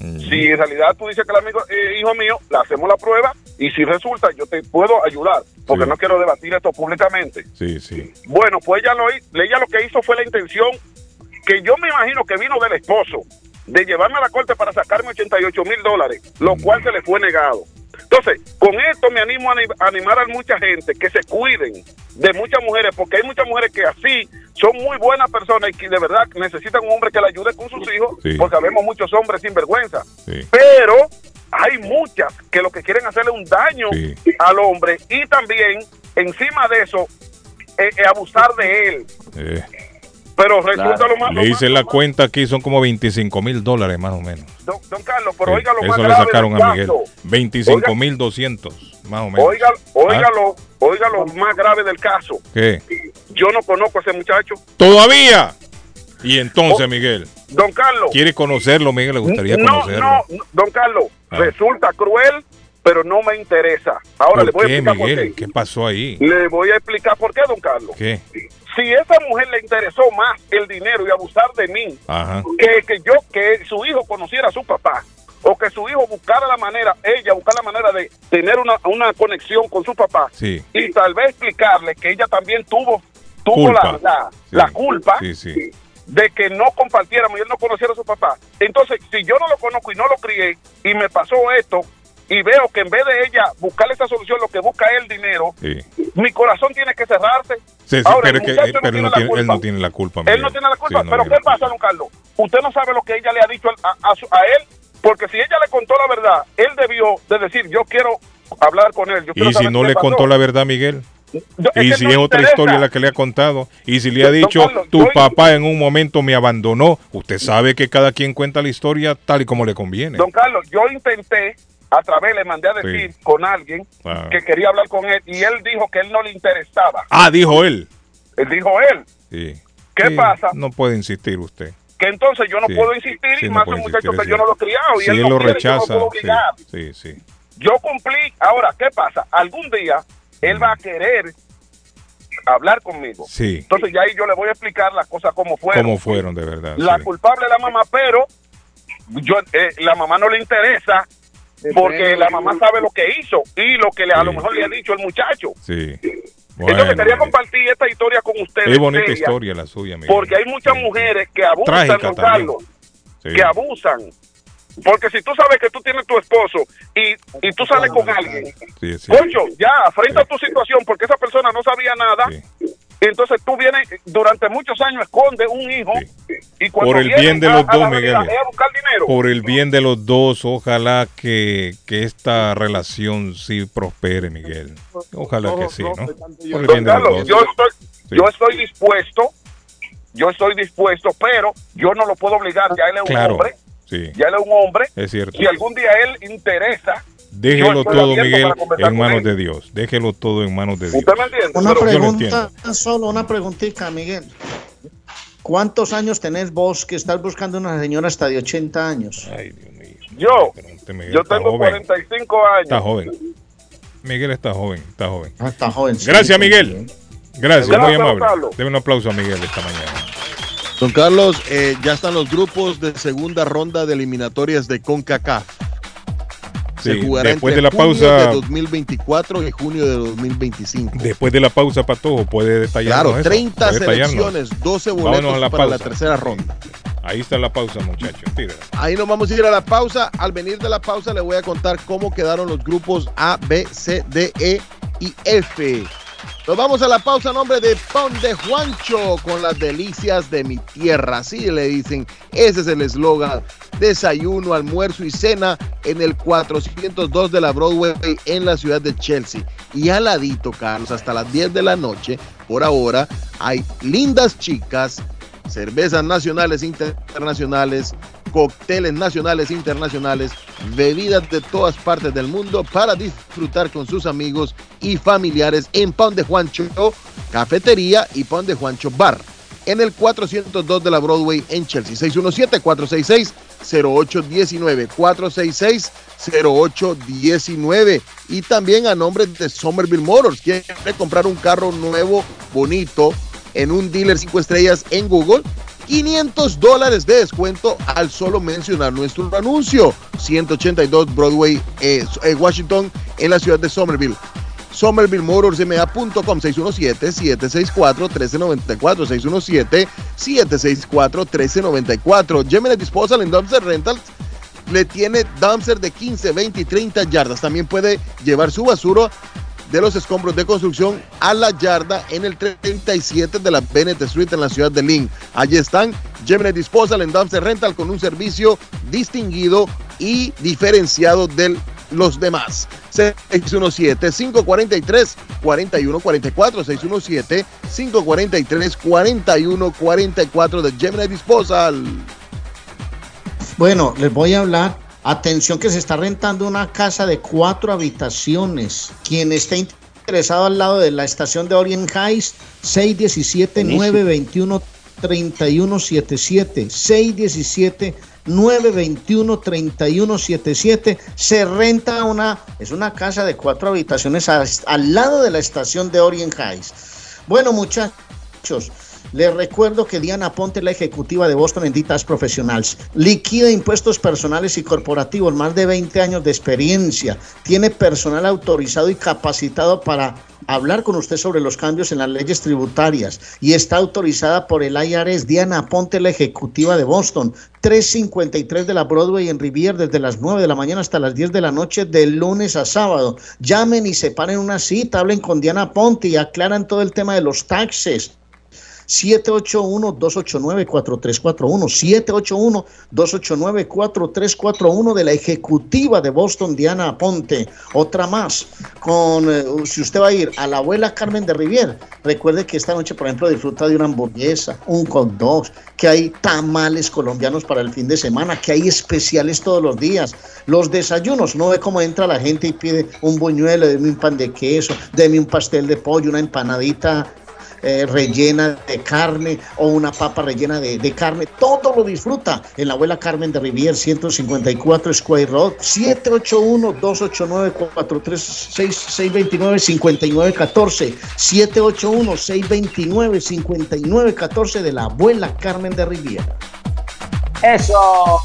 Mm. Si en realidad tú dices que el amigo, eh, hijo mío, le hacemos la prueba y si resulta, yo te puedo ayudar, porque no quiero debatir esto públicamente. Sí, sí. Bueno, pues ella lo, ella lo que hizo fue la intención que yo me imagino que vino del esposo, de llevarme a la corte para sacarme 88 mil dólares, lo cual se le fue negado. Entonces, con esto me animo a ani- a animar a mucha gente que se cuiden de muchas mujeres, porque hay muchas mujeres que así son muy buenas personas y que de verdad necesitan un hombre que le ayude con sus hijos, Sí. porque vemos muchos hombres sin vergüenza. Sí. Pero hay muchas que lo que quieren hacerle un daño al hombre y también, encima de eso, eh, eh, abusar de él. Eh, Pero resulta lo más... le hice la cuenta aquí, son como 25 mil dólares más o menos. Don, don Carlos, pero oiga lo más Eso le grave sacaron del a Miguel. caso. 25 mil 200 más o menos. Oiga, oiga, ¿Ah? lo, oiga lo más grave del caso. ¿Qué? Yo no conozco a ese muchacho. ¿Todavía? Y Oh. entonces, Miguel, Don Carlos. ¿quiere conocerlo, Miguel? ¿Le gustaría no, conocerlo? no, no, don Carlos, Ah. resulta cruel, pero no me interesa. Ahora le ¿Por voy a qué, explicar Miguel? por ¿Qué pasó ahí? qué. Le voy a explicar por qué, don Carlos. ¿Qué? Si esa mujer le interesó más el dinero y abusar de mí, Ajá. que, que yo, que su hijo conociera a su papá, o que su hijo buscara la manera, ella buscara la manera de tener una, una conexión con su papá, Sí. y tal vez explicarle que ella también tuvo, tuvo la, Culpa. la, Sí. la culpa Sí, sí. De que no compartiéramos y él no conociera a su papá. Entonces, si yo no lo conozco y no lo crié y me pasó esto y veo que en vez de ella buscarle esa solución, lo que busca es el dinero, Sí. mi corazón tiene que cerrarse. Sí, sí, Ahora, pero, el que, eh, no pero él, no tiene la tiene, él culpa. no tiene la culpa. Él no tiene la culpa. No, pero. ¿qué pasa, don Carlos? Usted no sabe lo que ella le ha dicho a, a su- a él, porque si ella le contó la verdad, él debió de decir, yo quiero hablar con él. Yo Y si no le pasó". contó la verdad, Miguel. Yo- y si no es otra interesa. historia la que le ha contado. Y si le ha dicho, tu yo- papá en un momento me abandonó. Usted sabe que cada quien cuenta la historia tal y como le conviene. Don Carlos, yo intenté, a través le mandé a decir con alguien Ah. que quería hablar con él y él dijo que él no le interesaba. Ah, dijo él. Él dijo él. Sí. ¿Qué Sí, pasa? No puede insistir usted. Que entonces yo no Sí. puedo insistir Sí, y no más puede un muchacho que yo no lo he criado y él, él no lo quiere, yo no rechaza, puedo sí. Yo cumplí. Ahora, ¿qué pasa? Algún día él va a querer hablar conmigo. Sí. Entonces ya ahí yo le voy a explicar las cosas como fueron. Como fueron, de verdad. La sí. culpable es la mamá, pero yo eh, la mamá no le interesa porque la mamá sabe lo que hizo y lo que le, a lo mejor le ha dicho el muchacho. Sí. Entonces Bueno, quería compartir esta historia con ustedes. es bonita seria, historia la suya, Miguel. Porque hay muchas mujeres que abusan. Carlos, Sí. que abusan. Porque si tú sabes que tú tienes tu esposo y, y tú sales con alguien, Sí, sí. Concho, ya, afrenta tu situación porque esa persona no sabía nada. Entonces tú vienes, durante muchos años escondes un hijo y cuando Por el bien de a- los a dos, Miguel. a dinero. Por el bien de los dos, ojalá que, que esta relación sí prospere, Miguel. Ojalá que sí, ¿no? Por el bien de los dos. yo estoy, yo estoy dispuesto, yo estoy dispuesto, pero yo no lo puedo obligar, ya él es un Claro, hombre, sí, ya él es un hombre, es cierto. si algún día él interesa, Déjelo yo todo, Miguel, en manos de Dios. Déjelo todo en manos de Dios. ¿Usted me entiende? Una Pero- Yo lo pregunta, entiendo. solo una preguntita, Miguel. ¿Cuántos años tenés vos que estás buscando una señora hasta de 80 años? Yo, Este Miguel yo está tengo joven. 45 años. Está joven. Miguel está joven, está joven. Ah, está joven. Gracias, sí, Miguel. Gracias, Gracias, muy amable. Deme un aplauso a Miguel esta mañana. Don Carlos, eh, ya están los grupos de segunda ronda de eliminatorias de CONCACAF. Se Sí, jugará después entre de la junio pausa- de 2024 y junio de 2025. Después de la pausa, Patojo, puede detallarnos Claro, eso, 30 puede detallarnos. selecciones, 12 Vámonos boletos la para la tercera ronda. Ahí está la pausa, muchachos. Ahí nos vamos a ir a la pausa. Al venir de la pausa le voy a contar cómo quedaron los grupos A, B, C, D, E y F. Nos vamos a la pausa a nombre de Pan de Juancho con las delicias de mi tierra. Así le dicen. Ese es el eslogan. Desayuno, almuerzo y cena en el 402 de la Broadway en la ciudad de Chelsea. Y al ladito, Carlos, hasta las 10 de la noche, por ahora, hay lindas chicas cervezas nacionales e internacionales, cócteles nacionales e internacionales, bebidas de todas partes del mundo para disfrutar con sus amigos y familiares en Pan de Juancho, cafetería y Pan de Juancho Bar. En el 402 de la Broadway en Chelsea, 617-466-0819, 466-0819. Y también a nombre de Somerville Motors, quiere comprar un carro nuevo, bonito, en un dealer 5 estrellas en Google, 500 dólares de descuento al solo mencionar nuestro anuncio. 182 Broadway, eh, eh, Washington, en la ciudad de Somerville. SomervilleMotorsMA.com 617-764-1394 617-764-1394 Gemini Disposal en Dumpster Rentals le tiene dumpster de 15, 20 y 30 yardas. También puede llevar su basura de los escombros de construcción a la yarda en el 37 de la Bennett Street en la ciudad de Lynn. Allí están Gemini Disposal en Dumpster Rental con un servicio distinguido y diferenciado de los demás. 617-543-4144 617-543-4144 de Gemini Disposal. Bueno, les voy a hablar. Atención que se está rentando una casa de cuatro habitaciones. Quien esté interesado al lado de la estación de Orient Heights, 617-921-3177. 617-921-3177. Se renta una, es una casa de cuatro habitaciones a- al lado de la estación de Orient Heights. Bueno, muchachos, les recuerdo que Diana Ponte, la ejecutiva de Boston en Ditas Profesionales, liquida impuestos personales y corporativos, más de 20 años de experiencia, tiene personal autorizado y capacitado para hablar con usted sobre los cambios en las leyes tributarias y está autorizada por el IRS. Diana Ponte, la ejecutiva de Boston, 353 de la Broadway en Rivier desde las 9 de la mañana hasta las 10 de la noche de lunes a sábado. Llamen y separen una cita, hablen con Diana Ponte y aclaran todo el tema de los taxes. 781-289-4341. 781-289-4341 de la ejecutiva de Boston, Diana Aponte. Otra más, con eh, si usted va a ir a la abuela Carmen de Rivier, recuerde que esta noche, por ejemplo, disfruta de una hamburguesa, un hot dog, que hay tamales colombianos para el fin de semana, que hay especiales todos los días. Los desayunos, no ve cómo entra la gente y pide un buñuelo, deme un pan de queso, deme un pastel de pollo, una empanadita eh, rellena de carne o una papa rellena de, de carne. Todo lo disfruta en la abuela Carmen de Rivier 154 Square Road 781-289-629-5914 781-629-5914 de la abuela Carmen de Rivier. Eso.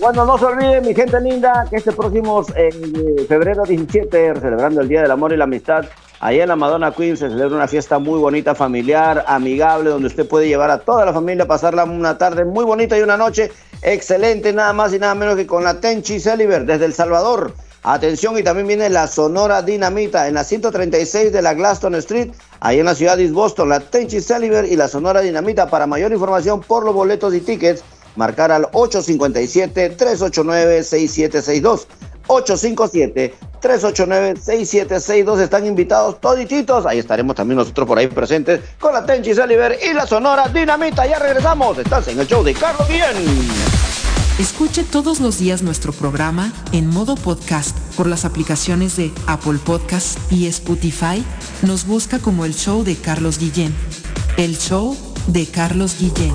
Bueno, no se olviden, mi gente linda, que este próximo en febrero 17, celebrando el Día del Amor y la Amistad, ahí en la Madonna Queen se celebra una fiesta muy bonita, familiar, amigable, donde usted puede llevar a toda la familia a pasarla una tarde muy bonita y una noche excelente, nada más y nada menos que con la Tenchi Celiber desde El Salvador. Atención, y también viene la Sonora Dinamita en la 136 de la Glaston Street, ahí en la ciudad de Boston, la Tenchi Celiber y la Sonora Dinamita. Para mayor información por los boletos y tickets, marcar al 857-389-6762. 857-389-6762. Están invitados todititos. Ahí estaremos también nosotros por ahí presentes con la Tenchi Celiber y la Sonora Dinamita. Ya regresamos. Estás en el show de Carlos Guillén. Escuche todos los días nuestro programa en modo podcast por las aplicaciones de Apple Podcast y Spotify. Nos busca como el show de Carlos Guillén. El show de Carlos Guillén.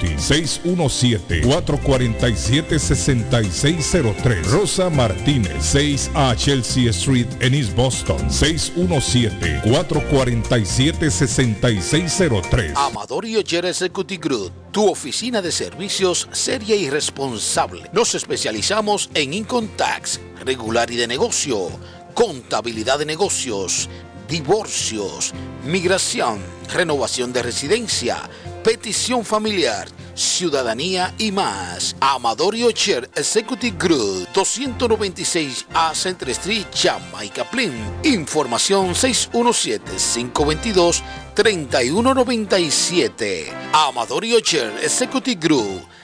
617-447-6603. Rosa Martínez, 6 a Chelsea Street en East Boston, 617-447-6603. Amador y Oyer Executive Group, tu oficina de servicios seria y responsable. Nos especializamos en Income regular y de negocio, contabilidad de negocios, divorcios, migración, renovación de residencia, petición familiar, ciudadanía y más. Amador y Ocher Executive Group, 296 A Central Street, Jamaica Plain. Información 617-522-3197. Amador y Ocher Executive Group,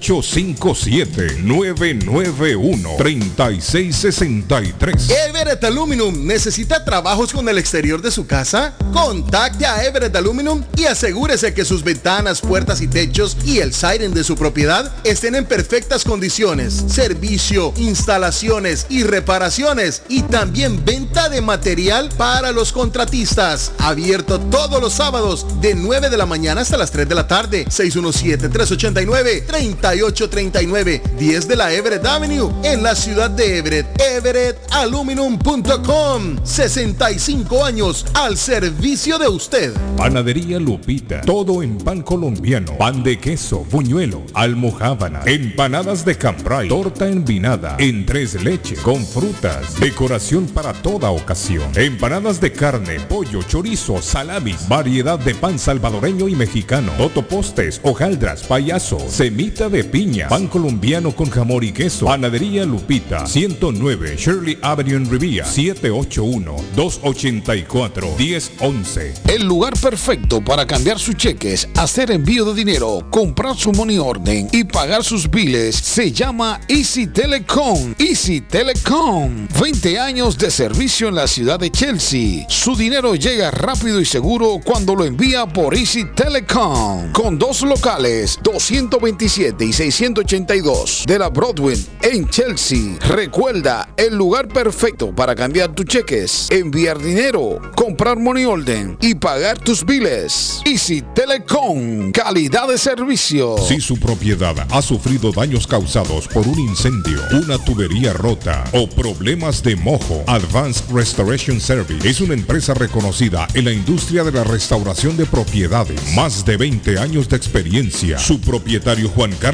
857-991-3663. Everett Aluminum necesita trabajos con el exterior de su casa. Contacte a Everett Aluminum y asegúrese que sus ventanas, puertas y techos y el siren de su propiedad estén en perfectas condiciones. Servicio, instalaciones y reparaciones y también venta de material para los contratistas. Abierto todos los sábados de 9 de la mañana hasta las 3 de la tarde. 617 389 3839 10 de la Everett Avenue en la ciudad de Everett. EverettAluminum.com 65 años al servicio de usted. Panadería Lupita. Todo en pan colombiano. Pan de queso, buñuelo, almojábana, empanadas de cambray, torta envinada, en tres leches, con frutas, decoración para toda ocasión. Empanadas de carne, pollo, chorizo, salamis, variedad de pan salvadoreño y mexicano, totopostes, hojaldras, payaso, semita de piña, pan colombiano con jamón y queso. Panadería Lupita, 109 Shirley Avenue en Rivia, 781-284-1011. El lugar perfecto para cambiar sus cheques, hacer envío de dinero, comprar su money orden y pagar sus biles se llama Easy Telecom. Easy Telecom. 20 años de servicio en la ciudad de Chelsea. Su dinero llega rápido y seguro cuando lo envía por Easy Telecom. Con dos locales, 227 y 682 de la Broadway en Chelsea. Recuerda, el lugar perfecto para cambiar tus cheques, enviar dinero, comprar money order y pagar tus biles. Easy Telecom, calidad de servicio. Si su propiedad ha sufrido daños causados por un incendio, una tubería rota o problemas de mojo, Advanced Restoration Service es una empresa reconocida en la industria de la restauración de propiedades. Más de 20 años de experiencia. Su propietario Juan Carlos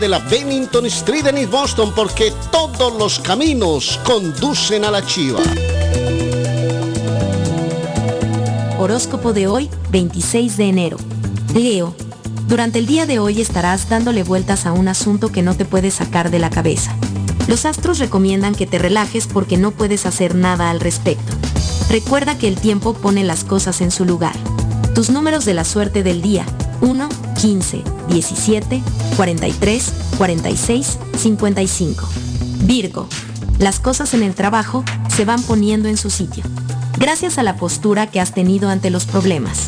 de la Bennington Street en East Boston porque todos los caminos conducen a la chiva. Horóscopo de hoy, 26 de enero. Leo. Durante el día de hoy estarás dándole vueltas a un asunto que no te puedes sacar de la cabeza. Los astros recomiendan que te relajes porque no puedes hacer nada al respecto. Recuerda que el tiempo pone las cosas en su lugar. Tus números de la suerte del día. 1, 15, 17, 43, 46, 55. Virgo. Las cosas en el trabajo se van poniendo en su sitio. Gracias a la postura que has tenido ante los problemas.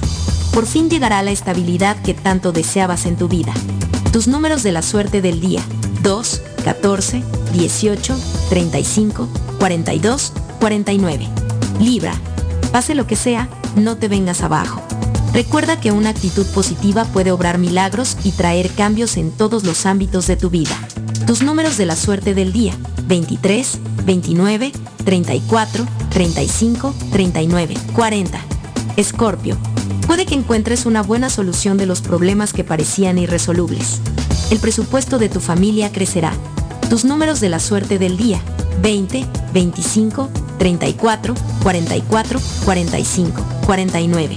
Por fin llegará la estabilidad que tanto deseabas en tu vida. Tus números de la suerte del día. 2, 14, 18, 35, 42, 49. Libra. Pase lo que sea, no te vengas abajo. Recuerda que una actitud positiva puede obrar milagros y traer cambios en todos los ámbitos de tu vida. Tus números de la suerte del día. 23, 29, 34, 35, 39, 40. Escorpio. Puede que encuentres una buena solución de los problemas que parecían irresolubles. El presupuesto de tu familia crecerá. Tus números de la suerte del día. 20, 25, 34, 44, 45, 49.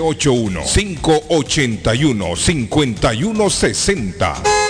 781-581-5160.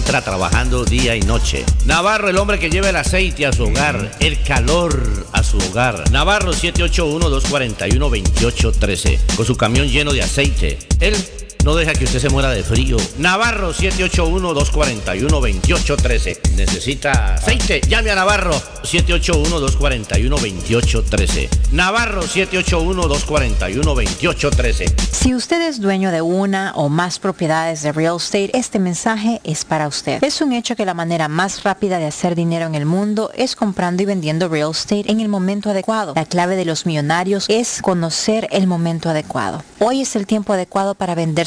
trabajando día y noche. Navarro, el hombre que lleva el aceite a su hogar, el calor a su hogar. Navarro 781-241-2813, con su camión lleno de aceite. Él no deja que usted se muera de frío. Navarro 781-241-2813. Necesita aceite. Llame a Navarro 781-241-2813. Navarro 781-241-2813. Si usted es dueño de una o más propiedades de real estate, este mensaje es para usted. Es un hecho que la manera más rápida de hacer dinero en el mundo es comprando y vendiendo real estate en el momento adecuado. La clave de los millonarios es conocer el momento adecuado. Hoy es el tiempo adecuado para vender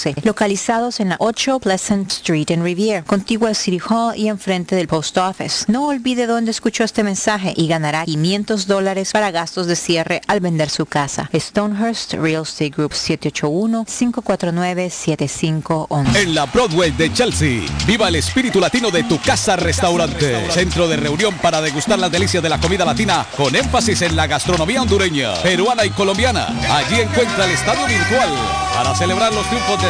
11, localizados en la 8 Pleasant Street en Rivier, contigua al City Hall y enfrente del Post Office. No olvide dónde escuchó este mensaje y ganará 500 dólares para gastos de cierre al vender su casa. Stonehurst Real Estate Group 781-549-7511. En la Broadway de Chelsea, viva el espíritu latino de tu casa restaurante. Centro de reunión para degustar las delicias de la comida latina con énfasis en la gastronomía hondureña, peruana y colombiana. Allí encuentra el estadio virtual para celebrar los triunfos de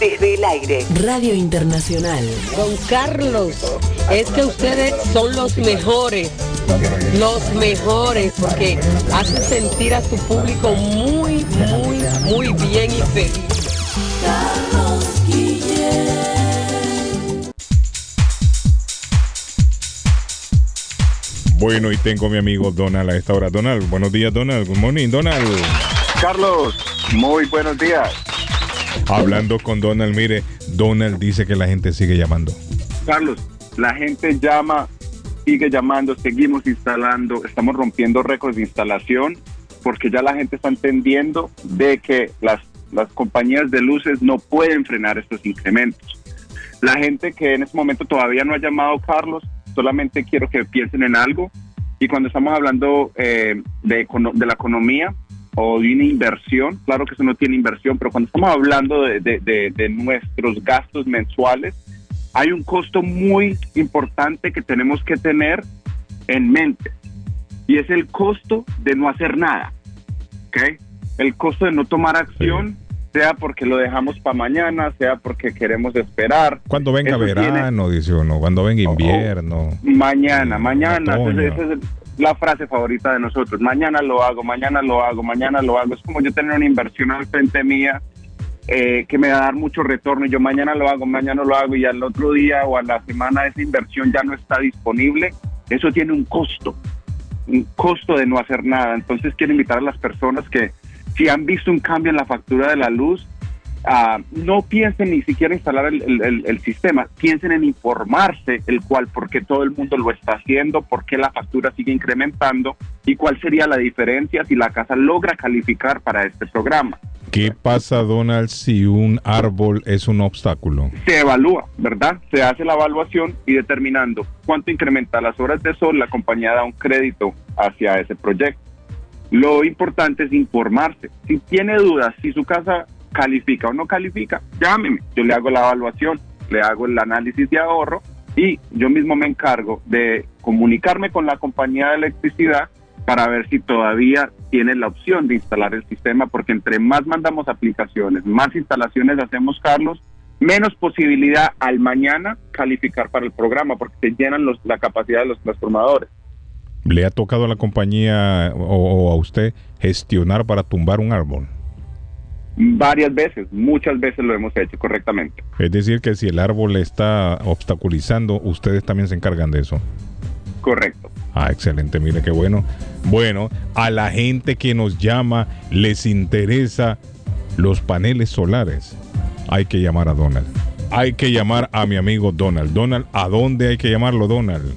Desde el aire, Radio Internacional. Don Carlos, es que ustedes son los mejores, los mejores, porque hacen sentir a su público muy, muy, muy bien y feliz. Carlos Bueno, y tengo a mi amigo Donald a esta hora. Donald, buenos días, Donald. Good morning, Donald. Carlos, muy buenos días. Hablando con Donald, mire, Donald dice que la gente sigue llamando. Carlos, la gente llama, sigue llamando, seguimos instalando, estamos rompiendo récords de instalación porque ya la gente está entendiendo de que las, las compañías de luces no pueden frenar estos incrementos. La gente que en este momento todavía no ha llamado, Carlos, solamente quiero que piensen en algo. Y cuando estamos hablando eh, de, de la economía o de una inversión, claro que eso no tiene inversión, pero cuando estamos hablando de, de- de- de nuestros gastos mensuales, hay un costo muy importante que tenemos que tener en mente. Y es el costo de no hacer nada. ¿ok? El costo de no tomar acción, sea porque lo dejamos para mañana, sea porque queremos esperar. Cuando venga Eso tiene- verano, dice uno. Cuando venga invierno. Mañana, mañana. Entonces, esa es la frase favorita de nosotros. Mañana lo hago, mañana lo hago, mañana lo hago. Es como yo tener una inversión al frente mía eh, que me va a dar mucho retorno yo mañana lo hago, mañana lo hago y al otro día o a la semana esa inversión ya no está disponible. Eso tiene un costo, un costo de no hacer nada. Entonces quiero invitar a las personas que si han visto un cambio en la factura de la luz, ah, no piensen ni siquiera instalar el, el- el- el sistema, piensen en informarse el cual, por qué todo el mundo lo está haciendo, por qué la factura sigue incrementando y cuál sería la diferencia si la casa logra calificar para este programa. ¿Qué pasa, Donald, si un árbol es un obstáculo? Se evalúa, ¿verdad? Se hace la evaluación y determinando cuánto incrementa las horas de sol, la compañía da un crédito hacia ese proyecto. Lo importante es informarse. Si tiene dudas, si su casa califica o no califica, llámeme. Yo le hago la evaluación, le hago el análisis de ahorro y yo mismo me encargo de comunicarme con la compañía de electricidad para ver si todavía tiene la opción de instalar el sistema, porque entre más mandamos aplicaciones, más instalaciones hacemos, Carlos, menos posibilidad al mañana calificar para el programa, porque se llenan los, la capacidad de los transformadores. ¿Le ha tocado a la compañía o, o a usted gestionar para tumbar un árbol? Varias veces, muchas veces lo hemos hecho correctamente. Es decir, que si el árbol está obstaculizando, ustedes también se encargan de eso. Correcto. Ah, excelente, mire qué bueno. Bueno, a la gente que nos llama les interesa los paneles solares. Hay que llamar a Donald. Hay que llamar a mi amigo Donald. Donald, ¿a dónde hay que llamarlo, Donald?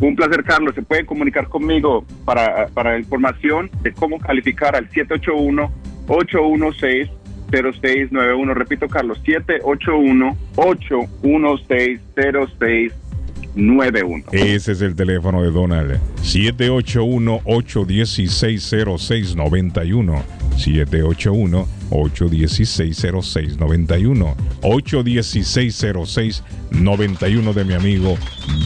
Un placer, Carlos. Se pueden comunicar conmigo para, para información de cómo calificar al 781-816-0691. Repito, Carlos, 781-816-0691. Ese es el teléfono de Donald. 781-816-0691. 781-816-0691. 816-0691 de mi amigo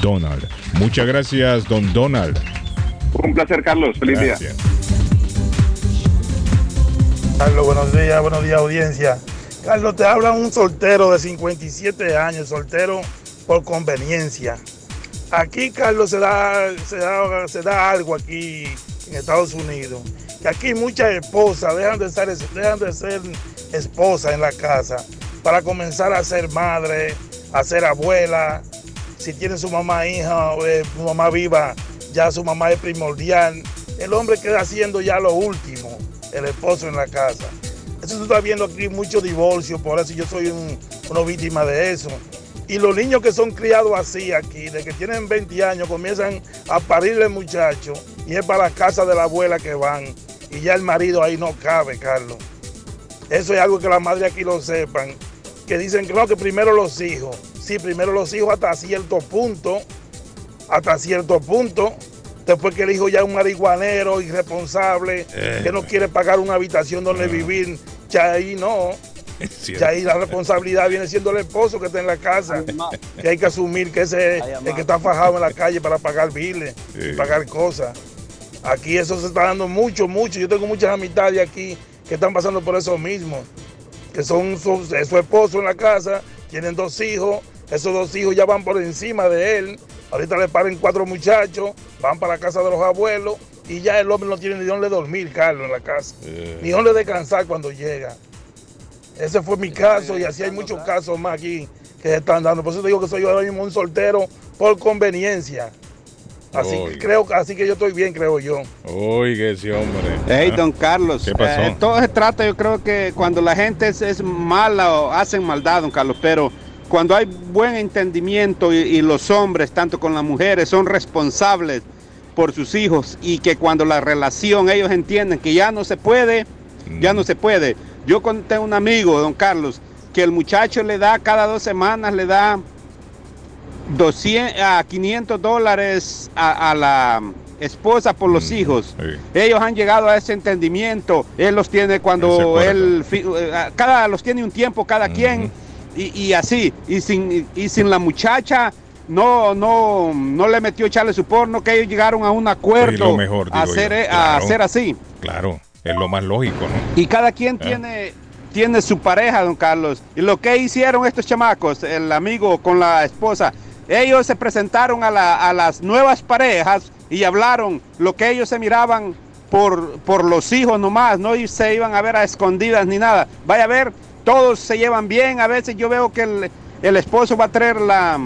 Donald. Muchas gracias, don Donald. Un placer, Carlos. Feliz día. Carlos, buenos días, buenos días audiencia. Carlos, te habla un soltero de 57 años, soltero por conveniencia. Aquí, Carlos, se da, se da, se da algo aquí en Estados Unidos. Que aquí muchas esposas dejan de, ser, dejan de ser esposas en la casa para comenzar a ser madre, a ser abuela. Si tiene su mamá hija o eh, su mamá viva, ya su mamá es primordial. El hombre queda haciendo ya lo último, el esposo en la casa. Eso se está viendo aquí mucho divorcio, por eso yo soy un- una víctima de eso. Y los niños que son criados así aquí, de que tienen 20 años, comienzan a parirle muchachos y es para la casa de la abuela que van. Y ya el marido ahí no cabe, Carlos. Eso es algo que la madre aquí lo sepan. Que dicen no, que primero los hijos. Sí, primero los hijos hasta cierto punto. Hasta cierto punto. Después que el hijo ya es un marihuanero, irresponsable, Eh. que no quiere pagar una habitación donde vivir, ya ahí no. Ya ahí la responsabilidad viene siendo el esposo que está en la casa. Que hay que asumir que ese es el que está fajado en la calle para pagar biles, Sí. pagar cosas. Aquí eso se está dando mucho, mucho. Yo tengo muchas amistades aquí que están pasando por eso mismo. Que son su esposo en la casa, tienen dos hijos, esos dos hijos ya van por encima de él. Ahorita le paren cuatro muchachos, van para la casa de los abuelos y ya el hombre no tiene ni dónde dormir, Carlos, en la casa. Ni dónde descansar cuando llega. Ese fue mi caso y así hay muchos casos más aquí que se están dando. Por eso te digo que soy yo ahora mismo un soltero por conveniencia. Así que creo, así que yo estoy bien, creo yo. Oiga ese hombre. Hey, Ah. don Carlos. ¿Qué pasó? eh, todo se trata, yo creo que cuando la gente es, es mala o hacen maldad, don Carlos, pero cuando hay buen entendimiento y, y los hombres, tanto con las mujeres, son responsables por sus hijos y que cuando la relación ellos entienden que ya no se puede, ya no se puede. Yo conté un amigo, don Carlos, que el muchacho le da cada dos semanas, le da 200 a 500 dólares a, a la esposa por los hijos. Ellos han llegado a ese entendimiento. Él los tiene cuando él eh, cada los tiene un tiempo cada quien y, y así y sin y sin la muchacha no no no le metió echarle su porno que ellos llegaron a un acuerdo lo mejor, a hacer yo. eh, a Claro. hacer así. Claro, es lo más lógico, ¿no? Y cada quien tiene, tiene su pareja, don Carlos. Y lo que hicieron estos chamacos, el amigo con la esposa, ellos se presentaron a, la- a las nuevas parejas y hablaron lo que ellos se miraban por, por los hijos nomás, no y se iban a ver a escondidas ni nada. Vaya a ver, todos se llevan bien. A veces yo veo que el, el esposo va a traer la,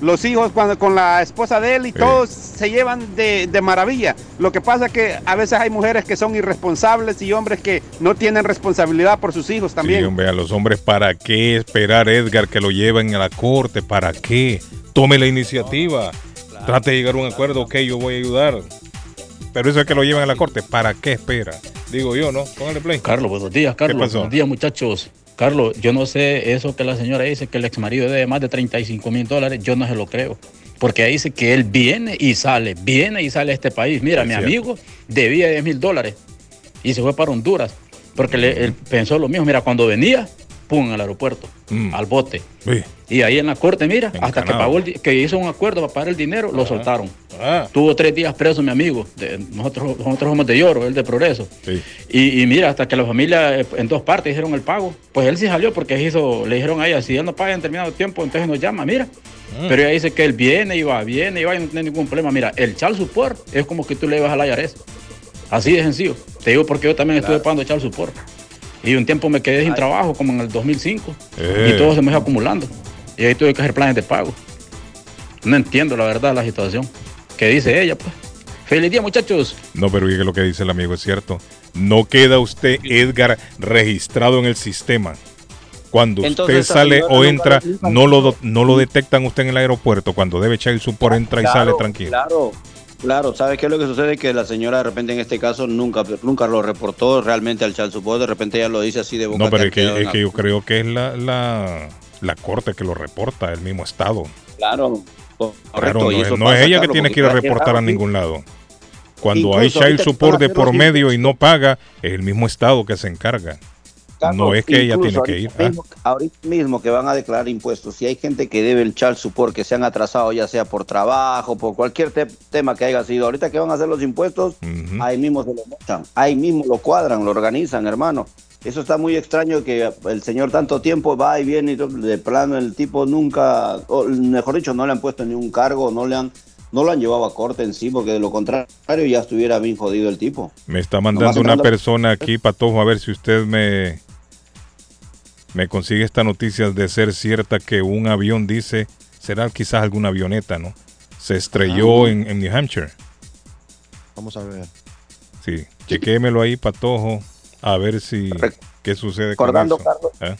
los hijos cuando, con la esposa de él y todos se llevan de, de maravilla. Lo que pasa es que a veces hay mujeres que son irresponsables y hombres que no tienen responsabilidad por sus hijos también. Sí, hombre, a los hombres, ¿para qué esperar, Edgar, que lo lleven a la corte? ¿Para qué? Tome la iniciativa. Trate de llegar a un acuerdo, ok, yo voy a ayudar. Pero eso es que lo lleven a la corte, ¿para qué espera? Digo yo, ¿no? Póngale play. Carlos, buenos días, Carlos. ¿Qué pasó? Buenos días, muchachos. Carlos, yo no sé eso que la señora dice que el ex marido debe más de 35 mil dólares, yo no se lo creo. Porque dice que él viene y sale, viene y sale a este país. Mira, Es mi cierto. amigo debía 10 mil dólares y se fue para Honduras. Porque le- él pensó lo mismo. Mira, cuando venía, pum, al aeropuerto, al bote. Y ahí en la corte, mira, hasta que pagó el que hizo un acuerdo para pagar el dinero, lo soltaron. Ah. Tuvo tres días preso mi amigo. de- nosotros, nosotros somos de lloro, él de progreso. Sí. Y, y mira, hasta que la familia eh, en dos partes hicieron el pago. Pues él sí salió porque hizo, le dijeron a ella, si él no paga en determinado tiempo, entonces nos llama, mira. Mm. Pero ella dice que él viene y va, viene y va y no tiene ningún problema. Mira, el child support es como que tú le ibas a la IRS. Así de sencillo. Te digo porque yo también estuve pagando child support. Y un tiempo me quedé sin trabajo, como en el 2005. Eh. Y todo se me fue acumulando. Y ahí tuve que hacer planes de pago. No entiendo la verdad la situación. ¿Qué dice ella, pues? Feliz día, muchachos. No, pero oiga lo que dice el amigo, es cierto. No queda usted, Edgar, registrado en el sistema. Cuando Entonces, usted sale o entra, no lo, no lo detectan usted en el aeropuerto. Cuando debe echar el support, entra y sale tranquilo. Claro, claro. ¿Sabes qué es lo que sucede? Que la señora de repente en este caso nunca, nunca lo reportó realmente al child support. De repente ella lo dice así de boca. No, pero es que, es que yo creo que es la, la, la corte que lo reporta, el mismo estado. Claro, co- Claro, correcto. no, no es ella que tiene que ir a reportar a ningún lado. Cuando hay child support de por medio y no paga, es el mismo estado que se encarga. No es que ella tiene que ir. ¿ah? Mismo, ahorita mismo que van a declarar impuestos, si hay gente que debe el child support, que se han atrasado ya sea por trabajo, por cualquier te- tema que haya sido, ahorita que van a hacer los impuestos, ahí mismo se lo mochan, ahí mismo lo cuadran, lo organizan, hermano. Eso está muy extraño que el señor tanto tiempo va y viene y de plano el tipo nunca, o mejor dicho, no le han puesto ni un cargo, no le han, no lo han llevado a corte en sí, porque de lo contrario ya estuviera bien jodido el tipo. Me está Nomás mandando una persona aquí, Patojo, a ver si usted me, me consigue esta noticia de ser cierta que un avión dice, será quizás alguna avioneta, ¿no? Se estrelló Ah. en, en New Hampshire. Vamos a ver. Sí, chequémelo ahí, Patojo, a ver si... ¿Qué sucede con Recordando, eso? Carlos. ¿Eh?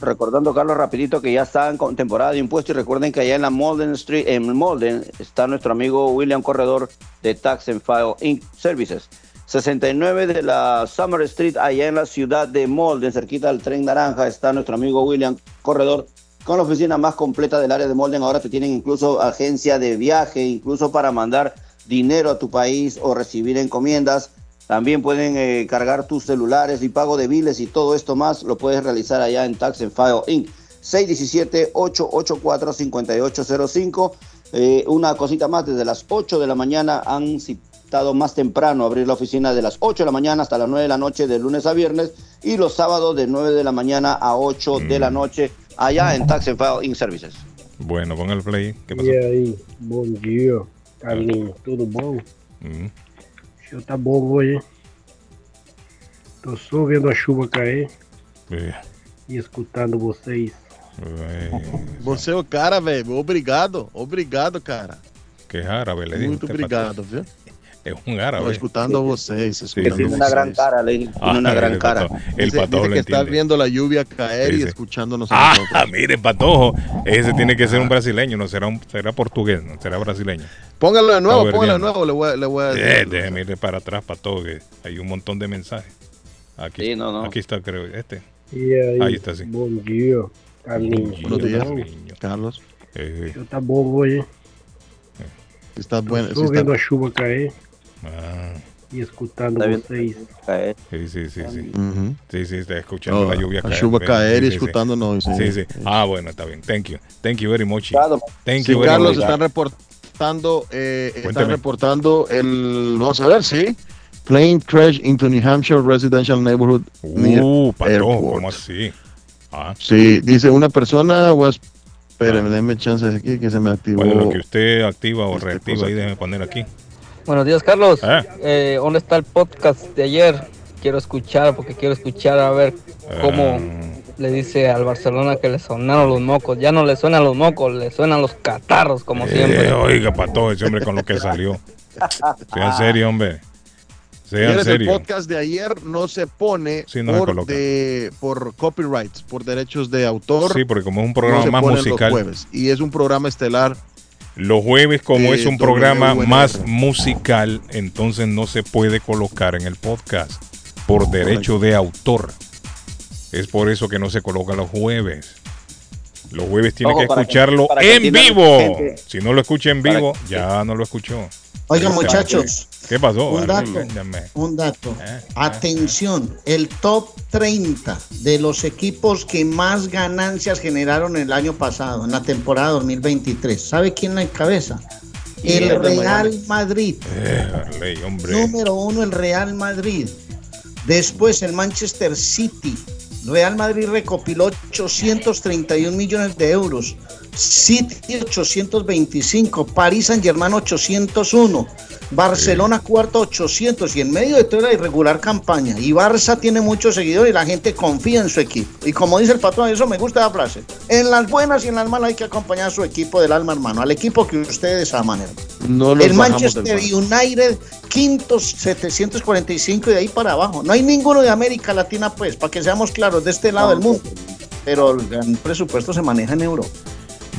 Recordando, Carlos, rapidito que ya están con temporada de impuestos y recuerden que allá en la Molden Street, en Molden, está nuestro amigo William Corredor de Tax and File Inc. Services. 69 de la Summer Street, allá en la ciudad de Molden, cerquita del tren naranja, está nuestro amigo William Corredor con la oficina más completa del área de Molden. Ahora te tienen incluso agencia de viaje, incluso para mandar dinero a tu país o recibir encomiendas. También pueden eh, cargar tus celulares y pago de biles y todo esto más lo puedes realizar allá en Tax and File Inc. 617-884-5805. Eh, una cosita más, desde las 8 de la mañana han citado más temprano abrir la oficina de las 8 de la mañana hasta las 9 de la noche de lunes a viernes y los sábados de 9 de la mañana a 8 de la noche allá en Tax and File Inc. Services. Bueno, pon el play. ¿Qué pasó? E aí, bom dia, Carlinhos, tudo bom? Hum. O senhor tá bom hoje? Tô só vendo a chuva cair É. e escutando vocês. Você é o cara, velho. Obrigado, obrigado, cara. Que le dijo Muito obrigado, viu? Es un árabe. Tô escutando a vocês, Sí, escutando sí, a sí. vocês. cara, le tiene Ah, una gran el cara. patojo- El Dice- patojo dice que está viendo la lluvia caer y escuchándonos a Ah, nosotros. mire, patojo. Ese tiene que ser un brasileño, no será un, será portugués, no será brasileño. Póngalo de nuevo, póngalo de nuevo, le voy, a- le voy a decir. Eh, déjeme ir para atrás, patojo, que hay un montón de mensajes. Aquí, Sí, no, no. aquí está, creo, este. Aí, Ahí está, sí. bom dia, Carlinhos, Buenos tudo días, bom? Carlos. Eh, O senhor tá bom hoje? Está só está- vendo a chuva cair ah, e Tá vendo? vocês. sí, sí, sí, sí. Ujú. Sí, sí, está escuchando Oh, la lluvia la caer. lluvia Ven, caer y sí, escuchándonos, sí. Sí, sí. Ah, bueno, está bien. Thank you. Thank you very much. Thank Sí, you very Carlos, much. están reportando, eh, están reportando el, vamos a ver, sí, plane crash into New Hampshire residential neighborhood Uh, airport. ¿cómo así? Ah, Sí, dice una persona was, espérenme, déme chance aquí que se me activó. bueno, lo que usted activa o Esta reactiva ahí, déjeme poner aquí. Buenos días, Carlos. Ah. Eh, ¿Dónde está el podcast de ayer? Quiero escuchar, porque quiero escuchar a ver cómo Ah. le dice al Barcelona que le sonaron los mocos. Ya no le suenan los mocos, le suenan los catarros, como siempre. Eh, oiga, patojo, ese hombre con lo que salió. Sea en serio, hombre. Sea en Señores, el podcast de ayer no se pone Sí, no se por, de, por copyrights, por derechos de autor. Sí, porque como es un programa más los musical. jueves. Y es un programa estelar. Los jueves, como es un programa WNR. más musical, entonces no se puede colocar en el podcast por derecho de autor. Es por eso que no se coloca los jueves. Los jueves tiene Ojo, que escucharlo que en vivo. Si no lo escucha en vivo, que- ya no lo escuchó. Oigan, está. muchachos, ¿Qué pasó? un dato. Un dato. Eh, Atención, el top 30 de los equipos que más ganancias generaron el año pasado, en la temporada 2023. ¿Sabe quién la encabeza? El Real. Madrid. Eh. Número uno, el Real Madrid. Después, el Manchester City. Real Madrid recopiló 831 millones de euros. City 825. París Saint Germain 801. Barcelona cuarto 800. Y en medio de toda la irregular campaña. Y Barça tiene muchos seguidores y la gente confía en su equipo. Y como dice el patrón, eso me gusta la frase. En las buenas y en las malas hay que acompañar a su equipo del alma, hermano. Al equipo que ustedes aman. No El Manchester United, quinto 745 y de ahí para abajo. No hay ninguno de América Latina, pues, para que seamos claros, de este lado del mundo. Pero el gran presupuesto se maneja en Europa.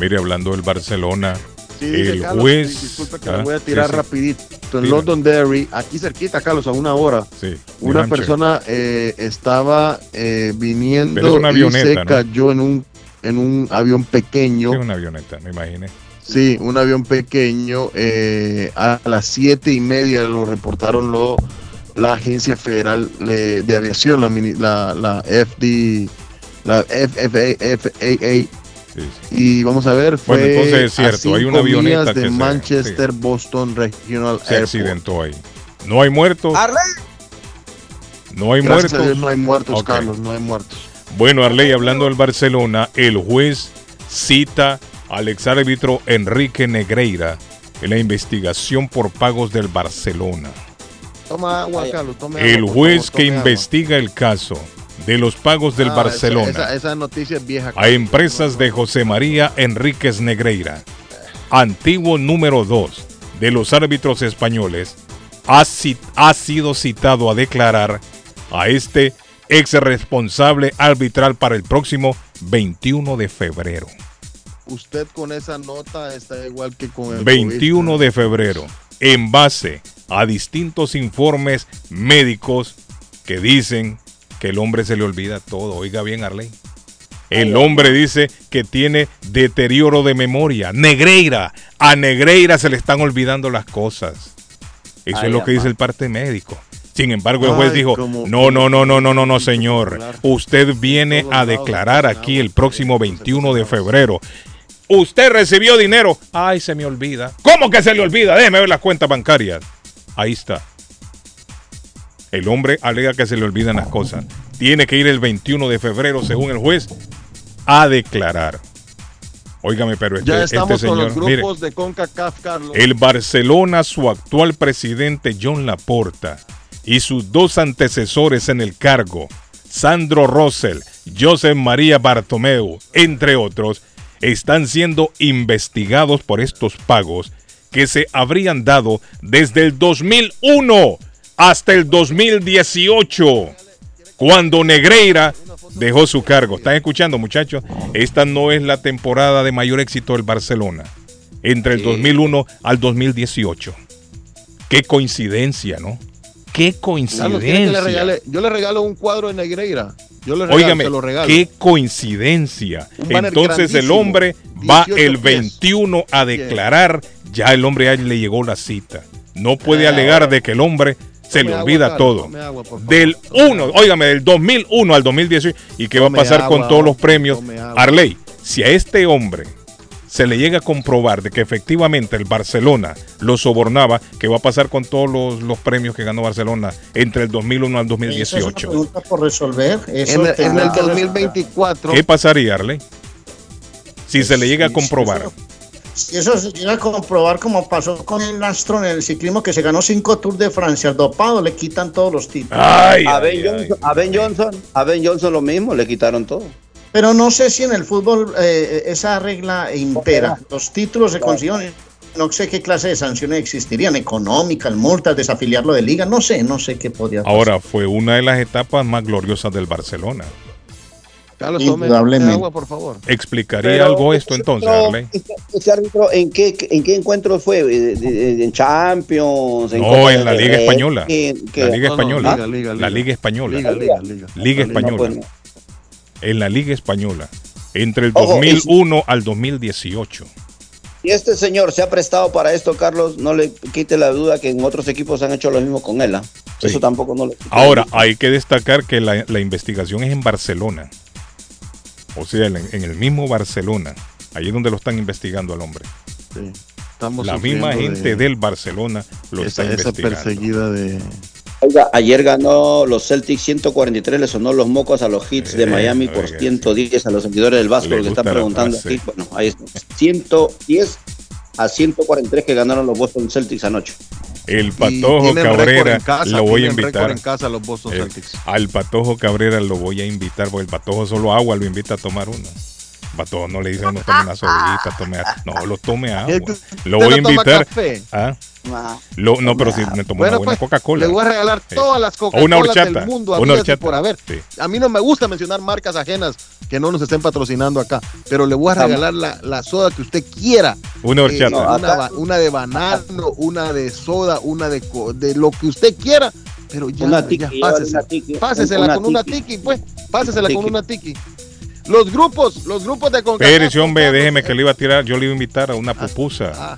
Mire, hablando del Barcelona, Sí, dice el Carlos, juez. sí, disculpe que Ah, voy a tirar sí. rapidito. En Dime. Londonderry, aquí cerquita, Carlos, a una hora. Sí, Una persona eh, estaba eh, viniendo es y se ¿no? cayó en un, en un avión pequeño. Sí, una avioneta, me imaginé. Sí, un avión pequeño. eh, a las siete y media lo reportaron lo, la Agencia Federal de, Aviación, la, mini- la, la FD, la FAA. Y vamos a ver, fue Bueno, entonces es a cierto, hay una cinco avioneta que de se- Manchester Boston Regional Se Airport. accidentó ahí. No hay muertos. No hay Gracias a muertos. Dios no hay muertos. Carlos, no hay muertos. Bueno, Arley, hablando del Barcelona, el juez cita al exárbitro Enrique Negreira en la investigación por pagos del Barcelona. Toma agua, Carlos, tome agua, El juez favor, que agua. investiga el caso de los pagos del Ah, Barcelona Esa, esa- esa noticia es vieja. a empresas de José María Enríquez Negreira, antiguo número 2 de los árbitros españoles, ha sido citado a declarar a este ex responsable arbitral para el próximo 21 de febrero. Usted con esa nota está igual que con el 21 de febrero, en base a distintos informes médicos que dicen que el hombre se le olvida todo. Oiga bien, Arley. El hombre dice que tiene deterioro de memoria. Negreira. A Negreira se le están olvidando las cosas. Eso Ay, es lo que dice el parte médico. Sin embargo, el juez Ay, dijo, como- no, no, no, no, no, no, no, señor. Usted viene a declarar aquí el próximo 21 de febrero. Usted recibió dinero. Ay, se me olvida. ¿Cómo que se le olvida? Déjeme ver las cuentas bancarias. Ahí está. El hombre alega que se le olvidan las cosas. Tiene que ir el 21 de febrero, según el juez, a declarar. Óigame, pero este, Ya este estamos con señor, los mire, grupos de CONCACAF, Carlos. el Barcelona, su actual presidente John Laporta y sus dos antecesores en el cargo, Sandro Rosell, Josep María Bartomeu, entre otros, están siendo investigados por estos pagos que se habrían dado desde el 2001 hasta el 2018, cuando Negreira dejó su cargo. ¿Están escuchando, muchachos? Esta no es la temporada de mayor éxito del Barcelona. Entre el 2001 al 2018. Qué coincidencia, ¿no? Qué coincidencia. Yo le regalo un cuadro de Negreira. Yo le regalo, Óigame, lo regalo. qué coincidencia. Entonces el hombre va 18 el pies. 21 a declarar, ya el hombre ya le llegó la cita. No puede Eh, alegar de que el hombre se le olvida todo. agua. Del 1, óigame, del 2001 al 2018. ¿Y qué va a pasar con todos los premios? Arley, si a este hombre se le llega a comprobar de que efectivamente el Barcelona lo sobornaba, ¿qué va a pasar con todos los, los premios que ganó Barcelona entre el 2001 al Esa es una 2018? pregunta por resolver. Eso En el, en el que 2024. ¿Qué pasaría, Arley? Si se le llega a sí, comprobar. Si eso se llega a comprobar como pasó con el Astro en el ciclismo que se ganó cinco Tours de Francia, al dopado le quitan todos los títulos. a, ben Johnson, a Ben Johnson, a Ben Johnson lo mismo, le quitaron todo. Pero no sé si en el fútbol eh, esa regla impera. Los títulos se consiguen. No sé qué clase de sanciones existirían, económicas, multas, desafiliarlo de liga, no sé, no sé qué podría pasar. Ahora, fue una de las etapas más gloriosas del Barcelona. Carlos, tome agua, por favor. ¿Explicaría Pero algo esto entonces, árbitro- Arley? Ese árbitro, ¿en qué, ¿en qué encuentro fue? ¿De- de- de- ¿En Champions? No, Copa en la Liga? Española. ¿En? La Liga No, no, Española. La liga. Española. Liga, No, Española. pues, no. En la Liga Española. Entre el Ojo, 2001 al 2018. Si este señor se ha prestado para esto, Carlos, no le quite la duda que en otros equipos han hecho lo mismo con él. ¿ah? Sí. Eso tampoco no le quita Ahora, hay que destacar que la, la investigación es en Barcelona. O sea, en, en el mismo Barcelona. Ahí es donde lo están investigando al hombre. Sí. Estamos La misma gente de del Barcelona lo esa, está esa investigando. perseguida de. Oiga, ayer ganó los Celtics 143, le sonó los mocos a los Hits de Eh, Miami por oiga, 110 a los seguidores del Vasco, que están preguntando aquí. Bueno, ahí está. 110 a 143 que ganaron los Boston Celtics anoche. El Patojo Cabrera en casa, lo voy a invitar. en casa los Boston Eh, Celtics. al Patojo Cabrera lo voy a invitar porque el Patojo solo agua lo invita a tomar uno. No le dice no tome una sodita, tome a- No, lo tome agua. Lo voy a ¿Usted no toma invitar. ¿Ah? Lo- no, pero si me tomo Bueno, una buena pues, Coca-Cola. Le voy a regalar Sí. todas las una Coca-Colas del mundo, una habidas y horchata. por haber. Sí. A mí no me gusta mencionar marcas ajenas que no nos estén patrocinando acá, pero le voy a regalar la, la soda que usted quiera. Una Eh, horchata. una, ba- una de banano, una de soda, una de, co- de lo que usted quiera, pero ya, Una ya tiki, pásesela, una tiki, pásesela una con una tiki. pues, pásesela Tiki. con una tiki. Los grupos, los grupos de CONCACAF. Espérese, hombre, déjeme que le iba a tirar. Yo le iba a invitar a una pupusa. Ah,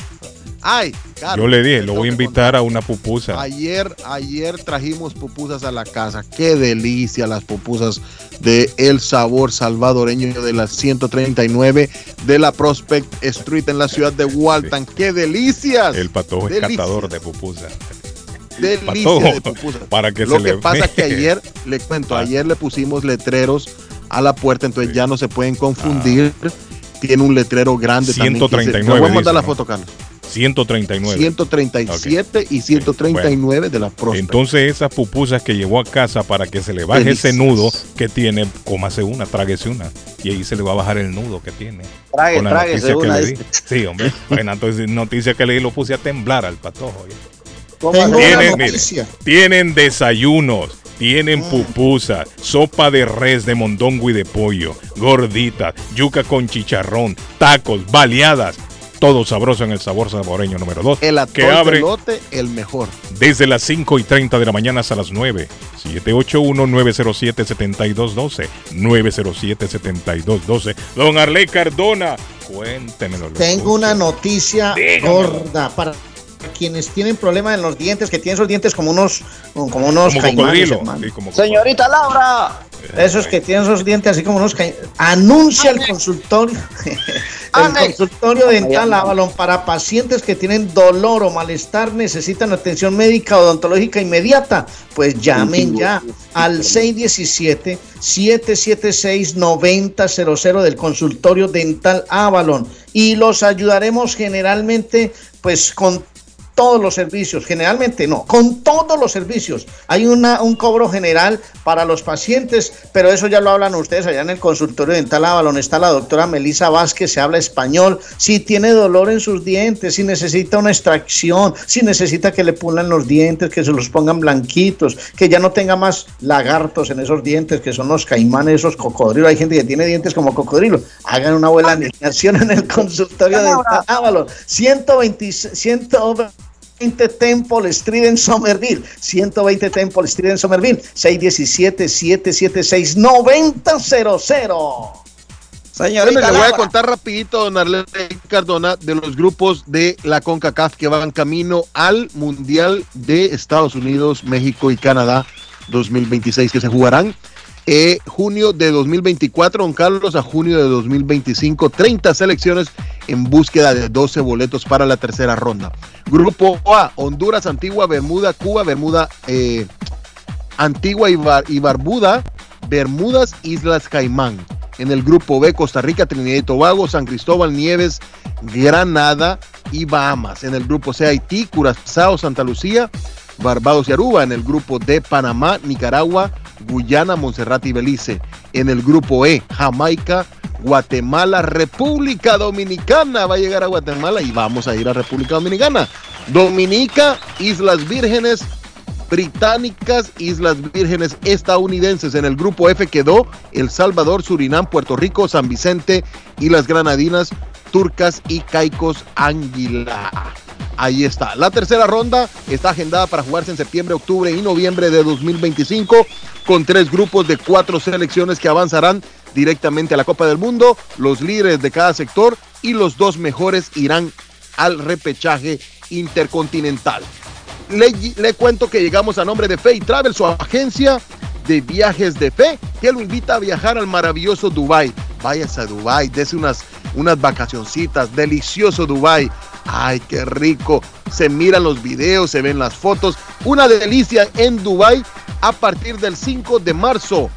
Ay, Carlos, Yo le dije, lo voy a invitar a una pupusa. Ayer, ayer trajimos pupusas a la casa. Qué delicia las pupusas de El Sabor Salvadoreño de la 139 de la Prospect Street en la ciudad de Walton. Qué delicias. El Patojo es catador de pupusa. Delicia Patojo, de pupusas. para que Lo se que le- pasa que ayer, le cuento, Ah. ayer le pusimos letreros a la puerta, entonces ya no se pueden confundir. Tiene un letrero grande también. que dice- 139 Le voy a mandar dice, la ¿no? foto, Carlos. 139. 137 y 139 de la Prospect. Entonces esas pupusas que llevó a casa para que se le baje ese Delicias. nudo que tiene, cómase una, tráguese una. Y ahí se le va a bajar el nudo que tiene. Trague- Con la tráguese noticia que una, le di. Sí, hombre. Bueno, entonces noticia que le di lo puse a temblar al patojo. Tengo una Tienen, mire, noticia. tienen desayunos, Tienen pupusa, sopa de res, de mondongo y de pollo, gordita, yuca con chicharrón, tacos, baleadas. Todo sabroso en el sabor saboreño número 2. El atol que abre de lote, el mejor. desde las 5 y 30 de la mañana hasta las 9. 781-907-7212. 907-7212. Don Arley Cardona, cuéntemelo. Tengo una noticia Dígamelo. gorda para quienes tienen problemas en los dientes, que tienen esos dientes como unos, como unos Como caimanes, cocodrilo. hermano. Sí, como Señorita Laura. Esos que tienen esos dientes así como unos caimanes. Anuncia el consultorio, el consultorio dental Avalon para pacientes que tienen dolor o malestar, necesitan atención médica odontológica inmediata. Pues llamen ya al 617-776-9000 del consultorio dental Avalon y los ayudaremos generalmente pues con todos los servicios, generalmente no, con todos los servicios. Hay una, un cobro general para los pacientes, pero eso ya lo hablan ustedes allá en el consultorio dental Avalon. Está la doctora Melisa Vázquez, se habla español. Si tiene dolor en sus dientes, si necesita una extracción, si necesita que le pulan los dientes, que se los pongan blanquitos, que ya no tenga más lagartos en esos dientes, que son los caimanes, esos cocodrilos. Hay gente que tiene dientes como cocodrilo. Hagan una buena alineación en el consultorio dental Avalon. 120, 120 Temple Street en Somerville, 120 Temple Street en Somerville, 617-776-9000. Señorita, le voy a contar rapidito, don Arley Cardona, de los grupos de la CONCACAF que van camino al Mundial de Estados Unidos, México y Canadá 2026 que se jugarán eh, junio de 2024, don Carlos, a junio de 2025, 30 selecciones en búsqueda de 12 boletos para la tercera ronda. Grupo A, Honduras, Antigua, Bermuda, Cuba, Bermuda, eh, Antigua y, y Barbuda, Bermudas, Islas Caimán. En el grupo B, Costa Rica, Trinidad y Tobago, San Cristóbal, Nieves, Granada y Bahamas. En el grupo C, Haití, Curazao, Santa Lucía, Barbados y Aruba. En el grupo D, Panamá, Nicaragua, Guyana, Montserrat y Belice. En el grupo E, Jamaica, Guatemala, República Dominicana. Va a llegar a Guatemala y vamos a ir a República Dominicana. Dominica, Islas Vírgenes, británicas, Islas Vírgenes estadounidenses. En el grupo F quedó El Salvador, Surinam, Puerto Rico, San Vicente y las Granadinas, Turcas y Caicos Anguila. Ahí está. La tercera ronda está agendada para jugarse en septiembre, octubre y noviembre de 2025 con tres grupos de cuatro selecciones que avanzarán directamente a la Copa del Mundo. Los líderes de cada sector y los dos mejores irán al repechaje intercontinental. Le, cuento que llegamos a nombre de Fe Travel, su agencia de viajes de fe, que lo invita a viajar al maravilloso Dubai. Váyase a Dubai, dese unas, unas vacacioncitas, delicioso Dubai. Ay, qué rico. Se miran los videos, se ven las fotos. Una delicia en Dubai a partir del 5 de marzo.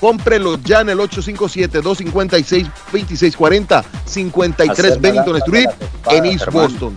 Cómprelo ya en el 857-256-2640, 53 Bennington Street en East Boston.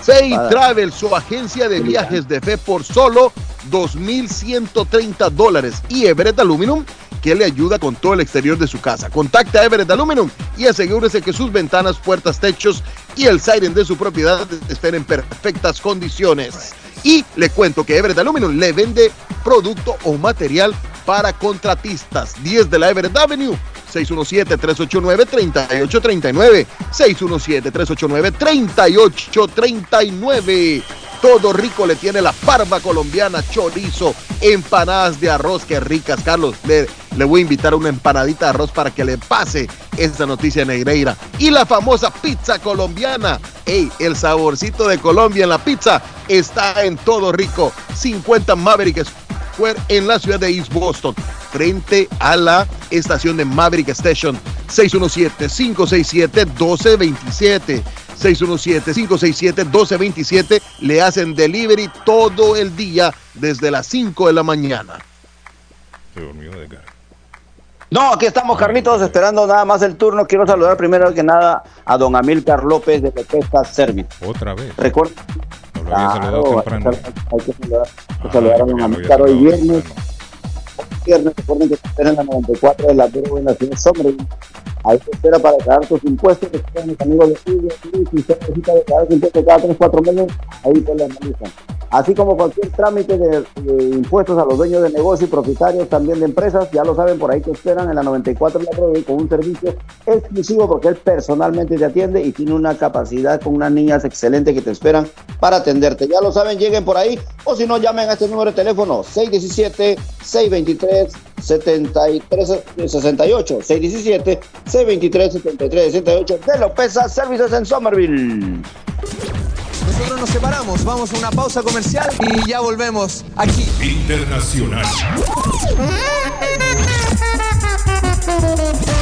Fay Travel, su agencia de viajes de fe por solo 2.130 dólares. Y Everett Aluminum, que le ayuda con todo el exterior de su casa. Contacte a Everett Aluminum y asegúrese que sus ventanas, puertas, techos y el siren de su propiedad estén en perfectas condiciones. Y le cuento que Everett Aluminum le vende producto o material para contratistas. 10 de la Everett Avenue. 617-389-3839. 617-389-3839. Todo rico le tiene la parva colombiana, chorizo, empanadas de arroz, que ricas, Carlos. Le, le voy a invitar una empanadita de arroz para que le pase esta noticia Negreira. Y la famosa pizza colombiana. Ey, el saborcito de Colombia en la pizza está en todo rico. 50 Maverick Square en la ciudad de East Boston, frente a la estación de Maverick Station. 617-567-1227. 617-567-1227. Le hacen delivery todo el día desde las 5 de la mañana. No, aquí estamos, Carlitos, esperando nada más el turno. Quiero saludar primero que nada a don Amílcar López de Pesca Service. Otra vez. Recuerda. Había saludado Claro, temprano. hay que saludar, hay que saludar a Amílcar hoy viernes. Hoy viernes, recuerden que se espera en la 94 de la Verbo en la Somerville. Ahí se espera para declarar sus impuestos. que están mis amigos de Silvia, y si usted necesita declarar sus impuestos cada 3 4 meses, ahí pues le analizan. así como cualquier trámite de, impuestos a los dueños de negocio y propietarios también de empresas, ya lo saben, por ahí te esperan en la 94 de la Broadway con un servicio exclusivo porque él personalmente te atiende y tiene una capacidad con unas niñas excelentes que te esperan para atenderte. Ya lo saben, lleguen por ahí o si no, llamen a este número de teléfono 617-623-7368. 617-623-7368 de Lopeza Services en Somerville. Nosotros nos separamos, vamos a una pausa comercial y ya volvemos aquí. Internacional.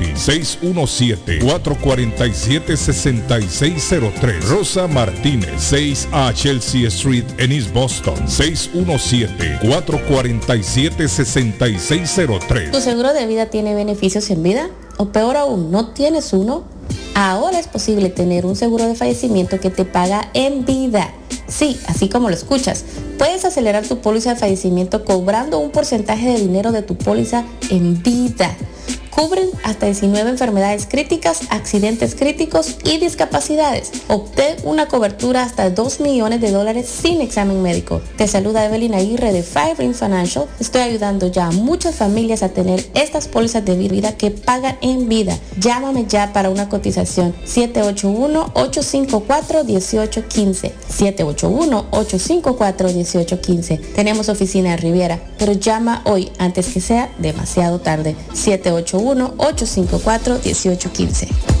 617-447-6603. Rosa Martínez, 6 a Chelsea Street en East Boston, 617-447-6603. ¿Tu seguro de vida tiene beneficios en vida? O peor aún, ¿no tienes uno? Ahora es posible tener un seguro de fallecimiento que te paga en vida. Sí, así como lo escuchas. Puedes acelerar tu póliza de fallecimiento cobrando un porcentaje de dinero de tu póliza en vida. Cubren hasta 19 enfermedades críticas, accidentes críticos y discapacidades. Obtén una cobertura hasta 2 millones de dólares sin examen médico. Te saluda Evelyn Aguirre de Five Ring Financial. Estoy ayudando ya a muchas familias a tener estas pólizas de vida que pagan en vida. Llámame ya para una cotización 781-854-1815. 781-854-1815. Tenemos oficina en Riviera, pero llama hoy antes que sea demasiado tarde. 781 854-1815.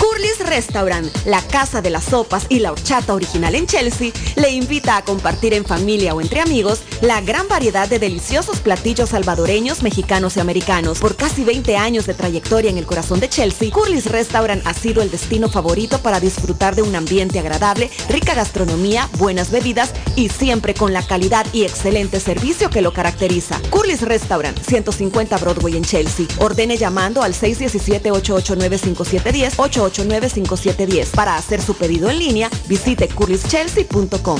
Curly's Restaurant, la casa de las sopas y la horchata original en Chelsea, le invita a compartir en familia o entre amigos la gran variedad de deliciosos platillos salvadoreños, mexicanos y americanos. Por casi 20 años de trayectoria en el corazón de Chelsea, Curly's Restaurant ha sido el destino favorito para disfrutar de un ambiente agradable, rica gastronomía, buenas bebidas y siempre con la calidad y excelente servicio que lo caracteriza. Curly's Restaurant, 150 Broadway en Chelsea. Ordene llamando al 617-889-5710, 889-5710. Para hacer su pedido en línea, visite curlyschelsea.com.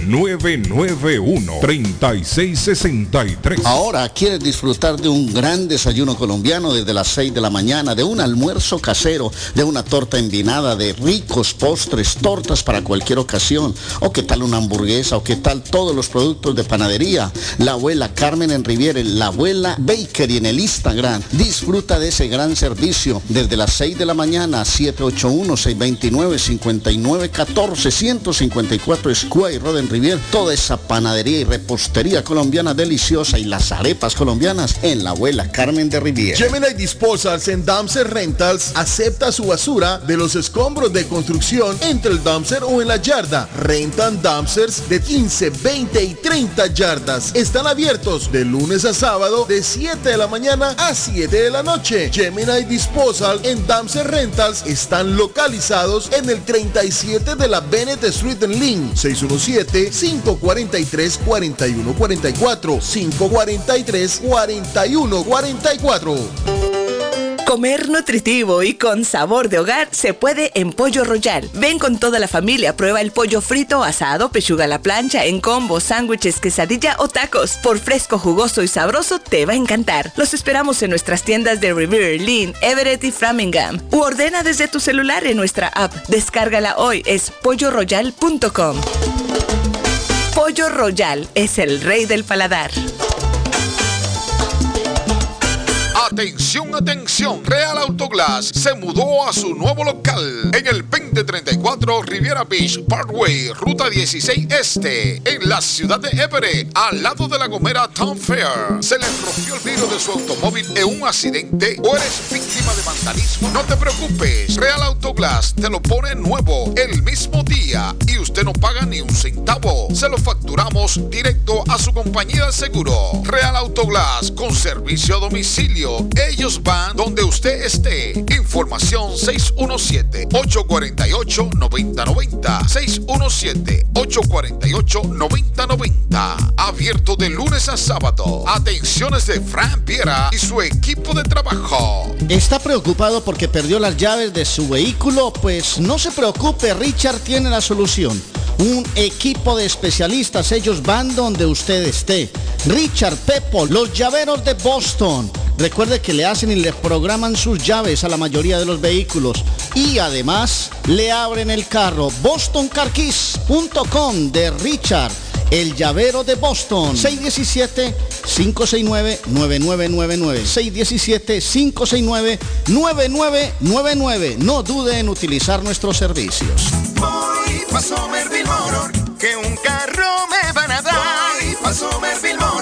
809-991-3663. Ahora quieres disfrutar de un gran desayuno colombiano desde las 6 de la mañana, de un almuerzo casero, de una torta envinada, de ricos postres, tortas para cualquier ocasión, o qué tal una hamburguesa, o qué tal todos los productos de panadería. La abuela Carmen en Riviere, la abuela Bakery en el Instagram. Disfruta de ese gran servicio desde las 6 de la mañana, 781-629-5914, 154 Square Road en Rivier. Toda esa panadería y repostería colombiana deliciosa y las arepas colombianas en la abuela Carmen de Riviere. Gemini Disposals en Dumpster Rentals acepta su basura de los escombros de construcción entre el dumpster o en la yarda. Rentan dumpsters de 15, 20 y 30 yardas. Están abiertos de lunes a sábado de 7 de la mañana a 7 de la noche. Gemini Disposal en Dumpster Rentals están localizados en el 37 de la Bennett Street en Lynn. 617-543-4144. 543-4144. Comer nutritivo y con sabor de hogar se puede en Pollo Royal. Ven con toda la familia, prueba el pollo frito, asado, pechuga a la plancha, en combo, sándwiches, quesadilla o tacos. Por fresco, jugoso y sabroso te va a encantar. Los esperamos en nuestras tiendas de Revere, Lynn, Everett y Framingham. U ordena desde tu celular en nuestra app. Descárgala hoy, es polloroyal.com. Pollo Royal es el rey del paladar. Atención, atención. Real Autoglass se mudó a su nuevo local en el 2034 Riviera Beach Parkway, Ruta 16 Este, en la ciudad de Everett, al lado de la Gomera Town Fair. Se le rompió el vidrio de su automóvil en un accidente o eres víctima de vandalismo. No te preocupes. Real Autoglass te lo pone nuevo el mismo día y usted no paga ni un centavo. Se lo facturamos directo a su compañía de seguro. Real Autoglass con servicio a domicilio. Ellos van donde usted esté. Información 617-848-9090. 617-848-9090. Abierto de lunes a sábado. Atenciones de Fran Piera y su equipo de trabajo. ¿Está preocupado porque perdió las llaves de su vehículo? Pues no se preocupe, Richard tiene la solución. Un equipo de especialistas, ellos van donde usted esté. Richard Pepo, los llaveros de Boston. Recuerde que le hacen y le programan sus llaves a la mayoría de los vehículos. Y además le abren el carro. BostonCarKeys.com de Richard. El llavero de Boston. 617-569-9999. 617-569-9999. No dude en utilizar nuestros servicios. Voy pa' Somerville Motor, que un carro me van a dar. Voy pa' Somerville Motor,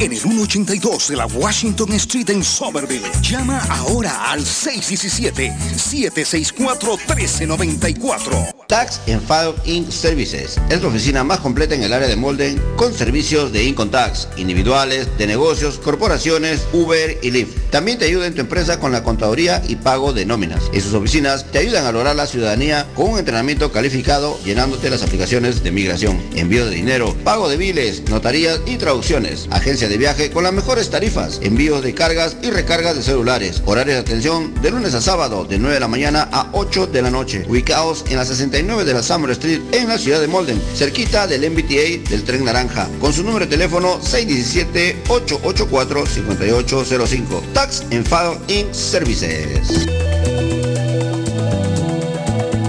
En el 182 de la Washington Street en Somerville. Llama ahora al 617-764-1394. Tax and File Inc. Services es la oficina más completa en el área de Molden con servicios de Income Tax, individuales, de negocios, corporaciones, Uber y Lyft. También te ayuda en tu empresa con la contaduría y pago de nóminas. En sus oficinas te ayudan a lograr la ciudadanía con un entrenamiento calificado llenándote las aplicaciones de migración, envío de dinero, pago de biles, notarías y traducciones. Agencia de viaje con las mejores tarifas, envíos de cargas y recargas de celulares. Horarios de atención de lunes a sábado de 9 de la mañana a 8 de la noche. Ubicados en la 69 de la Summer Street en la ciudad de Molden, cerquita del MBTA del Tren Naranja, con su número de teléfono 617-884-5805. Tax and File Inc. Services.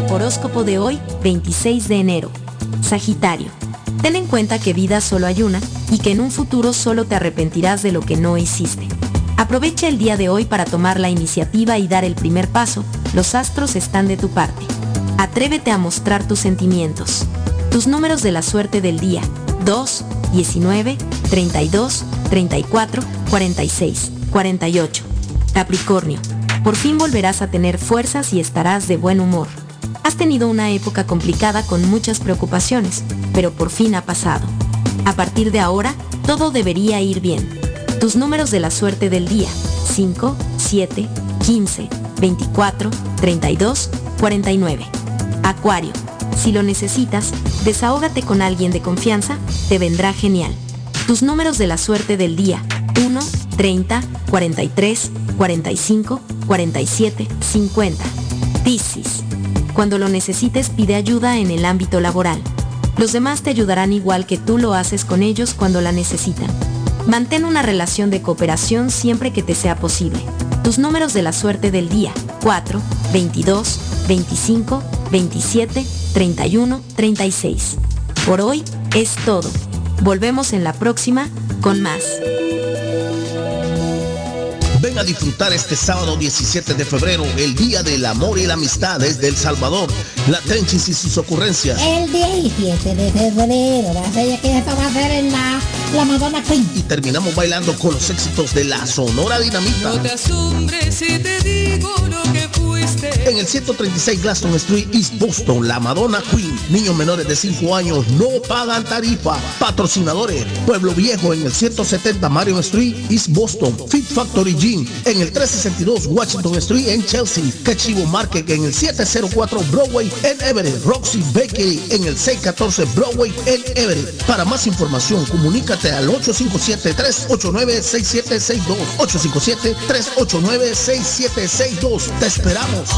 Horóscopo de hoy, 26 de enero. Sagitario. Ten en cuenta que vida solo hay una y que en un futuro solo te arrepentirás de lo que no hiciste. Aprovecha el día de hoy para tomar la iniciativa y dar el primer paso. Los astros están de tu parte. Atrévete a mostrar tus sentimientos. Tus números de la suerte del día. 2, 19, 32, 34, 46, 48. Capricornio. Por fin volverás a tener fuerzas y estarás de buen humor. Has tenido una época complicada con muchas preocupaciones, pero por fin ha pasado. A partir de ahora, todo debería ir bien. Tus números de la suerte del día. 5, 7, 15, 24, 32, 49. Acuario. Si lo necesitas, desahógate con alguien de confianza, te vendrá genial. Tus números de la suerte del día. 1, 30, 43, 45, 47, 50. Piscis. Cuando lo necesites pide ayuda en el ámbito laboral. Los demás te ayudarán igual que tú lo haces con ellos cuando la necesitan. Mantén una relación de cooperación siempre que te sea posible. Tus números de la suerte del día. 4, 22, 25, 27, 31, 36. Por hoy es todo. Volvemos en la próxima con más. Ven a disfrutar este sábado 17 de febrero, el Día del Amor y la Amistad desde El Salvador. La Tenchis y sus ocurrencias. El 17 de febrero, la serie que esto va a ser en la, la Madonna Queen. Y terminamos bailando con los éxitos de la Sonora Dinamita. No te asombres si te digo lo que fuiste. En el 136 Glaston Street, East Boston, la Madonna Queen. Niños menores de 5 años no pagan tarifa. Patrocinadores, Pueblo Viejo en el 170 Marion Street, East Boston. Fit Factory Gym en el 362 Washington Street en Chelsea. Cachivo Market en el 704 Broadway en Everett. Roxy Bakery en el 614 Broadway en Everett. Para más información, comunícate al 857-389-6762. 857-389-6762. Te esperamos.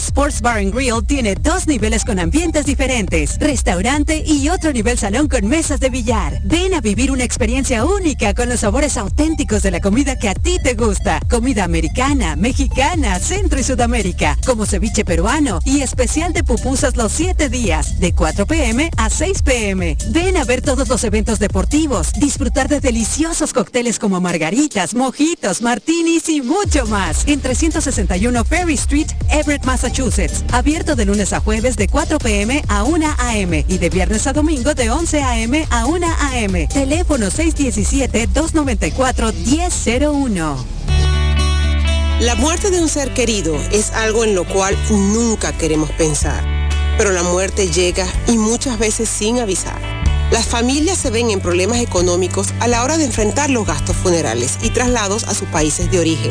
Sports Bar and Grill tiene dos niveles con ambientes diferentes, restaurante y otro nivel salón con mesas de billar. Ven a vivir una experiencia única con los sabores auténticos de la comida que a ti te gusta. Comida americana, mexicana, centro y sudamérica, como ceviche peruano y especial de pupusas los 7 días, de 4 pm a 6 pm. Ven a ver todos los eventos deportivos, disfrutar de deliciosos cócteles como margaritas, mojitos, martinis y mucho más. En 361 Ferry Street, Everett, Massachusetts. Abierto de lunes a jueves de 4 pm a 1 am y de viernes a domingo de 11 am a 1 am. Teléfono 617-294-1001. La muerte de un ser querido es algo en lo cual nunca queremos pensar, pero la muerte llega y muchas veces sin avisar. Las familias se ven en problemas económicos a la hora de enfrentar los gastos funerales y traslados a sus países de origen.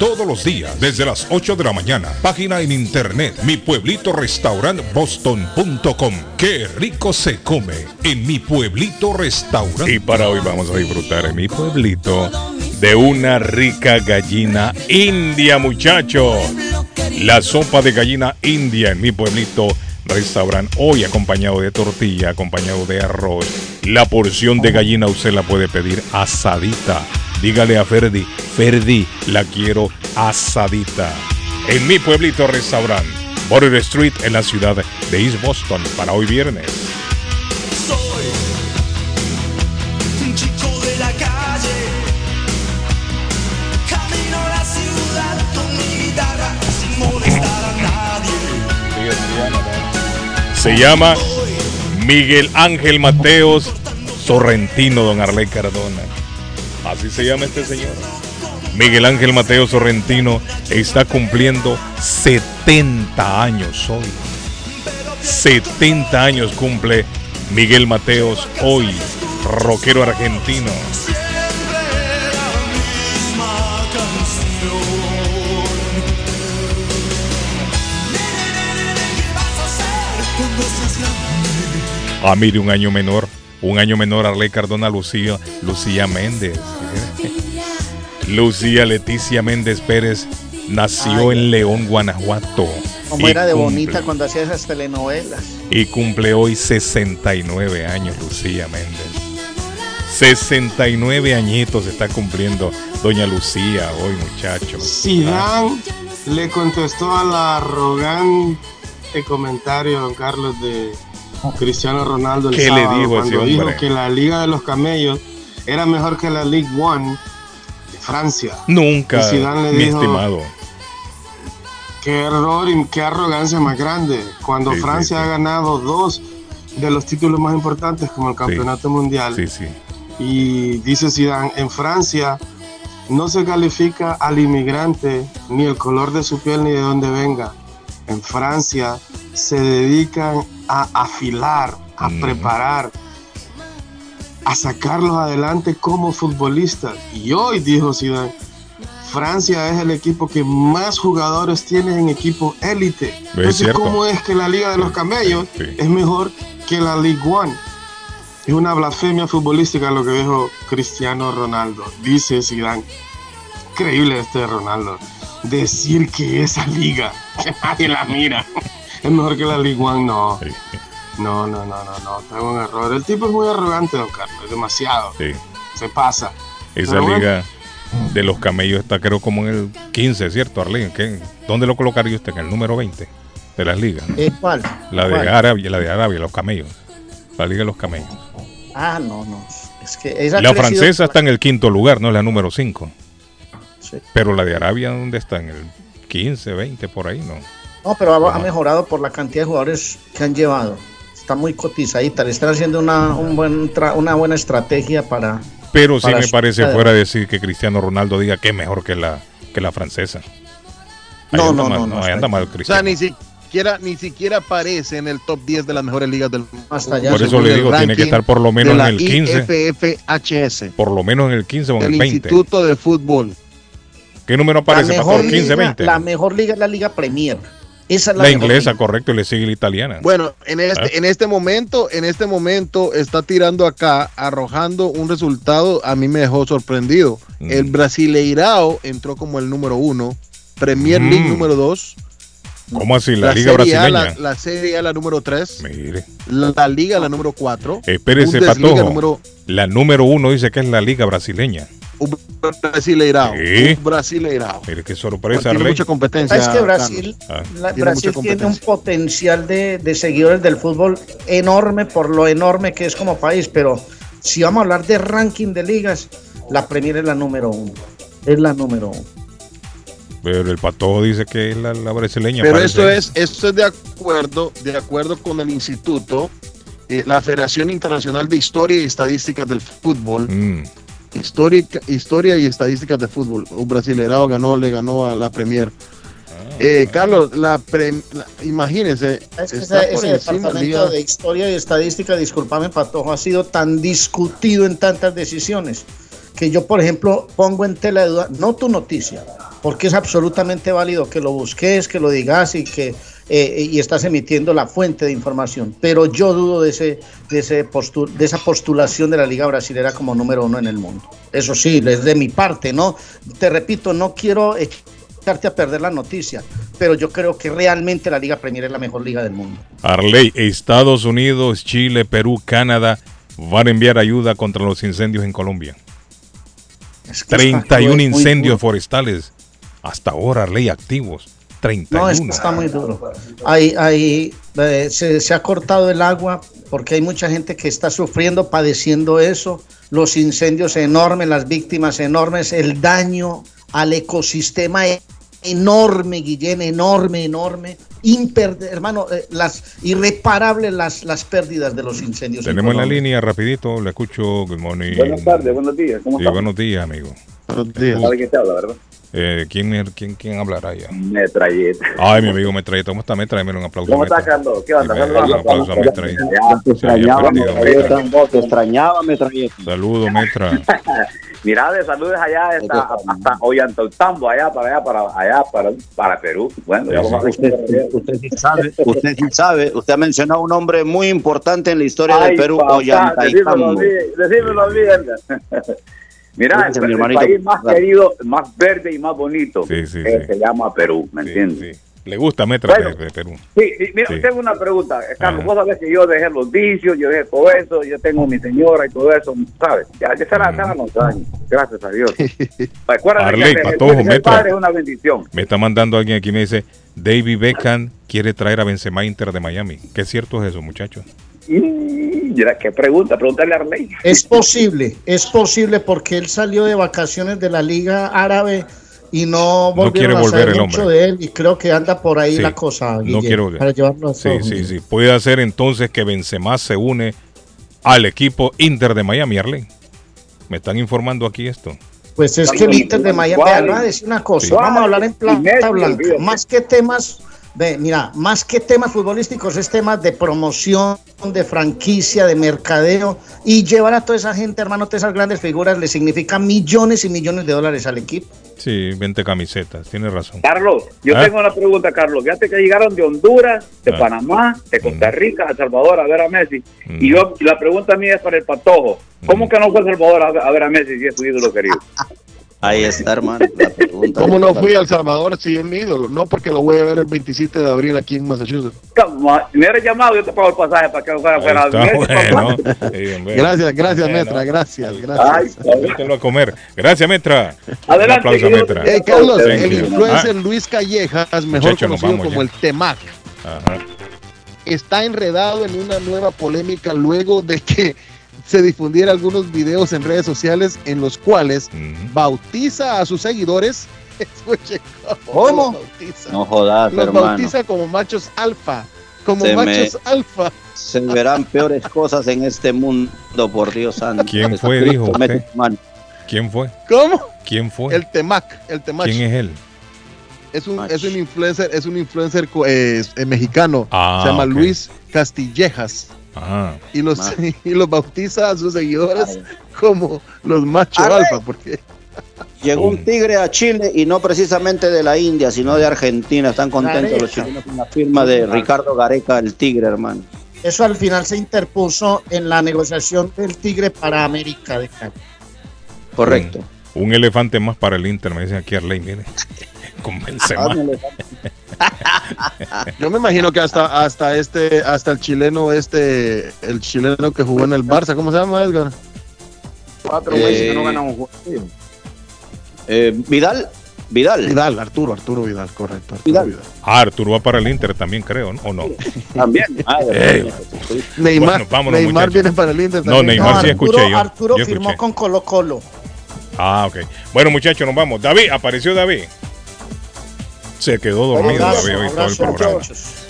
todos los días desde las 8 de la mañana. Página en internet mi pueblito boston.com. Qué rico se come en mi pueblito restaurante. Y para hoy vamos a disfrutar en mi pueblito de una rica gallina india, muchacho. La sopa de gallina india en mi pueblito restaurante hoy acompañado de tortilla, acompañado de arroz. La porción de gallina usted la puede pedir asadita. Dígale a Ferdi, Ferdi, la quiero asadita. En mi pueblito restaurante, Border Street en la ciudad de East Boston para hoy viernes. Un chico de la calle, camino a la ciudad con mi guitarra sin molestar a nadie. Se llama Miguel Ángel Mateos Sorrentino, don Arley Cardona. Así se llama este señor. Miguel Ángel Mateo Sorrentino está cumpliendo 70 años hoy. 70 años cumple Miguel Mateos hoy, rockero argentino. Ah, mire, un año menor. Un año menor Arley Cardona Lucía, Lucía Méndez. Lucía Leticia Méndez Pérez nació en León, Guanajuato. Como Y era de cumple- bonita cuando hacía esas telenovelas. Y cumple hoy 69 años Lucía Méndez. 69 añitos está cumpliendo doña Lucía hoy, muchachos. Zidane le contestó al arrogante comentario, don Carlos, de Cristiano Ronaldo el ¿Qué le dijo ese cuando dijo que la Liga de los Camellos era mejor que la League One de Francia. Nunca, Y Zidane le mi dijo, estimado. Qué error y qué arrogancia más grande. Cuando Sí, Francia sí. ha ganado dos de los títulos más importantes como el Campeonato Mundial. Sí, sí. Y dice Zidane, en Francia no se califica al inmigrante ni el color de su piel ni de dónde venga. En Francia se dedican a afilar, a preparar, a sacarlos adelante como futbolistas. Y hoy, dijo Zidane, Francia es el equipo que más jugadores tiene en equipo élite. Entonces, cierto. ¿cómo es que la Liga de los Camellos Sí. es mejor que la League One? Es una blasfemia futbolística lo que dijo Cristiano Ronaldo. Dice Zidane. Increíble este Ronaldo. Decir que esa liga, que nadie la mira, es mejor que la League One, no. No, no, no, no, no, está un error. El tipo es muy arrogante, don Carlos, es demasiado. Sí. Se pasa. Esa Pero bueno, liga de los camellos está creo como en el 15, ¿cierto, Arlene? ¿Qué- ¿Dónde lo colocaría usted? En el número 20 de las ligas. ¿Eh, ¿Cuál? La de ¿Cuál? Arabia, la de Arabia, los camellos. La liga de los camellos. Ah, no, no. Es que esa La crecido- francesa está en el quinto lugar, no es la número 5. Pero la de Arabia, ¿dónde está? En el 15, 20, por ahí, ¿no? No, pero ha, ha mejorado por la cantidad de jugadores que han llevado. Está muy cotizadita. Le están haciendo una, un buen tra- una buena estrategia para. Pero sí me parece fuera decir que Cristiano Ronaldo diga que es mejor que la, que la francesa. Ahí No, no, mal, no, no, ahí anda mal O sea, Cristiano. ni siquiera, ni siquiera aparece en el top 10 de las mejores ligas del mundo. Hasta allá. Por eso le digo, tiene que estar por lo menos en el 15. IFFHS, Por lo menos en el 15 o en el el 20. Instituto de Fútbol. ¿Qué número aparece, la Pastor? mejor, 15, liga, 20. la mejor liga es la Liga Premier. Esa es la, inglesa, correcto, y le sigue la italiana. Bueno, en este, Ah. en este momento, en este momento está tirando acá, arrojando un resultado, a mí me dejó sorprendido. Mm. El Brasileirao entró como el número uno, Premier League Mm. número dos, ¿Cómo así? La, la Liga Serie A, Brasileña. la, la Serie A la número tres, Mire. la, la Liga la número cuatro, Espérese, Bundesliga Patojo. número La número uno dice que es la Liga Brasileña. Un Brasileirao, Sí. un Brasileirao. Mire qué sorpresa, Tiene Arley. mucha competencia. Es que Brasil, Ah. la- Tiene Brasil tiene un potencial de, de seguidores del fútbol enorme por lo enorme que es como país, pero si vamos a hablar de ranking de ligas, la Premier es la número uno. Es la número uno. Pero el Patojo dice que es la, la brasileña. Pero parece. esto es, esto es de acuerdo, de acuerdo con el instituto, eh, la Federación Internacional de Historia y Estadísticas del Fútbol. Mm. Histórica, historia y estadísticas de fútbol. Un brasileirao ganó, le ganó a la Premier. Ah. Eh, Carlos, la, pre- la- imagínense, Es que ese, ese departamento de historia y estadística, discúlpame Patojo, ha sido tan discutido en tantas decisiones que yo, por ejemplo, pongo en tela de duda, no tu noticia, porque es absolutamente válido que lo busques, que lo digas y que eh, y estás emitiendo la fuente de información, pero yo dudo de ese, de ese postu- de esa postulación de la Liga Brasilera como número uno en el mundo. Eso sí, es de mi parte, ¿no? Te repito, no quiero echarte a perder la noticia, pero yo creo que realmente la Liga Premier es la mejor liga del mundo. Arley, Estados Unidos, Chile, Perú, Canadá van a enviar ayuda contra los incendios en Colombia. que está 31 muy- muy incendios forestales hasta ahora, Arley, activos. 31. No, es que está muy duro. Ahí, ahí eh, se, se ha cortado el agua porque hay mucha gente que está sufriendo, padeciendo eso. Los incendios enormes, las víctimas enormes, el daño al ecosistema e- enorme, Guillén, enorme, enorme. Imper- hermano, eh, las irreparables las, las pérdidas de los incendios. en Tenemos en la línea rapidito, le escucho. Good morning. Buenas tardes, buenos días, ¿cómo Sí, buenos días, amigo. Buenos días. ¿Sabe quién te habla, verdad? Eh, ¿quién, quién, ¿Quién hablará ya? Metralleta. Ay, mi amigo Metralleta, ¿cómo está Metralleta? Un aplauso. ¿Cómo está. Carlos? ¿Qué onda? Saludos. Un aplauso a Metralleta. Te extrañaba, metralleta. Metra. Te extrañaba, metralleta. Saludos, Metra. Mira, de saludes allá hasta, hasta Ollantaytambo, allá para allá, para allá, para, para Perú. Bueno, ya vamos a Usted, usted sí sabe, usted sí sabe, usted ha mencionado un nombre muy importante en la historia Ay, Perú, papá, Ollantaytambo. decímelo bien, decímelo Gracias, el, mi el hermanito. país más querido, más verde y más bonito Sí, sí, eh, sí. se llama Perú, ¿me entiendes? Le gusta Metra Bueno. de, de Perú. Sí, sí, mira, Sí. tengo una pregunta, Carlos. Ajá. Vos sabés que yo dejé los vicios, yo dejé todo eso, yo tengo mi señora y todo eso, ¿sabes? Ya, ya será, serán los años, gracias a Dios. Acuérdate Arley, que el- Patojo, el ser Metra. padre es una bendición. Me está mandando alguien aquí, me dice, David Beckham quiere traer a Benzema Inter de Miami. ¿Qué cierto es eso, muchachos? Mira, qué pregunta, pregúntale a Arley. Es posible, es posible porque él salió de vacaciones de la Liga Árabe y no volvieron quiere a volver el mucho hombre. de él y creo que anda por ahí Sí, la cosa, no Guille, quiero para llevarlo a Sí, sí, sí. Puede hacer entonces que Benzema se une al equipo Inter de Miami, Arley. Me están informando aquí esto. Pues es que el Inter de Miami, vean, voy a decir una cosa, vamos a hablar en plata blanca, más que temas de, mira, más que temas futbolísticos, es temas de promoción, de franquicia, de mercadeo, y llevar a toda esa gente, hermano, todas esas grandes figuras, le significa millones y millones de dólares al equipo. Sí, 20 camisetas, tienes razón. Carlos, yo ¿Ah? tengo una pregunta, Carlos. Fíjate que llegaron de Honduras, de Ah. Panamá, de Costa Rica, a Salvador a ver a Messi. Y yo, la pregunta mía es para el Patojo. ¿Cómo que no fue a Salvador a, a ver a Messi si es su ídolo querido? Ahí está, hermano, la pregunta. ¿Cómo no fui a El Salvador si es mi ídolo? No porque lo voy a ver el 27 de abril aquí en Massachusetts. Me hubieras llamado, yo te pago el pasaje para que fuera fuera bueno. Sí. Gracias, gracias, Bueno. Metra, gracias, gracias. Invítelo a comer. Gracias, Metra. Adelante, Un aplauso Metra. Eh, Carlos, Thank el you. influencer Ah, Luis Callejas, mejor Muchachos, nos conocido como ya. el Temac, Ajá. está enredado en una nueva polémica luego de que se difundiera algunos videos en redes sociales en los cuales bautiza a sus seguidores. Escuche ¿Cómo? los bautiza. No jodas, Los hermano. bautiza como machos alfa. Como Se me- machos alfa. Se verán peores cosas en este mundo, por Dios santo. ¿Quién fue, dijo usted? ¿Quién fue? ¿Cómo? ¿Quién fue? El Temac, el Temac. ¿Quién es él? Es un, es un influencer, es un influencer eh, eh, mexicano. Ah, se llama. Luis Castillejas. Ajá. Y los, y los bautiza a sus seguidores como los machos alfa, porque Llegó un tigre a Chile y no precisamente de la India, sino de Argentina. Están contentos los chilenos con la firma de Ricardo Gareca, el tigre, hermano. Eso al final se interpuso en la negociación del Tigre para América de Cali. Correcto. Un elefante más para el Inter, me dicen aquí Arley, mire. Con Benzema. yo me imagino que hasta hasta este hasta el chileno este el chileno que jugó en el Barça, ¿cómo se llama Edgar? Cuatro Eh, meses que no ganan un juego. Eh, Vidal, Vidal. Vidal, Arturo, Arturo Vidal, correcto. Arturo Vidal. Vidal. Ah, Arturo va para el Inter también, creo, ¿no? ¿o no? También. Ey. Neymar, Bueno, vámonos, Neymar viene para el Inter No. Neymar sí Arturo, escuché yo. Arturo Yo firmó escuché. con Colo Colo. Ah, ok. Bueno, muchachos, nos vamos. David, apareció David. Se quedó dormido abrazo, la veo y todo el programa.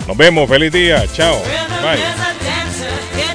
Nos vemos, feliz día, chao. Bye.